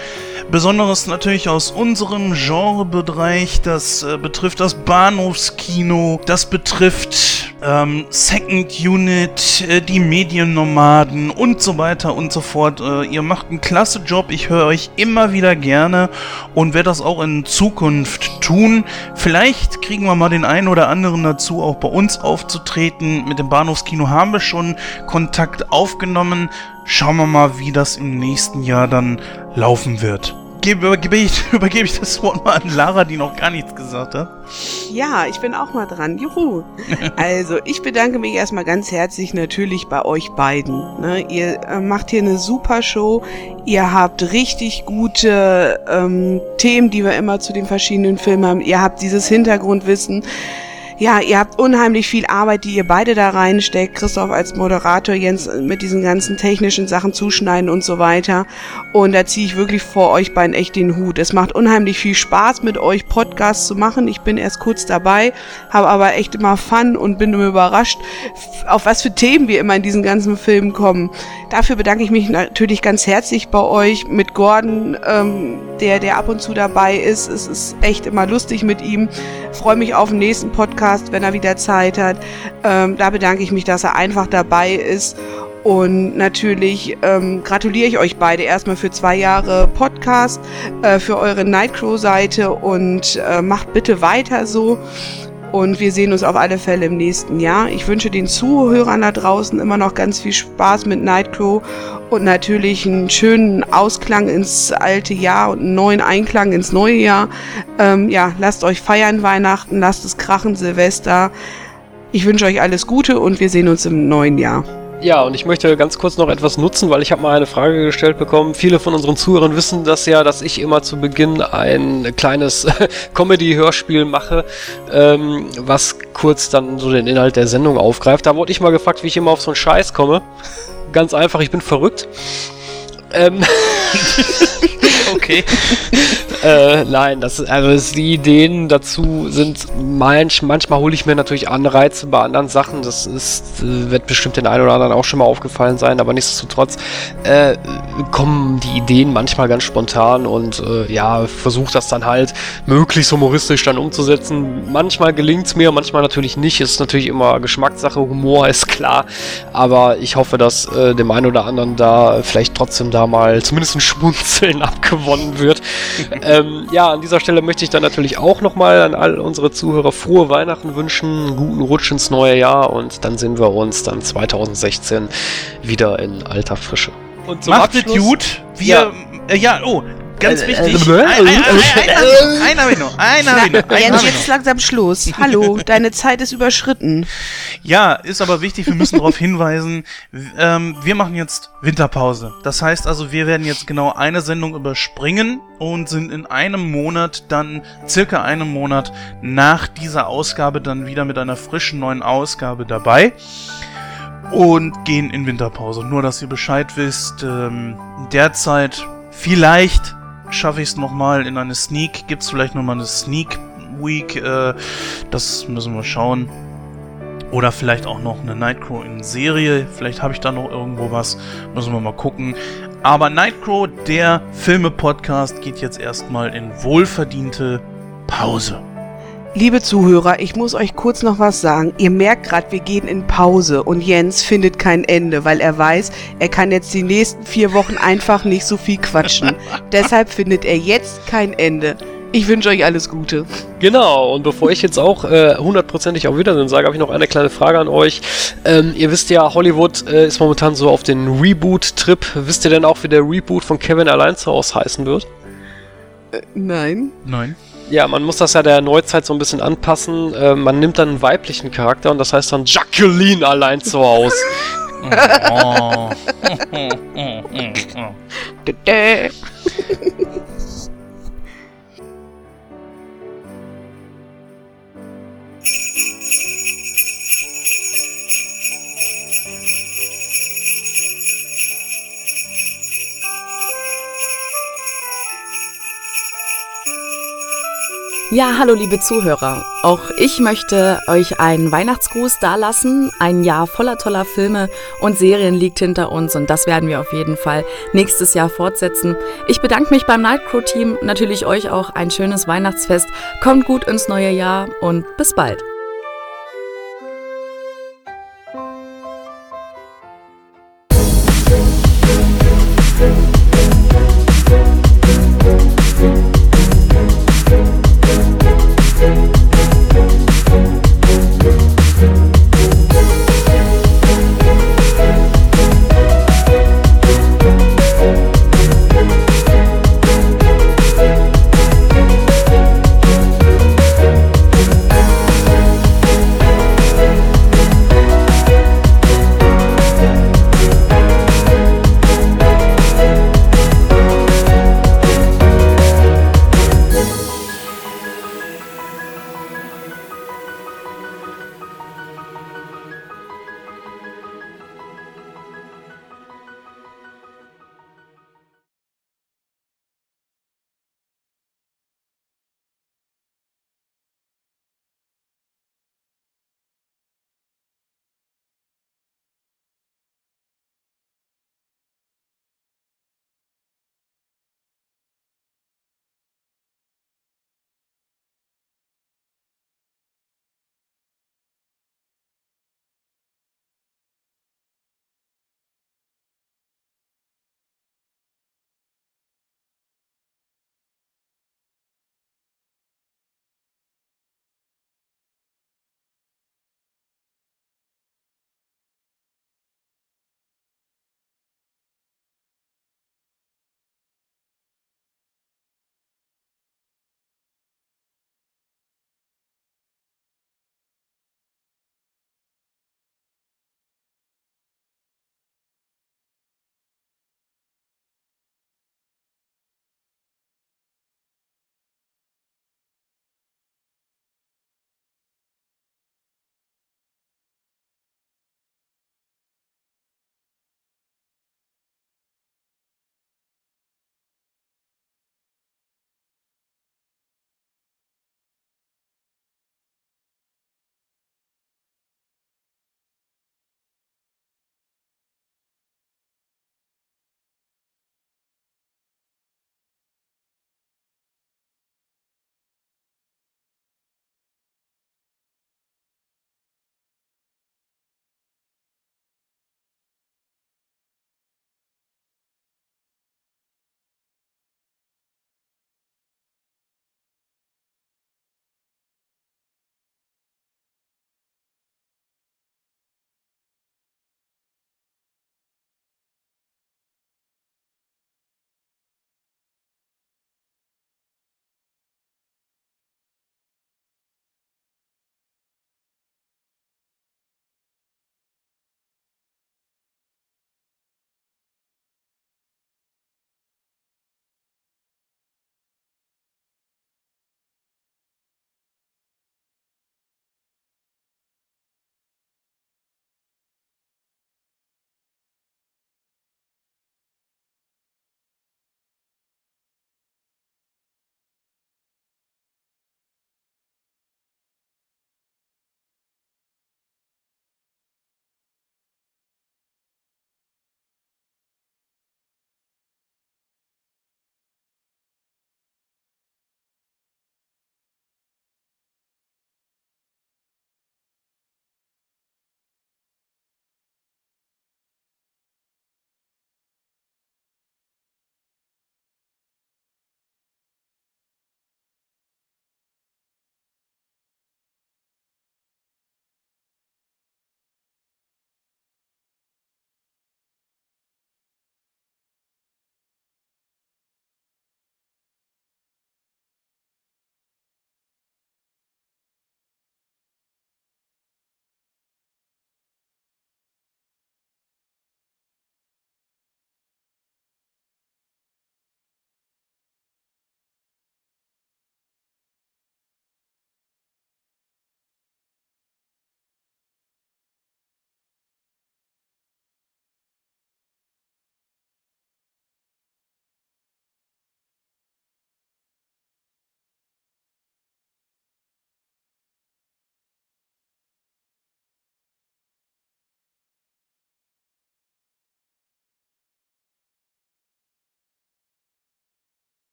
Besonderes natürlich aus unserem Genrebereich. Das äh, betrifft das Bahnhofskino. Das betrifft ähm, Second Unit, äh, die Mediennomaden und so weiter und so fort. Äh, ihr macht einen klasse Job. Ich höre euch immer wieder gerne und werde das auch in Zukunft tun. Vielleicht kriegen wir mal den einen oder anderen dazu, auch bei uns aufzutreten. Mit dem Bahnhofskino haben wir schon Kontakt aufgenommen. Schauen wir mal, wie das im nächsten Jahr dann laufen wird. Gebe, übergebe, ich, (laughs) übergebe ich das Wort mal an Lara, die noch gar nichts gesagt hat. Ja, ich bin auch mal dran. Juhu. (laughs) Also, ich bedanke mich erstmal ganz herzlich natürlich bei euch beiden. Ne? Ihr äh, macht hier eine super Show. Ihr habt richtig gute ähm, Themen, die wir immer zu den verschiedenen Filmen haben. Ihr habt dieses Hintergrundwissen ja, ihr habt unheimlich viel Arbeit, die ihr beide da reinsteckt. Christoph als Moderator, Jens mit diesen ganzen technischen Sachen zuschneiden und so weiter. Und da ziehe ich wirklich vor euch beiden echt den Hut. Es macht unheimlich viel Spaß, mit euch Podcasts zu machen. Ich bin erst kurz dabei, habe aber echt immer Fun und bin immer überrascht, auf was für Themen wir immer in diesen ganzen Filmen kommen. Dafür bedanke ich mich natürlich ganz herzlich bei euch, mit Gordon, ähm, der, der ab und zu dabei ist. Es ist echt immer lustig mit ihm. Freue mich auf den nächsten Podcast Podcast, wenn er wieder Zeit hat. Ähm, da bedanke ich mich, dass er einfach dabei ist. Und natürlich ähm, gratuliere ich euch beide erstmal für zwei Jahre Podcast, äh, für eure Nightcrow-Seite und äh, macht bitte weiter so. Und wir sehen uns auf alle Fälle im nächsten Jahr. Ich wünsche den Zuhörern da draußen immer noch ganz viel Spaß mit Nightcrow und natürlich einen schönen Ausklang ins alte Jahr und einen neuen Einklang ins neue Jahr. Ähm, ja, lasst euch feiern Weihnachten, lasst es krachen Silvester. Ich wünsche euch alles Gute und wir sehen uns im neuen Jahr. Ja, und ich möchte ganz kurz noch etwas nutzen, weil ich habe mal eine Frage gestellt bekommen. Viele von unseren Zuhörern wissen das ja, dass ich immer zu Beginn ein kleines (laughs) Comedy-Hörspiel mache, ähm, was kurz dann so den Inhalt der Sendung aufgreift. Da wurde ich mal gefragt, wie ich immer auf so einen Scheiß komme. Ganz einfach, ich bin verrückt. Ähm (laughs) okay. (laughs) äh, nein, das, also die Ideen dazu sind manch, manchmal hole ich mir natürlich Anreize bei anderen Sachen. Das ist, äh, wird bestimmt den einen oder anderen auch schon mal aufgefallen sein, aber nichtsdestotrotz äh, kommen die Ideen manchmal ganz spontan und äh, ja, versuche das dann halt möglichst humoristisch dann umzusetzen. Manchmal gelingt es mir, manchmal natürlich nicht. Ist natürlich immer Geschmackssache, Humor ist klar, aber ich hoffe, dass äh, dem einen oder anderen da vielleicht trotzdem da mal zumindest ein Schmunzeln (laughs) abgewonnen wird. ähm, ja, an dieser Stelle möchte ich dann natürlich auch nochmal an all unsere Zuhörer frohe Weihnachten wünschen, einen guten Rutsch ins neue Jahr und dann sehen wir uns dann 2016 wieder in alter Frische. Und zum Macht Abschluss, gut. Wir, ja. Äh, ja, oh, Ganz äh, wichtig. Äh, einer habe ich noch. Einer habe ich noch. Jens, jetzt langsam Schluss. Hallo, (laughs) deine Zeit ist überschritten. Ja, ist aber wichtig. Wir müssen darauf hinweisen. Ähm, wir machen jetzt Winterpause. Das heißt also, wir werden jetzt genau eine Sendung überspringen und sind in einem Monat dann, circa einem Monat nach dieser Ausgabe dann wieder mit einer frischen neuen Ausgabe dabei und gehen in Winterpause. Nur, dass ihr Bescheid wisst, ähm, derzeit vielleicht schaffe ich es nochmal in eine Sneak. Gibt es vielleicht nochmal eine Sneak Week? Äh, das müssen wir schauen. Oder vielleicht auch noch eine Nightcrow in Serie. Vielleicht habe ich da noch irgendwo was. Müssen wir mal gucken. Aber Nightcrow, der Filme-Podcast, geht jetzt erstmal in wohlverdiente Pause. Liebe Zuhörer, ich muss euch kurz noch was sagen. Ihr merkt gerade, wir gehen in Pause und Jens findet kein Ende, weil er weiß, er kann jetzt die nächsten vier Wochen einfach nicht so viel quatschen. (laughs) Deshalb findet er jetzt kein Ende. Ich wünsche euch alles Gute. Genau, und bevor ich jetzt auch äh, hundertprozentig auf Wiedersehen sage, habe ich noch eine kleine Frage an euch. Ähm, ihr wisst ja, Hollywood äh, ist momentan so auf den Reboot-Trip. Wisst ihr denn auch, wie der Reboot von Kevin allein zu Hause heißen wird? Äh, nein. Nein. Ja, man muss das ja der Neuzeit so ein bisschen anpassen. Äh, man nimmt dann einen weiblichen Charakter und das heißt dann Jacqueline allein zu Hause. (laughs) (laughs) (laughs) Ja, hallo liebe Zuhörer. Auch ich möchte euch einen Weihnachtsgruß dalassen. Ein Jahr voller toller Filme und Serien liegt hinter uns und das werden wir auf jeden Fall nächstes Jahr fortsetzen. Ich bedanke mich beim Nightcrow Team, natürlich euch auch ein schönes Weihnachtsfest. Kommt gut ins neue Jahr und bis bald.